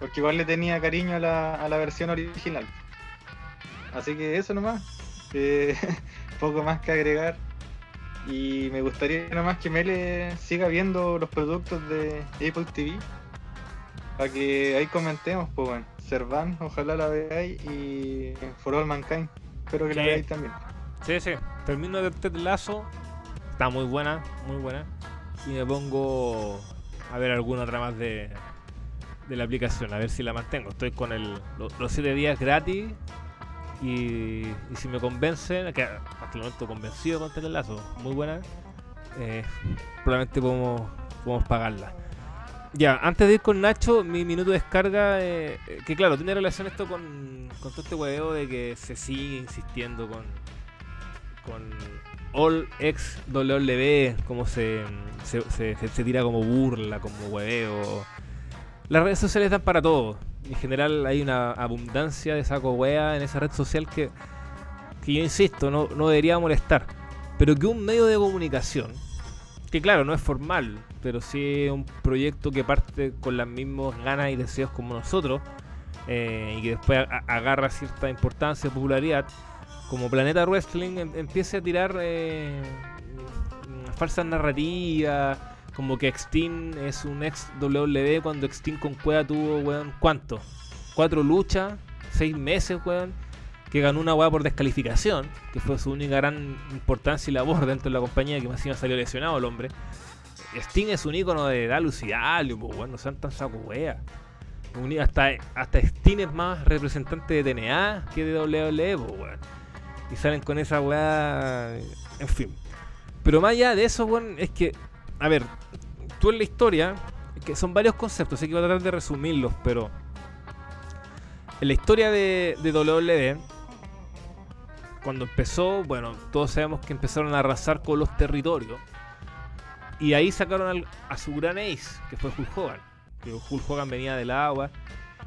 S3: Porque igual le tenía cariño a la, a la versión original. Así que eso nomás. Poco más que agregar. Y me gustaría nomás que Mele siga viendo los productos de Apple TV. Para que ahí comentemos, pues bueno. Servan, ojalá la veáis, y For All Mankind, espero que la veáis también.
S1: Sí, sí, termino de Ted Lazo, está muy buena, muy buena, y me pongo a ver alguna otra más de, de la aplicación, a ver si la mantengo. Estoy con el, los 7 días gratis y, y, si me convencen, que hasta el momento convencido con Ted Lazo, muy buena, eh, probablemente podemos, podemos pagarla. Ya, antes de ir con Nacho, mi minuto de descarga, eh, que claro, tiene relación esto con, todo este hueveo de que se sigue insistiendo con, con All X W, como se, se, se, tira como burla, como hueveo. Las redes sociales dan para todo. En general hay una abundancia de saco wea en esa red social que, que yo insisto, no, no debería molestar. Pero que un medio de comunicación, que claro, no es formal, pero sí es un proyecto que parte con las mismas ganas y deseos como nosotros, eh, y que después agarra cierta importancia y popularidad, como Planeta Wrestling em- empiece a tirar eh, falsas narrativas, como que Extin es un ex WWE cuando Extin con Cueva tuvo, weón, ¿cuánto? Cuatro luchas, seis meses, weón, que ganó una weá por descalificación, que fue su única gran importancia y labor dentro de la compañía, que más encima salió lesionado el hombre. Sting es un ícono de Dallas y Dalio, pues bueno, no sean tan saco wea. Hasta, hasta Sting es más representante de TNA que de WWE, pues weón. Y salen con esa weá. En fin. Pero más allá de eso, weón, es que. A ver, tú en la historia. es que son varios conceptos, así que voy a tratar de resumirlos, pero. En la historia de, de WWE. Cuando empezó, bueno, todos sabemos que empezaron a arrasar con los territorios. Y ahí sacaron a su gran ace, que fue Hulk Hogan. Que Hulk Hogan venía del agua.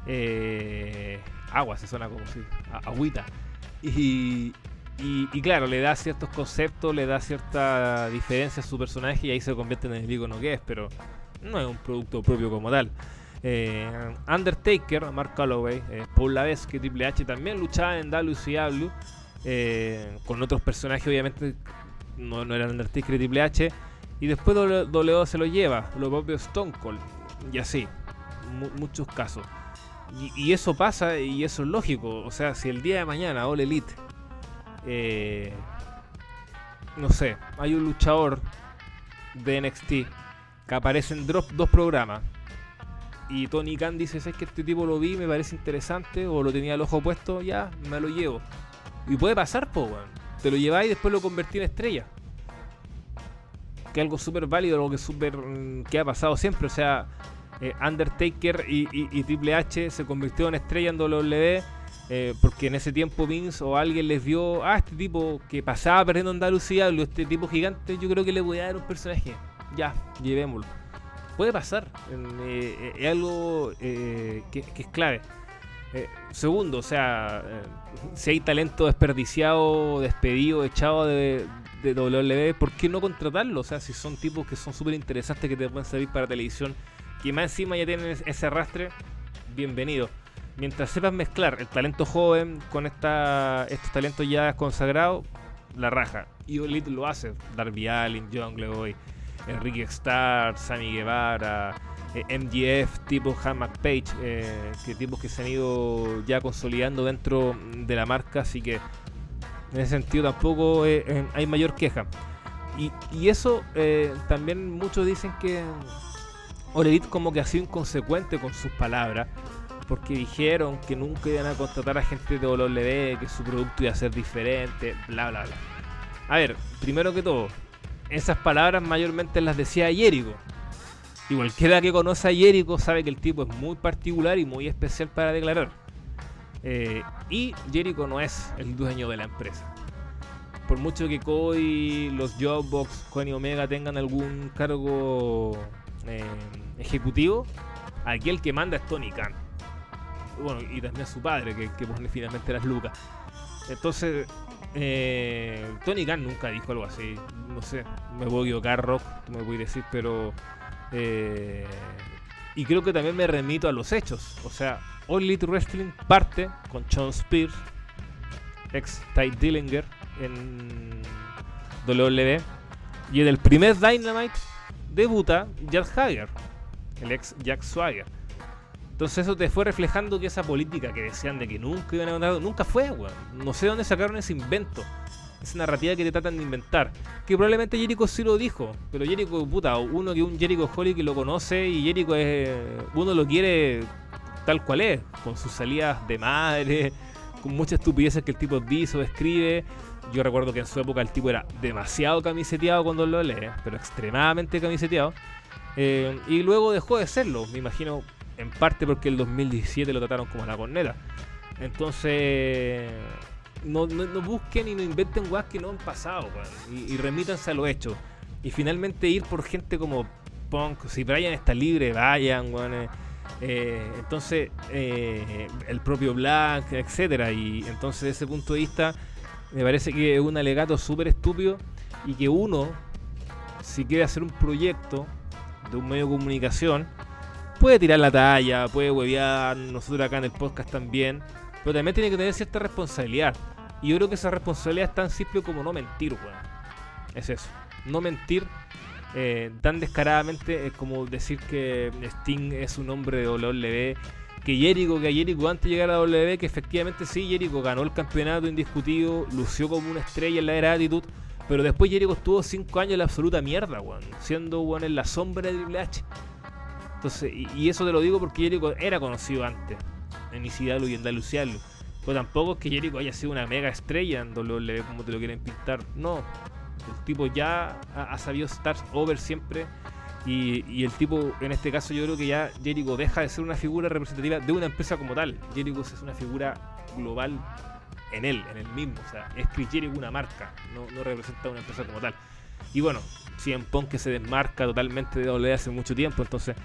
S1: eh, agua, se suena como si. agüita. Y, y, claro, le da ciertos conceptos, le da cierta diferencia a su personaje y ahí se convierte en el icono que es, pero no es un producto propio como tal. Eh, Undertaker, Mark Calloway, eh, Paul Lavesque, Triple H también luchaban en WCW eh, con otros personajes, obviamente no, no eran Undertaker y Triple H. Y después WWE se lo lleva, lo propio Stone Cold. Y así, mu- muchos casos. Y, eso pasa y eso es lógico. O sea, si el día de mañana All Elite, eh, no sé, hay un luchador de NXT que aparece en drop dos programas y Tony Khan dice, ¿sabes que este tipo lo vi, me parece interesante o lo tenía el ojo puesto? Ya, me lo llevo. Y puede pasar, po, weón. Te lo lleváis y después lo convertí en estrella que algo súper válido, algo que súper mm, que ha pasado siempre. O sea, eh, Undertaker y, Triple H se convirtió en estrella en WWE eh, porque en ese tiempo Vince o alguien les vio, ah, este tipo que pasaba perdiendo en WCW, este tipo gigante, yo creo que le voy a dar un personaje. Ya, llevémoslo. Puede pasar. eh, es algo que, que es clave. Segundo, o sea, si hay talento desperdiciado, despedido, echado de, de WWE, ¿por qué no contratarlo? O sea, si son tipos que son súper interesantes que te pueden servir para televisión, que más encima ya tienen es- ese arrastre, bienvenido. Mientras sepas mezclar el talento joven con esta, estos talentos ya consagrados, la raja. Y Elite lo hace. Darby Allin, Jungle Boy, Enrique Star, Sammy Guevara, eh, MGF, tipo Han McPage, eh, que tipos que se han ido ya consolidando dentro de la marca, así que en ese sentido tampoco eh, hay mayor queja. Y, eso eh, también muchos dicen que Oredit como que ha sido inconsecuente con sus palabras, porque dijeron que nunca iban a contratar a gente de WWE, que su producto iba a ser diferente, bla bla bla. A ver, primero que todo, esas palabras mayormente las decía Jericho. Y cualquiera que conoce a Jericho sabe que el tipo es muy particular y muy especial para declarar. Eh, y Jericho no es el dueño de la empresa. Por mucho que Cody, los Jobbox, Coney Omega tengan algún cargo eh, ejecutivo, aquí el que manda es Tony Khan. Bueno, y también su padre, que, que pone finalmente las lucas. Entonces, eh, Tony Khan nunca dijo algo así. No sé, me puedo equivocar, Rock, tú me puedes decir, pero. Eh, y creo que también me remito a los hechos. O sea, All Elite Wrestling parte con Sean Spears, ex Ty Dillinger en WWE. Y en el primer Dynamite debuta Jack Hager, el ex Jack Swagger. Entonces eso te fue reflejando que esa política que decían de que nunca iban a ganar, nunca fue, weón. No sé dónde sacaron ese invento. Esa narrativa que te tratan de inventar. Que probablemente Jericho sí lo dijo. Pero Jericho, puta, uno que un Jericho Holly que lo conoce y Jericho es. Uno lo quiere tal cual es. Con sus salidas de madre. Con muchas estupideces que el tipo dice o escribe. Yo recuerdo que en su época el tipo era demasiado camiseteado cuando lo lee. Pero extremadamente camiseteado. Eh, y luego dejó de serlo, me imagino, en parte porque el 2017 lo trataron como la corneta. Entonces, no, no, busquen y no inventen weas que no han pasado, y, y, remítanse a lo hecho. Y finalmente ir por gente como Punk, si Brian está libre, vayan, weón. Eh, eh, entonces, eh, el propio Black, etcétera. Y entonces, desde ese punto de vista, me parece que es un alegato súper estúpido y que uno, si quiere hacer un proyecto de un medio de comunicación, puede tirar la talla, puede huevear, nosotros acá en el podcast también, pero también tiene que tener cierta responsabilidad. Y yo creo que esa responsabilidad es tan simple como no mentir, weón. Es eso. No mentir eh, tan descaradamente es como decir que Sting es un hombre de WWE. Que Jericho, que a Jericho antes de llegar a WWE, que efectivamente sí, Jericho ganó el campeonato indiscutido, lució como una estrella en la era Attitude, pero después Jericho estuvo 5 años en la absoluta mierda, weón, siendo weón en la sombra de Triple H. Entonces, y, eso te lo digo porque Jericho era conocido antes, en Isidalo y en Dalucialo. Pero tampoco es que Jericho haya sido una mega estrella en WWE como te lo quieren pintar. No, el tipo ya ha, sabido estar over siempre. Y, el tipo, en este caso, yo creo que ya Jericho deja de ser una figura representativa de una empresa como tal. Jericho es una figura global en él, en el mismo. O sea, es Chris Jericho una marca, no, representa una empresa como tal. Y bueno, en Punk que se desmarca totalmente de WWE hace mucho tiempo, entonces,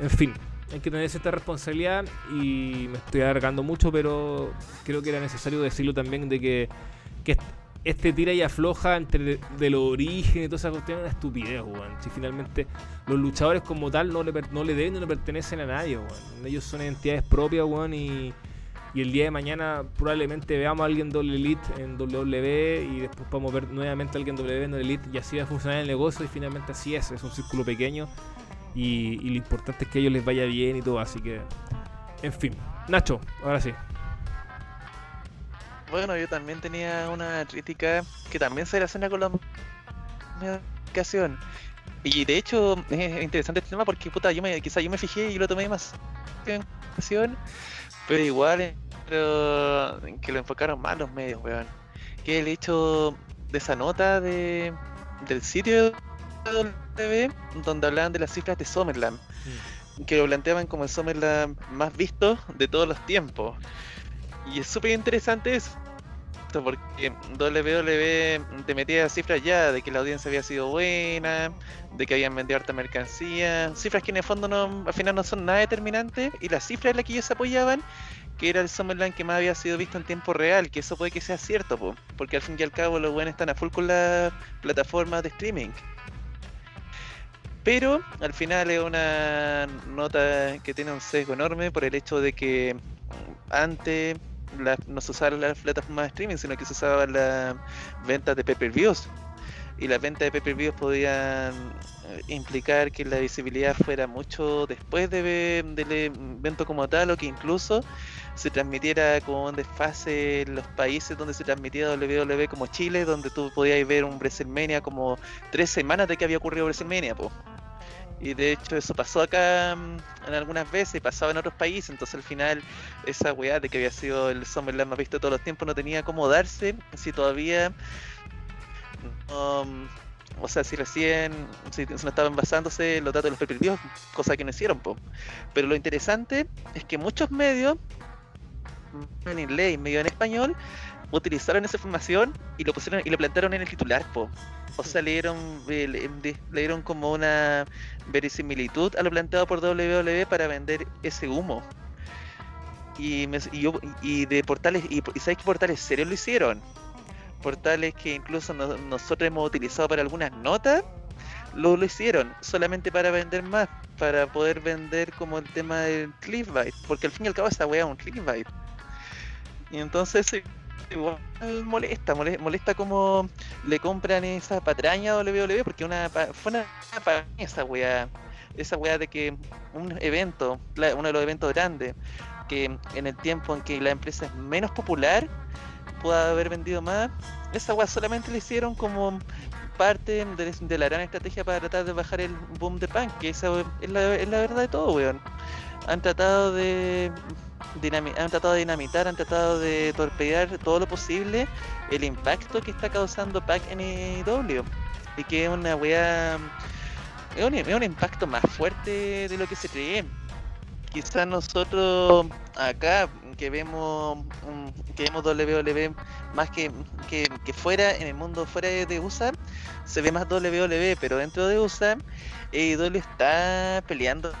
S1: en fin, hay que tener cierta responsabilidad y me estoy alargando mucho, pero creo que era necesario decirlo también de que, que este tira y afloja entre de los orígenes y toda esa cuestión es una estupidez, weón. Si finalmente los luchadores como tal no le, no le deben, no le pertenecen a nadie, weón. Ellos son entidades propias, weón, y, y el día de mañana probablemente veamos a alguien doble elite en WWE y después podemos ver nuevamente a alguien doble en elite y así va a funcionar el negocio y finalmente así es, es un círculo pequeño y, y lo importante es que a ellos les vaya bien y todo, así que, en fin. Nacho, ahora sí.
S2: Bueno, yo también tenía una crítica que también se relaciona con la comunicación. Y de hecho es interesante este tema porque puta, yo me, quizá yo me fijé y lo tomé más en pero igual pero, que lo enfocaron mal los medios, weón. Que el hecho de esa nota de, del sitio TV donde hablaban de las cifras de Summerland, mm. que lo planteaban como el Summerland más visto de todos los tiempos. Y es súper interesante eso, porque WWE te metía cifras ya de que la audiencia había sido buena, de que habían vendido harta mercancía, cifras que en el fondo no, al final no son nada determinantes, y las cifras en las que ellos se apoyaban, que era el Summerland que más había sido visto en tiempo real, que eso puede que sea cierto, porque al fin y al cabo los buenos están a full con las plataformas de streaming. Pero al final es una nota que tiene un sesgo enorme por el hecho de que antes no se usaban las plataformas de streaming, sino que se usaban las ventas de pay-per-views. Y las ventas de pay-per-views podían eh, implicar que la visibilidad fuera mucho después de, del evento como tal, o que incluso se transmitiera con desfase en los países donde se transmitía WWE como Chile, donde tú podías ver un WrestleMania como tres semanas de que había ocurrido WrestleMania, pues. Y de hecho eso pasó acá mm, en algunas veces, pasaba en otros países, entonces al final esa weá de que había sido el Summerland más visto de todos los tiempos no tenía cómo darse si todavía... Mm, o sea, si recién si no estaban basándose en los datos de los pay cosa que no hicieron, po. Pero lo interesante es que muchos medios, en inglés y medio en español, utilizaron esa información y lo pusieron y lo plantaron en el titular, po. O sea, le dieron, le, dieron como una verisimilitud a lo planteado por WWE para vender ese humo. Y, y, de portales, y, ¿sabes qué portales serios lo hicieron? Portales que incluso nosotros hemos utilizado para algunas notas, lo, lo hicieron solamente para vender más, para poder vender como el tema del clickbait, porque al fin y al cabo esta wea es un clickbait. Y entonces igual molesta, molesta, como le compran esa patraña a WWE porque una fue una, patraña esa weá, esa weá de que un evento, uno de los eventos grandes, que en el tiempo en que la empresa es menos popular, pueda haber vendido más, esa weá solamente le hicieron como parte de, la gran estrategia para tratar de bajar el boom de punk, que esa es la, es la verdad de todo, weón. Han tratado de han tratado de dinamitar, han tratado de torpedear todo lo posible el impacto que está causando Pac en IW. Y que es una weá es un, es un impacto más fuerte de lo que se cree. Quizás nosotros acá que vemos mm, que vemos WWE más que, que, que fuera en el mundo fuera de USA se ve más WWE pero dentro de USA AEW está peleando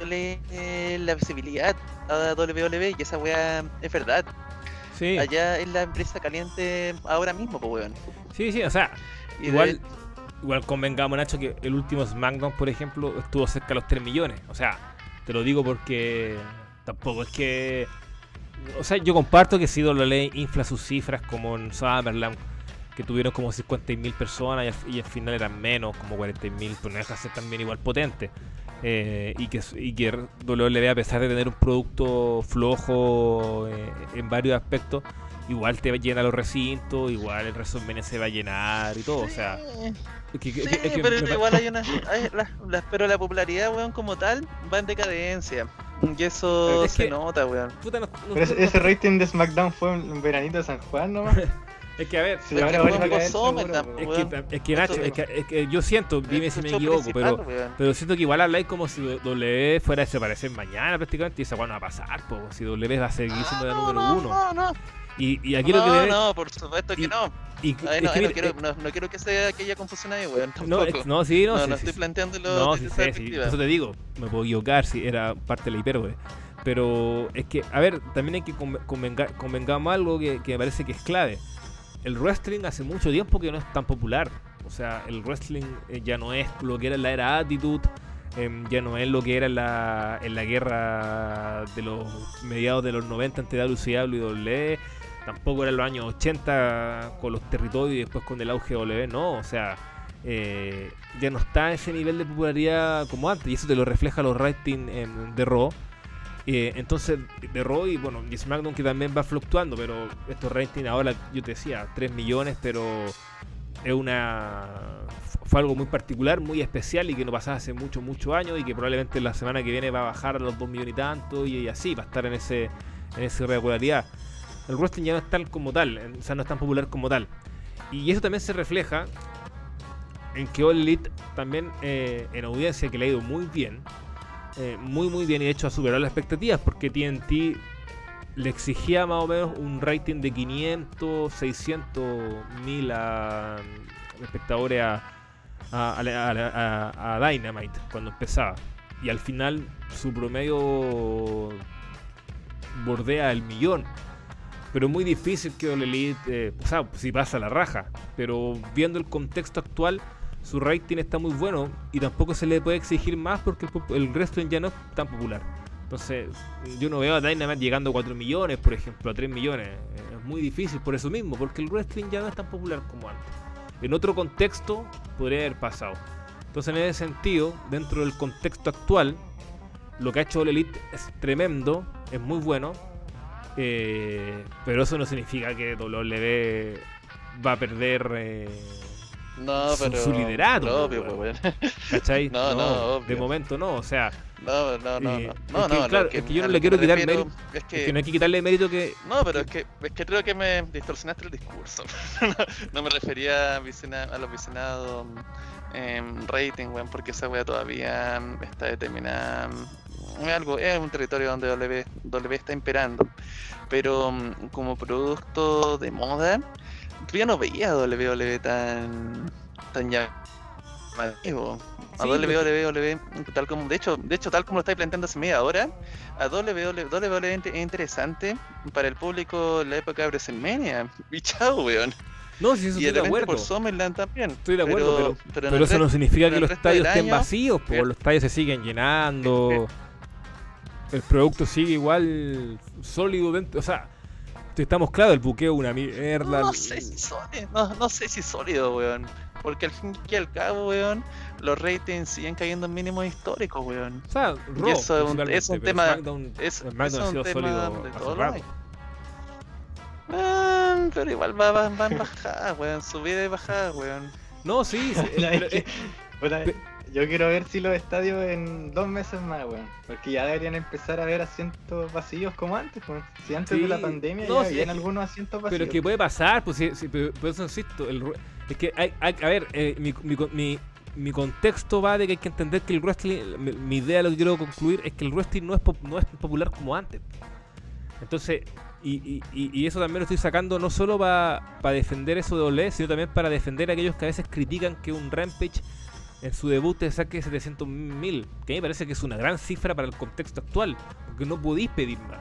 S2: la visibilidad a WWE y esa weá es verdad.
S1: Sí,
S2: allá es la empresa caliente ahora mismo pues weón.
S1: Sí, sí, o sea,
S2: Y
S1: igual,
S2: de-
S1: igual convengamos, Nacho, que el último SmackDown, por ejemplo, estuvo cerca de los 3 millones. O sea, te lo digo porque tampoco es que. O sea, yo comparto que si WWE infla sus cifras como en Summerland, que tuvieron como 50.000 personas y al, y al final eran menos, como 40.000, pero no deja de ser también igual potente. Eh, y, que, y que a pesar de tener un producto flojo eh, en varios aspectos, igual te llena los recintos, igual el WrestleMania se va a llenar y todo. O sea,
S2: Sí.
S1: es que-
S2: Sí,
S1: es que- es que
S2: pero igual hay una. hay la- la- pero la popularidad, weón, como tal, va en decadencia. Y eso
S1: Es
S2: se
S1: que-
S2: nota, weón.
S1: puta, no- no-
S3: Pero ese,
S1: no-
S3: ese rating de SmackDown fue en veranito de San Juan nomás.
S1: Es que a ver,
S2: Es que weón.
S1: Nacho, es que, es que yo siento, dime si me equivoco, pero,
S2: weón.
S1: pero siento que igual habláis como si W fuera a desaparecer mañana prácticamente y esa weá no va a pasar, po, si W va a seguir siendo la
S2: Ah, no,
S1: número
S2: no,
S1: uno.
S2: No, no,
S1: Y, y aquí
S2: no,
S1: lo que debe-
S2: no, por supuesto que
S1: y-
S2: no.
S1: Y-
S2: no, no, quiero,
S1: eh,
S2: no, no quiero que sea aquella confusión ahí, weón.
S1: no,
S2: Tampoco.
S1: no, sí, no, sí,
S2: no
S1: sí,
S2: estoy planteándolo
S1: No,
S2: desde
S1: sí
S2: esa
S1: eso te digo, me puedo equivocar si era parte de la hipérbole. Pero es que, a ver, también hay que conven- convenga- convengamos algo que, que me parece que es clave. El wrestling hace mucho tiempo que no es tan popular. O sea, el wrestling eh, ya no es lo que era en la era Attitude, em, ya no es lo que era en la, en la guerra de los mediados de los 90 entre WCW y WWE, tampoco era en los años 80 con los territorios y después con el auge de W, no, o sea, eh, ya no está ese nivel de popularidad como antes y eso te lo refleja los ratings de Raw. Eh, entonces, de Raw y bueno, y SmackDown que también va fluctuando, pero estos ratings ahora, yo te decía, 3 millones, pero es una fue algo muy particular, muy especial y que no pasaba hace muchos, muchos años y que probablemente la semana que viene va a bajar a los 2 millones y tanto y, y así, va a estar en ese en esa irregularidad. El wrestling ya no es tal como tal, o sea, no es tan popular como tal. Y eso también se refleja en que All Elite también eh, en audiencia que le ha ido muy bien, eh, muy muy bien y de hecho ha superado las expectativas porque TNT le exigía más o menos un rating de 500, 600 mil a- espectadores a, a, a a- a Dynamite cuando empezaba. Y al final su promedio bordea el millón. Pero muy difícil que All Elite, eh, o sea, si pasa la raja. Pero viendo el contexto actual, su rating está muy bueno y tampoco se le puede exigir más porque el wrestling ya no es tan popular. Entonces, yo no veo a Dynamite llegando a 4 millones, por ejemplo, a 3 millones. Eh, Es muy difícil por eso mismo, porque el wrestling ya no es tan popular como antes. En otro contexto podría haber pasado. Entonces, en ese sentido, dentro del contexto actual, lo que ha hecho All Elite es tremendo, es muy bueno, eh, pero eso no significa que WWE va a perder, eh,
S2: No,
S1: su-
S2: pero.
S1: su liderato,
S2: Obvio,
S1: weón.
S2: weón.
S1: ¿cachai?
S2: No, no,
S1: de
S2: obvio.
S1: momento no, o sea,
S2: No, no, no.
S1: Eh,
S2: No,
S1: es
S2: no,
S1: que,
S2: no,
S1: claro,
S2: lo
S1: es que yo no le quiero quitar
S2: refiero
S1: mérito,
S2: Es que,
S1: es que no hay que quitarle mérito que...
S2: No, pero es que, es que creo que me distorsionaste el discurso. no, no me refería a, a los visionados en rating, weón, porque esa wea todavía mm, está determinada. Es algo, es un territorio donde W, W está imperando. Pero mm, como producto de moda, yo ya no veía a WWE tan, tan llamativo. A
S1: Sí, porque-
S2: WWE, tal como, de hecho, de hecho, tal como lo estáis planteando hace media hora, a WWE, WWE es interesante para el público en la época de WrestleMania. Y chao, weón.
S1: No, si eso
S2: y
S1: estoy de acuerdo.
S2: por SummerLand también.
S1: Estoy de acuerdo, pero, pero eso no significa que los estadios estén
S2: año,
S1: vacíos, porque los estadios se siguen llenando. El producto sigue igual sólido dentro. O sea, estamos claros, el buqueo una mierda.
S2: No sé si sólido, no, no sé si sólido, weón. Porque al fin y al cabo, weón, los ratings siguen cayendo en mínimos históricos, weón.
S1: O sea, Raw,
S2: eso es un- es un
S1: pero
S2: tema-
S1: SmackDown,
S2: Es,
S1: SmackDown
S2: es
S1: ha
S2: un
S1: sido
S2: tema
S1: sólido
S2: de todo. Ah, pero igual va, va, va en bajada, weón. Subida y bajada, weón.
S1: No, sí, sí, pero,
S3: es
S1: eh,
S3: puta,
S1: pe-
S3: yo quiero ver si los estadios en dos meses más, weón. Porque ya deberían empezar a ver asientos vacíos como antes, weón. Si antes
S1: Sí,
S3: de la pandemia
S1: no,
S3: ya
S1: sí,
S3: habían algunos asientos vacíos.
S1: pero es que puede pasar, pues sí, sí, pero por eso insisto. El, es que hay, hay- a ver, eh, mi, mi, mi- mi contexto va de que hay que entender que el wrestling, mi, mi idea, lo que quiero concluir, es que el wrestling no es, pop- no es popular como antes. Entonces, y, y- y- eso también lo estoy sacando no solo para defender eso de Olé, sino también para defender a aquellos que a veces critican que un Rampage en su debut te saque 700 mil, que a mí me parece que es una gran cifra para el contexto actual, porque no podéis pedir más.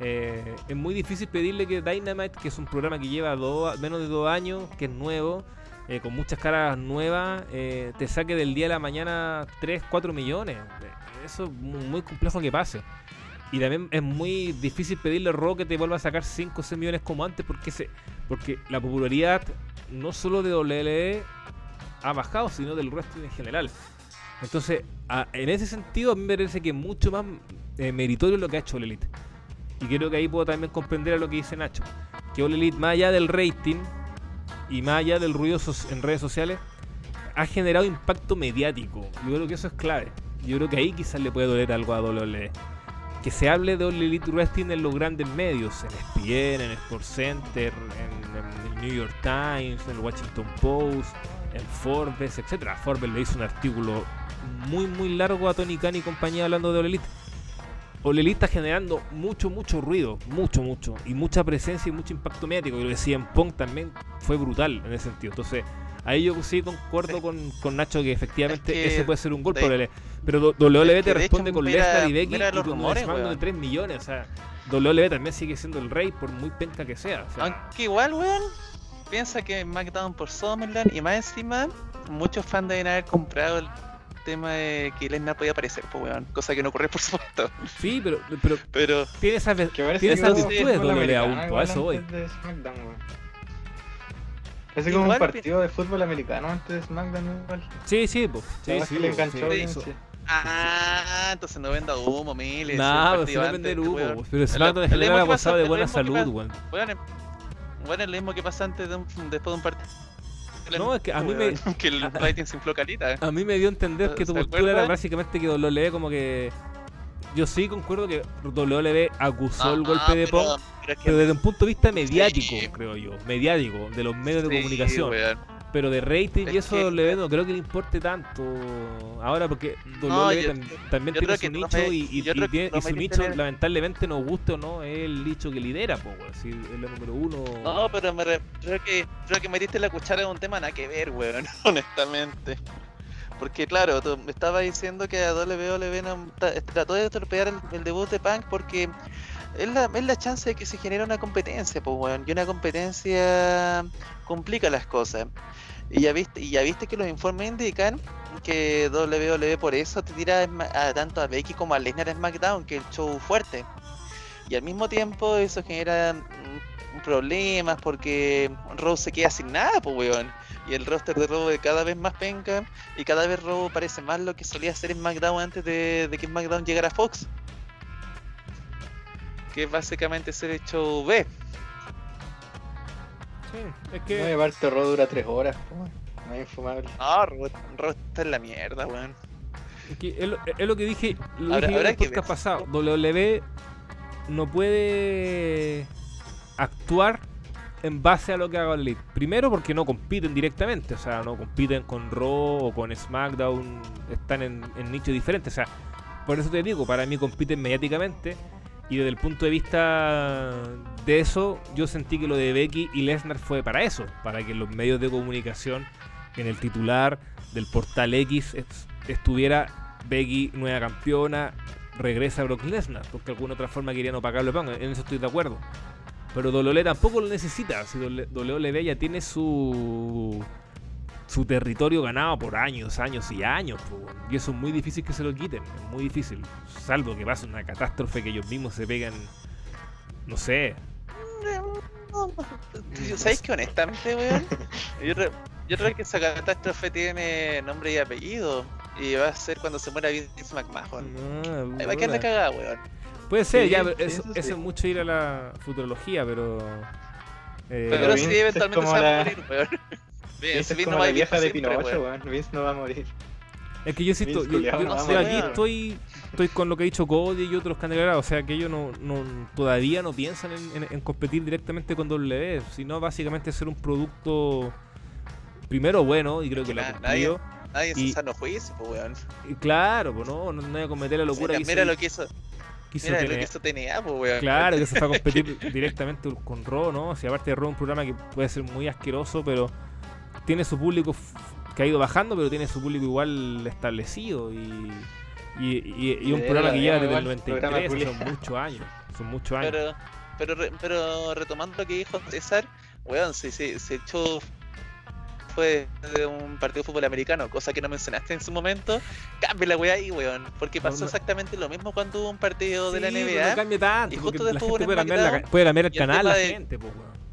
S1: Eh, es muy difícil pedirle que Dynamite, que es un programa que lleva menos de dos años, que es nuevo, eh, con muchas caras nuevas, eh, te saque del día a la mañana 3, 4 millones. Eso es mu- muy complejo que pase. Y también es muy difícil pedirle a Raw que te vuelva a sacar 5 o 6 millones como antes, porque, se, porque la popularidad no solo de WWE ha bajado, sino del wrestling en general. Entonces, a- en ese sentido, a mí me parece que es mucho más eh, meritorio lo que ha hecho All Elite. Y creo que ahí puedo también comprender a lo que dice Nacho. Que All Elite, más allá del rating y más allá del ruido en redes sociales, ha generado impacto mediático. Yo creo que eso es clave. Yo creo que ahí quizás le puede doler algo a WWE. Que se hable de All Elite Wrestling en los grandes medios, en ESPN, en Sports Center, en, en el New York Times, en el Washington Post, en Forbes, etcétera. Forbes le hizo un artículo muy muy largo a Tony Khan y compañía hablando de. All Elite está generando mucho, mucho ruido, mucho, mucho, y mucha presencia y mucho impacto mediático. Y lo decía en Punk también fue brutal en ese sentido. Entonces, ahí yo sí concuerdo con, con Nacho que efectivamente
S2: Es que
S1: ese puede ser un golpe.
S2: de-
S1: pero WWE te responde con Lesnar y Becky y con un
S2: rumores,
S1: SmackDown de
S2: weón.
S1: 3 millones. O sea, WWE también sigue siendo el rey por muy penca que sea. o sea,
S2: Aunque igual, weón, piensa que SmackDown por Summerland y más encima, muchos fans deben haber comprado el tema de que Lesnar podía aparecer, pues weón, cosa que no ocurre por supuesto.
S1: sí, pero, pero
S2: Pero
S1: tiene esas, tiene esas virtudes WWE aún, pues, eso voy.
S3: Parece como un partido de fútbol americano antes de SmackDown igual.
S1: Sí, sí, pues. Sí, sí,
S3: le enganchó.
S2: Ah, entonces no venda humo, miles.
S1: Nah, pues, si no vender humo, pues, pero SmackDown en general ha
S2: mismo que pasa-
S1: gozado de buena salud, weón.
S2: Bueno, es- lo mismo que pasa antes de un, después de un partido.
S1: No, es que a mí me-
S2: Que el rating se infló calita.
S1: A mí me dio a entender que tu
S2: ¿Se
S1: postura era básicamente que WWE como que... Yo sí concuerdo que WWE acusó el
S2: Ah,
S1: golpe de
S2: pero-
S1: Punk,
S2: pero es que-
S1: pero desde un punto de vista mediático,
S2: Sí.
S1: creo yo. Mediático, de los medios de comunicación.
S2: weón.
S1: Pero de rating y
S2: Es
S1: eso
S2: que-
S1: WWE no creo que le importe tanto ahora porque
S2: No,
S1: WWE
S2: yo-
S1: tam- también tiene su nicho
S2: me-
S1: y, y-
S2: yo
S1: y
S2: creo que
S1: tiene-
S2: no
S1: y su nicho lamentablemente nos guste o no es el nicho que lidera, po. Si es la número uno.
S2: No, pero me re- creo que creo que metiste la cuchara en un tema nada que ver, weón, honestamente. Porque claro, tú me estabas diciendo que a WWE no- trató de torpear el, el debut de Punk porque es la, es la chance de que se genere una competencia, pues weón. Y una competencia complica las cosas. Y ya viste, y ya viste que los informes indican que WWE por eso te tira a tanto a Becky como a Lesnar en SmackDown, que es el show fuerte. Y al mismo tiempo eso genera mm, problemas porque Raw se queda sin nada, pues weón. Y el roster de Raw cada vez más penca y cada vez Raw parece más lo que solía ser SmackDown antes de, de que SmackDown llegara a Fox. Que es básicamente ser el show B.
S1: Sí, es
S3: No,
S1: que.
S3: aparte Raw dura 3 horas, po, no es infumable.
S2: No, Raw está en la mierda, weón.
S1: es que es, lo, es lo que dije, lo
S2: Habrá-
S1: dije en
S2: habrá
S1: el
S2: que
S1: podcast pasado. WWE no puede actuar en base a lo que haga el Elite. Primero porque no compiten directamente, o sea, no compiten con Raw o con SmackDown, están en, en nichos diferentes. O sea, por eso te digo, para mí compiten mediáticamente. Y desde el punto de vista de eso, yo sentí que lo de Becky y Lesnar fue para eso, para que los medios de comunicación, en el titular del portal X, es- estuviera Becky nueva campeona, regresa Brock Lesnar, porque de alguna otra forma querían opacarlo en eso estoy de acuerdo. Pero WWE tampoco lo necesita, si WWE ya tiene su su territorio ganado por años, años y años, y eso es muy difícil que se lo quiten, es muy difícil, salvo que pase una catástrofe que ellos mismos se pegan, no sé,
S2: ¿Sabéis que honestamente, weón? Yo, re- yo creo que esa catástrofe tiene nombre y apellido. Y va a ser cuando se muera Vince McMahon.
S1: Ah,
S2: Ahí va a quedar la cagada, weón.
S1: Puede ser,
S3: Sí,
S1: ya, pero
S3: sí,
S1: eso,
S3: eso
S1: eso
S3: sí.
S1: es mucho ir a la futurología, pero... eh,
S2: Pero,
S3: Pero
S2: sí, eventualmente se va a morir, weón. Vince no va a
S3: la
S2: vivir
S3: vieja de Pinocho,
S2: weón.
S3: Vince no va a morir.
S1: Es que yo sí estoy, yo, yo-
S3: no
S1: yo aquí estoy, estoy con lo que ha dicho Cody y otros candidatos, o sea que ellos no, no, todavía no piensan en, en- en competir directamente con WWE, sino básicamente ser un producto primero bueno, y creo que ha
S2: Na- nadie- Nadie en
S1: Y-
S2: sano juicio, pues, weón.
S1: Y claro, pues no, no, no voy a cometer la locura
S2: Mira,
S1: que
S2: mira
S1: hizo,
S2: lo que hizo,
S1: que hizo
S2: mira lo que hizo TNA, pues, weón.
S1: Claro, que se fue a competir directamente con Raw, ¿no? Si aparte de Raw un programa que puede ser muy asqueroso, pero tiene su público que ha ido bajando, pero tiene su público igual establecido y, y, y- y un programa que lleva desde el
S3: programa
S1: 93, son muchos años, son muchos años.
S2: Pero, pero, re- pero retomando lo que dijo César, weón, se, se, se echó fue de un partido de fútbol americano, cosa que no mencionaste en su momento, cambia la weá ahí, weón, porque pasó
S1: no.
S2: exactamente lo mismo cuando hubo un partido de la NBA.
S1: No cambia tanto,
S2: y justo
S1: la
S2: después
S1: gente
S2: hubo
S1: puede
S2: un
S1: cambiar, la, puede cambiar el
S2: el
S1: canal, la
S2: de-
S1: gente, pues, weón.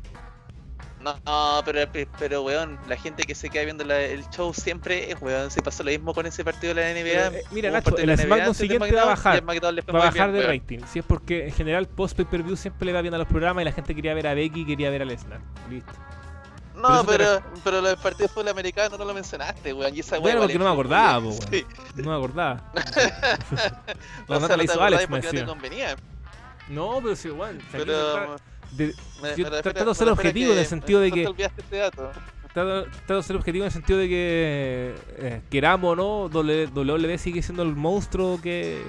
S2: No, no, pero, pero weón, la gente que se queda viendo la- el show siempre es weón, se pasó lo mismo con ese partido de la NBA.
S1: Pero, eh, mira, Nacho, el
S2: la
S1: SmackDown siguiente va a bajar.
S2: el
S1: Va a bajar de
S2: weón.
S1: rating. Si es porque en general post pay per view siempre le va bien a los programas y la gente quería ver a Becky y quería ver a Lesnar. Listo.
S2: No, pero, pero del partido de fútbol americano no lo mencionaste, weón. Y esa weá
S1: Bueno,
S2: igual
S1: porque no me acordaba, weón.
S2: Sí.
S1: No me acordaba.
S2: O
S1: La
S2: sea,
S1: nota
S2: no
S1: la
S2: te
S1: hizo
S2: acordás
S1: Alex, me
S2: no
S1: decía. No, pero sí, se
S2: Pero
S1: de-
S2: me,
S1: yo
S2: me
S1: trato
S2: refiero-
S1: de ser objetivo en el sentido de que-
S2: este dato.
S1: trato, trato de ser objetivo en el sentido de que eh, queramos o no, W- WWE sigue siendo el monstruo que.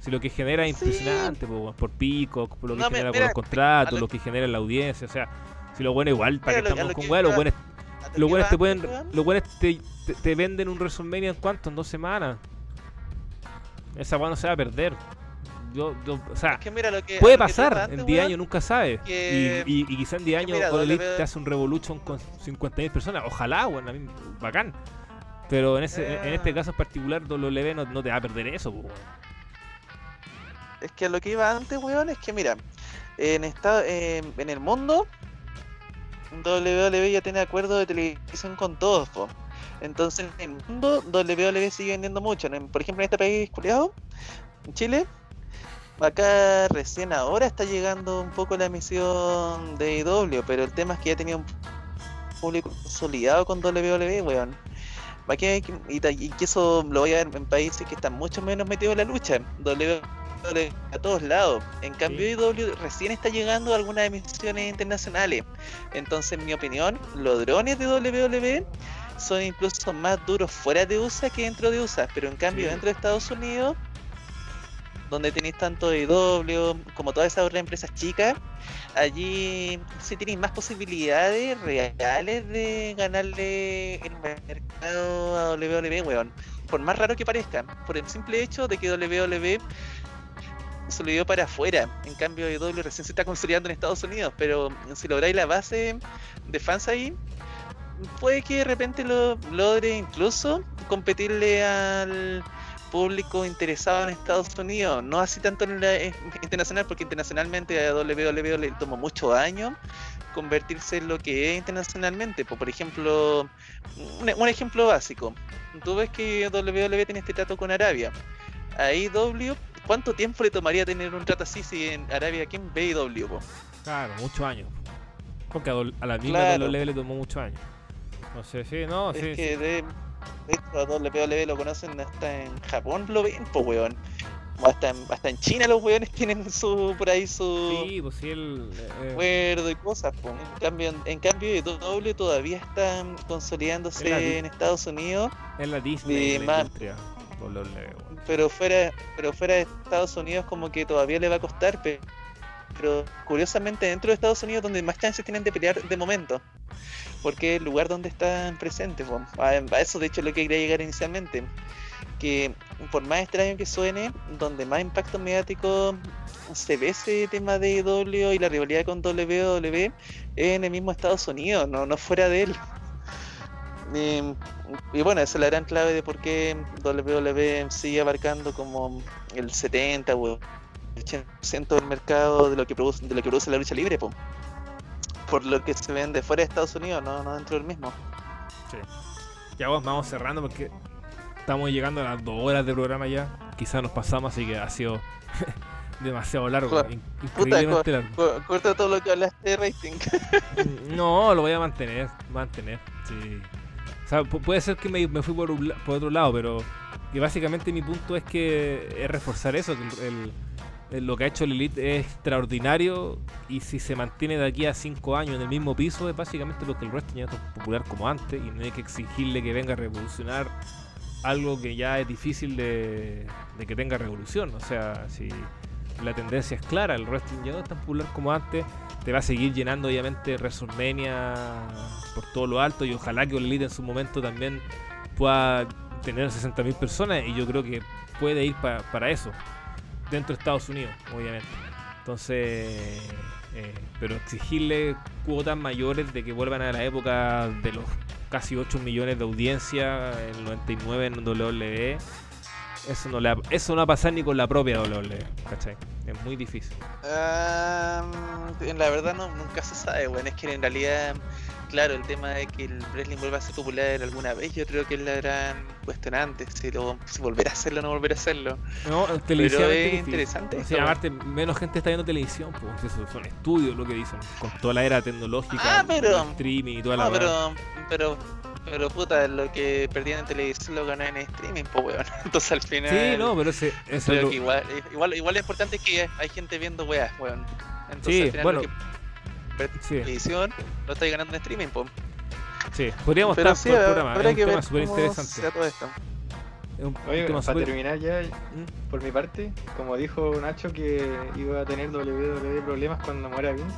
S1: Si lo que genera es
S2: Sí.
S1: impresionante, po, weón, por pico, por lo que
S2: No,
S1: genera
S2: mira,
S1: por los contratos,
S2: lo-
S1: lo que genera en la audiencia, o sea, si lo bueno igual, para
S2: Mira,
S1: que estamos
S2: lo
S1: con weá, los buenos
S2: ¿A
S1: Los buenos te pueden, los buenos te, te, te venden un WrestleMania en cuánto, en dos semanas. Esa weá no se va a perder. Yo, yo, o sea,
S2: Es que mira lo que.
S1: puede
S2: lo que
S1: pasar,
S2: antes,
S1: en 10
S2: weón,
S1: años nunca sabe.
S2: que-
S1: Y, y, y quizá en 10
S2: que
S1: años
S2: mira,
S1: All Elite
S2: WWE
S1: te hace un Revolution con 50.000 personas. Ojalá, weón, a mí, bacán. Pero en, ese, en este
S2: Eh.
S1: caso en particular, WWE no, no te va a perder eso, weón.
S2: Es que lo que iba antes, weón, es que mira, en esta, eh, en el mundo, WWE ya tiene acuerdo de televisión con todos, po. Entonces, en el mundo, WWE sigue vendiendo mucho. En- por ejemplo, en este país, culiado, en Chile, acá recién ahora está llegando un poco la emisión de IW, pero el tema es que ya tenía un público consolidado con WWE, weón. Y, y que eso lo voy a ver en países que están mucho menos metidos en la lucha. WWE a todos lados. En cambio,
S1: Sí.
S2: IW recién está llegando a algunas emisiones internacionales. Entonces, en mi opinión, los drones de WWE son incluso más duros fuera de USA que dentro de USA. Pero en cambio,
S1: Sí.
S2: dentro de Estados Unidos, donde tenéis tanto IW como todas esas otras empresas chicas, allí sí tenéis más posibilidades reales de ganarle el mercado a WWE, weón. Por más raro que parezca, por el simple hecho de que WWE se lo dio para afuera. En cambio, IW recién se está consolidando en Estados Unidos, pero si lográis la base de fans ahí, puede que de repente lo logre incluso competirle al público interesado en Estados Unidos, no así tanto en la eh, internacional, porque internacionalmente a WWE le tomó muchos años convertirse en lo que es internacionalmente. Por, por ejemplo, un, un ejemplo básico, tú ves que WWE tiene este trato con Arabia. A AEW, ¿cuánto tiempo le tomaría tener un trato así si en Arabia quién ve po?
S1: Claro, muchos años. Porque a, a la misma
S2: Claro.
S1: WWE le tomó muchos años. No sé, sí, no,
S2: es
S1: sí.
S2: que de, de hecho a WWE lo conocen hasta en Japón, lo ven, pues weón. Hasta en, hasta en China los weones tienen su por ahí su
S1: Sí, pues sí, el. eh,
S2: acuerdo y cosas. po. En cambio, en cambio WWE todavía están consolidándose en Estados Unidos,
S1: es la Disney de la
S2: más-
S1: industria. WWE, weón.
S2: pero fuera, pero fuera de Estados Unidos como que todavía le va a costar, pe- pero curiosamente dentro de Estados Unidos donde más chances tienen de pelear de momento. Porque es el lugar donde están presentes. A, eso de hecho es lo que quería llegar inicialmente. Que por más extraño que suene, donde más impacto mediático se ve ese tema de W y la rivalidad con WWE es en el mismo Estados Unidos, no, fuera de él. Y, y bueno, esa es la gran clave de por qué WWE sigue abarcando como el 70 o 80% del mercado de lo que produce, de lo que produce la lucha libre, po. Por lo que se vende fuera de Estados Unidos, no, no dentro del mismo.
S1: Ya vamos, vamos cerrando porque estamos llegando a las dos horas de programa ya. Quizás nos pasamos, así que ha sido demasiado largo. Increíblemente largo.
S2: corta todo lo que hablaste de rating.
S1: No, lo voy a mantener, mantener, sí. O sea, pu- puede ser que me, me fui por, un por otro lado, pero que básicamente mi punto es que es reforzar eso, el, el- lo que ha hecho el Elite es extraordinario y si se mantiene de aquí a 5 años en el mismo piso es básicamente porque el wrestling ya es tan popular como antes y no hay que exigirle que venga a revolucionar algo que ya es difícil de, que tenga revolución. O sea, si la tendencia es clara, el wrestling ya no es tan popular como antes, te va a seguir llenando obviamente WrestleMania por todo lo alto y ojalá que el Elite en su momento también pueda tener 60.000 personas y yo creo que puede ir pa- para eso dentro de Estados Unidos, obviamente. Entonces, eh, pero exigirle cuotas mayores de que vuelvan a la época de los casi 8 millones de audiencia, el 99 en WWE, eso no, le va- eso no va a pasar ni con la propia WWE, ¿cachai? Es muy difícil.
S2: Ah, la verdad no, nunca se sabe, weón. Es que en realidad, claro, el tema de que el wrestling vuelva a ser popular alguna vez, yo creo que es la gran cuestionante, si, lo, si volver a hacerlo o no volver a hacerlo.
S1: No, televisión
S2: Pero
S1: es
S2: es interesante
S1: O sea, aparte, menos gente está viendo televisión, pues eso son estudios lo que dicen, con toda la era tecnológica,
S2: Ah, pero-
S1: el streaming y toda la
S2: No,
S1: weá.
S2: pero, pero, pero puta, lo que perdían en televisión lo ganan en streaming, pues weón. Entonces al final.
S1: Sí, no, pero ese, ese es
S2: creo
S1: lo-
S2: que igual, igual, igual lo importante es que hay gente viendo weas, weón. Entonces
S1: Sí,
S2: al final
S1: bueno,
S2: lo que perdí
S1: sí.
S2: lo estáis ganando en streaming, pues.
S1: Sí, podríamos
S2: Pero
S1: estar
S2: sí,
S1: por el programa. Es un
S2: que
S1: tema súper interesante. Es un, un
S3: Oye,
S1: tema
S3: para terminar ya,
S1: ¿Mm?
S3: por mi parte, como dijo Nacho que iba a tener WWE problemas cuando muera Vince.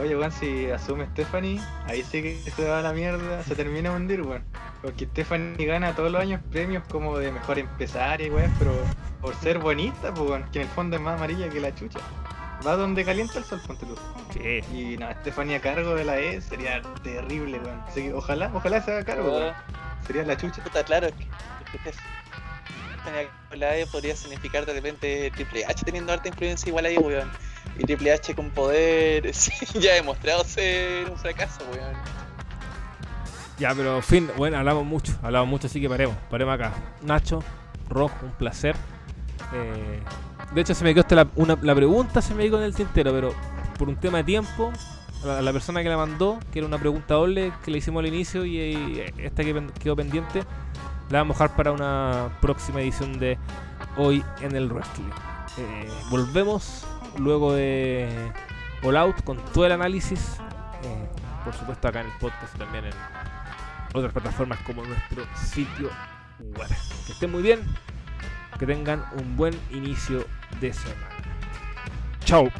S3: Oye, weón, si asume Stephanie, ahí sí que se va a la mierda, se termina de hundir, weón. Porque Stephanie gana todos los años premios como de mejor empresaria, weón, pero por ser bonita, pues, weón, que en el fondo es más amarilla que la chucha. Va donde calienta el sol, ponte tú.
S1: Sí.
S3: Y no, Stephanie a cargo de la E sería terrible, weón. Así que ojalá, ojalá se haga cargo, weón. Sería la chucha.
S2: Puta, claro, es que, que la E podría significar de repente Triple H teniendo harta influencia igual ahí, weón. Y Triple H con poder, sí, ya ha demostrado ser un fracaso, weón.
S1: Ya, pero en fin, bueno, hablamos mucho, hablamos mucho, así que paremos, paremos acá. Nacho, Rojo, un placer. Eh, de hecho, se me quedó hasta la, pregunta, se me quedó en el tintero, pero por un tema de tiempo, la, persona que la mandó, que era una pregunta doble que le hicimos al inicio y, eh, esta que quedó pendiente, la vamos a dejar para una próxima edición de Hoy en el Wrestling. Eh, volvemos luego de All Out con todo el análisis, eh, por supuesto acá en el podcast y también en otras plataformas como nuestro sitio web. Que estén muy bien, que tengan un buen inicio de semana. Chao.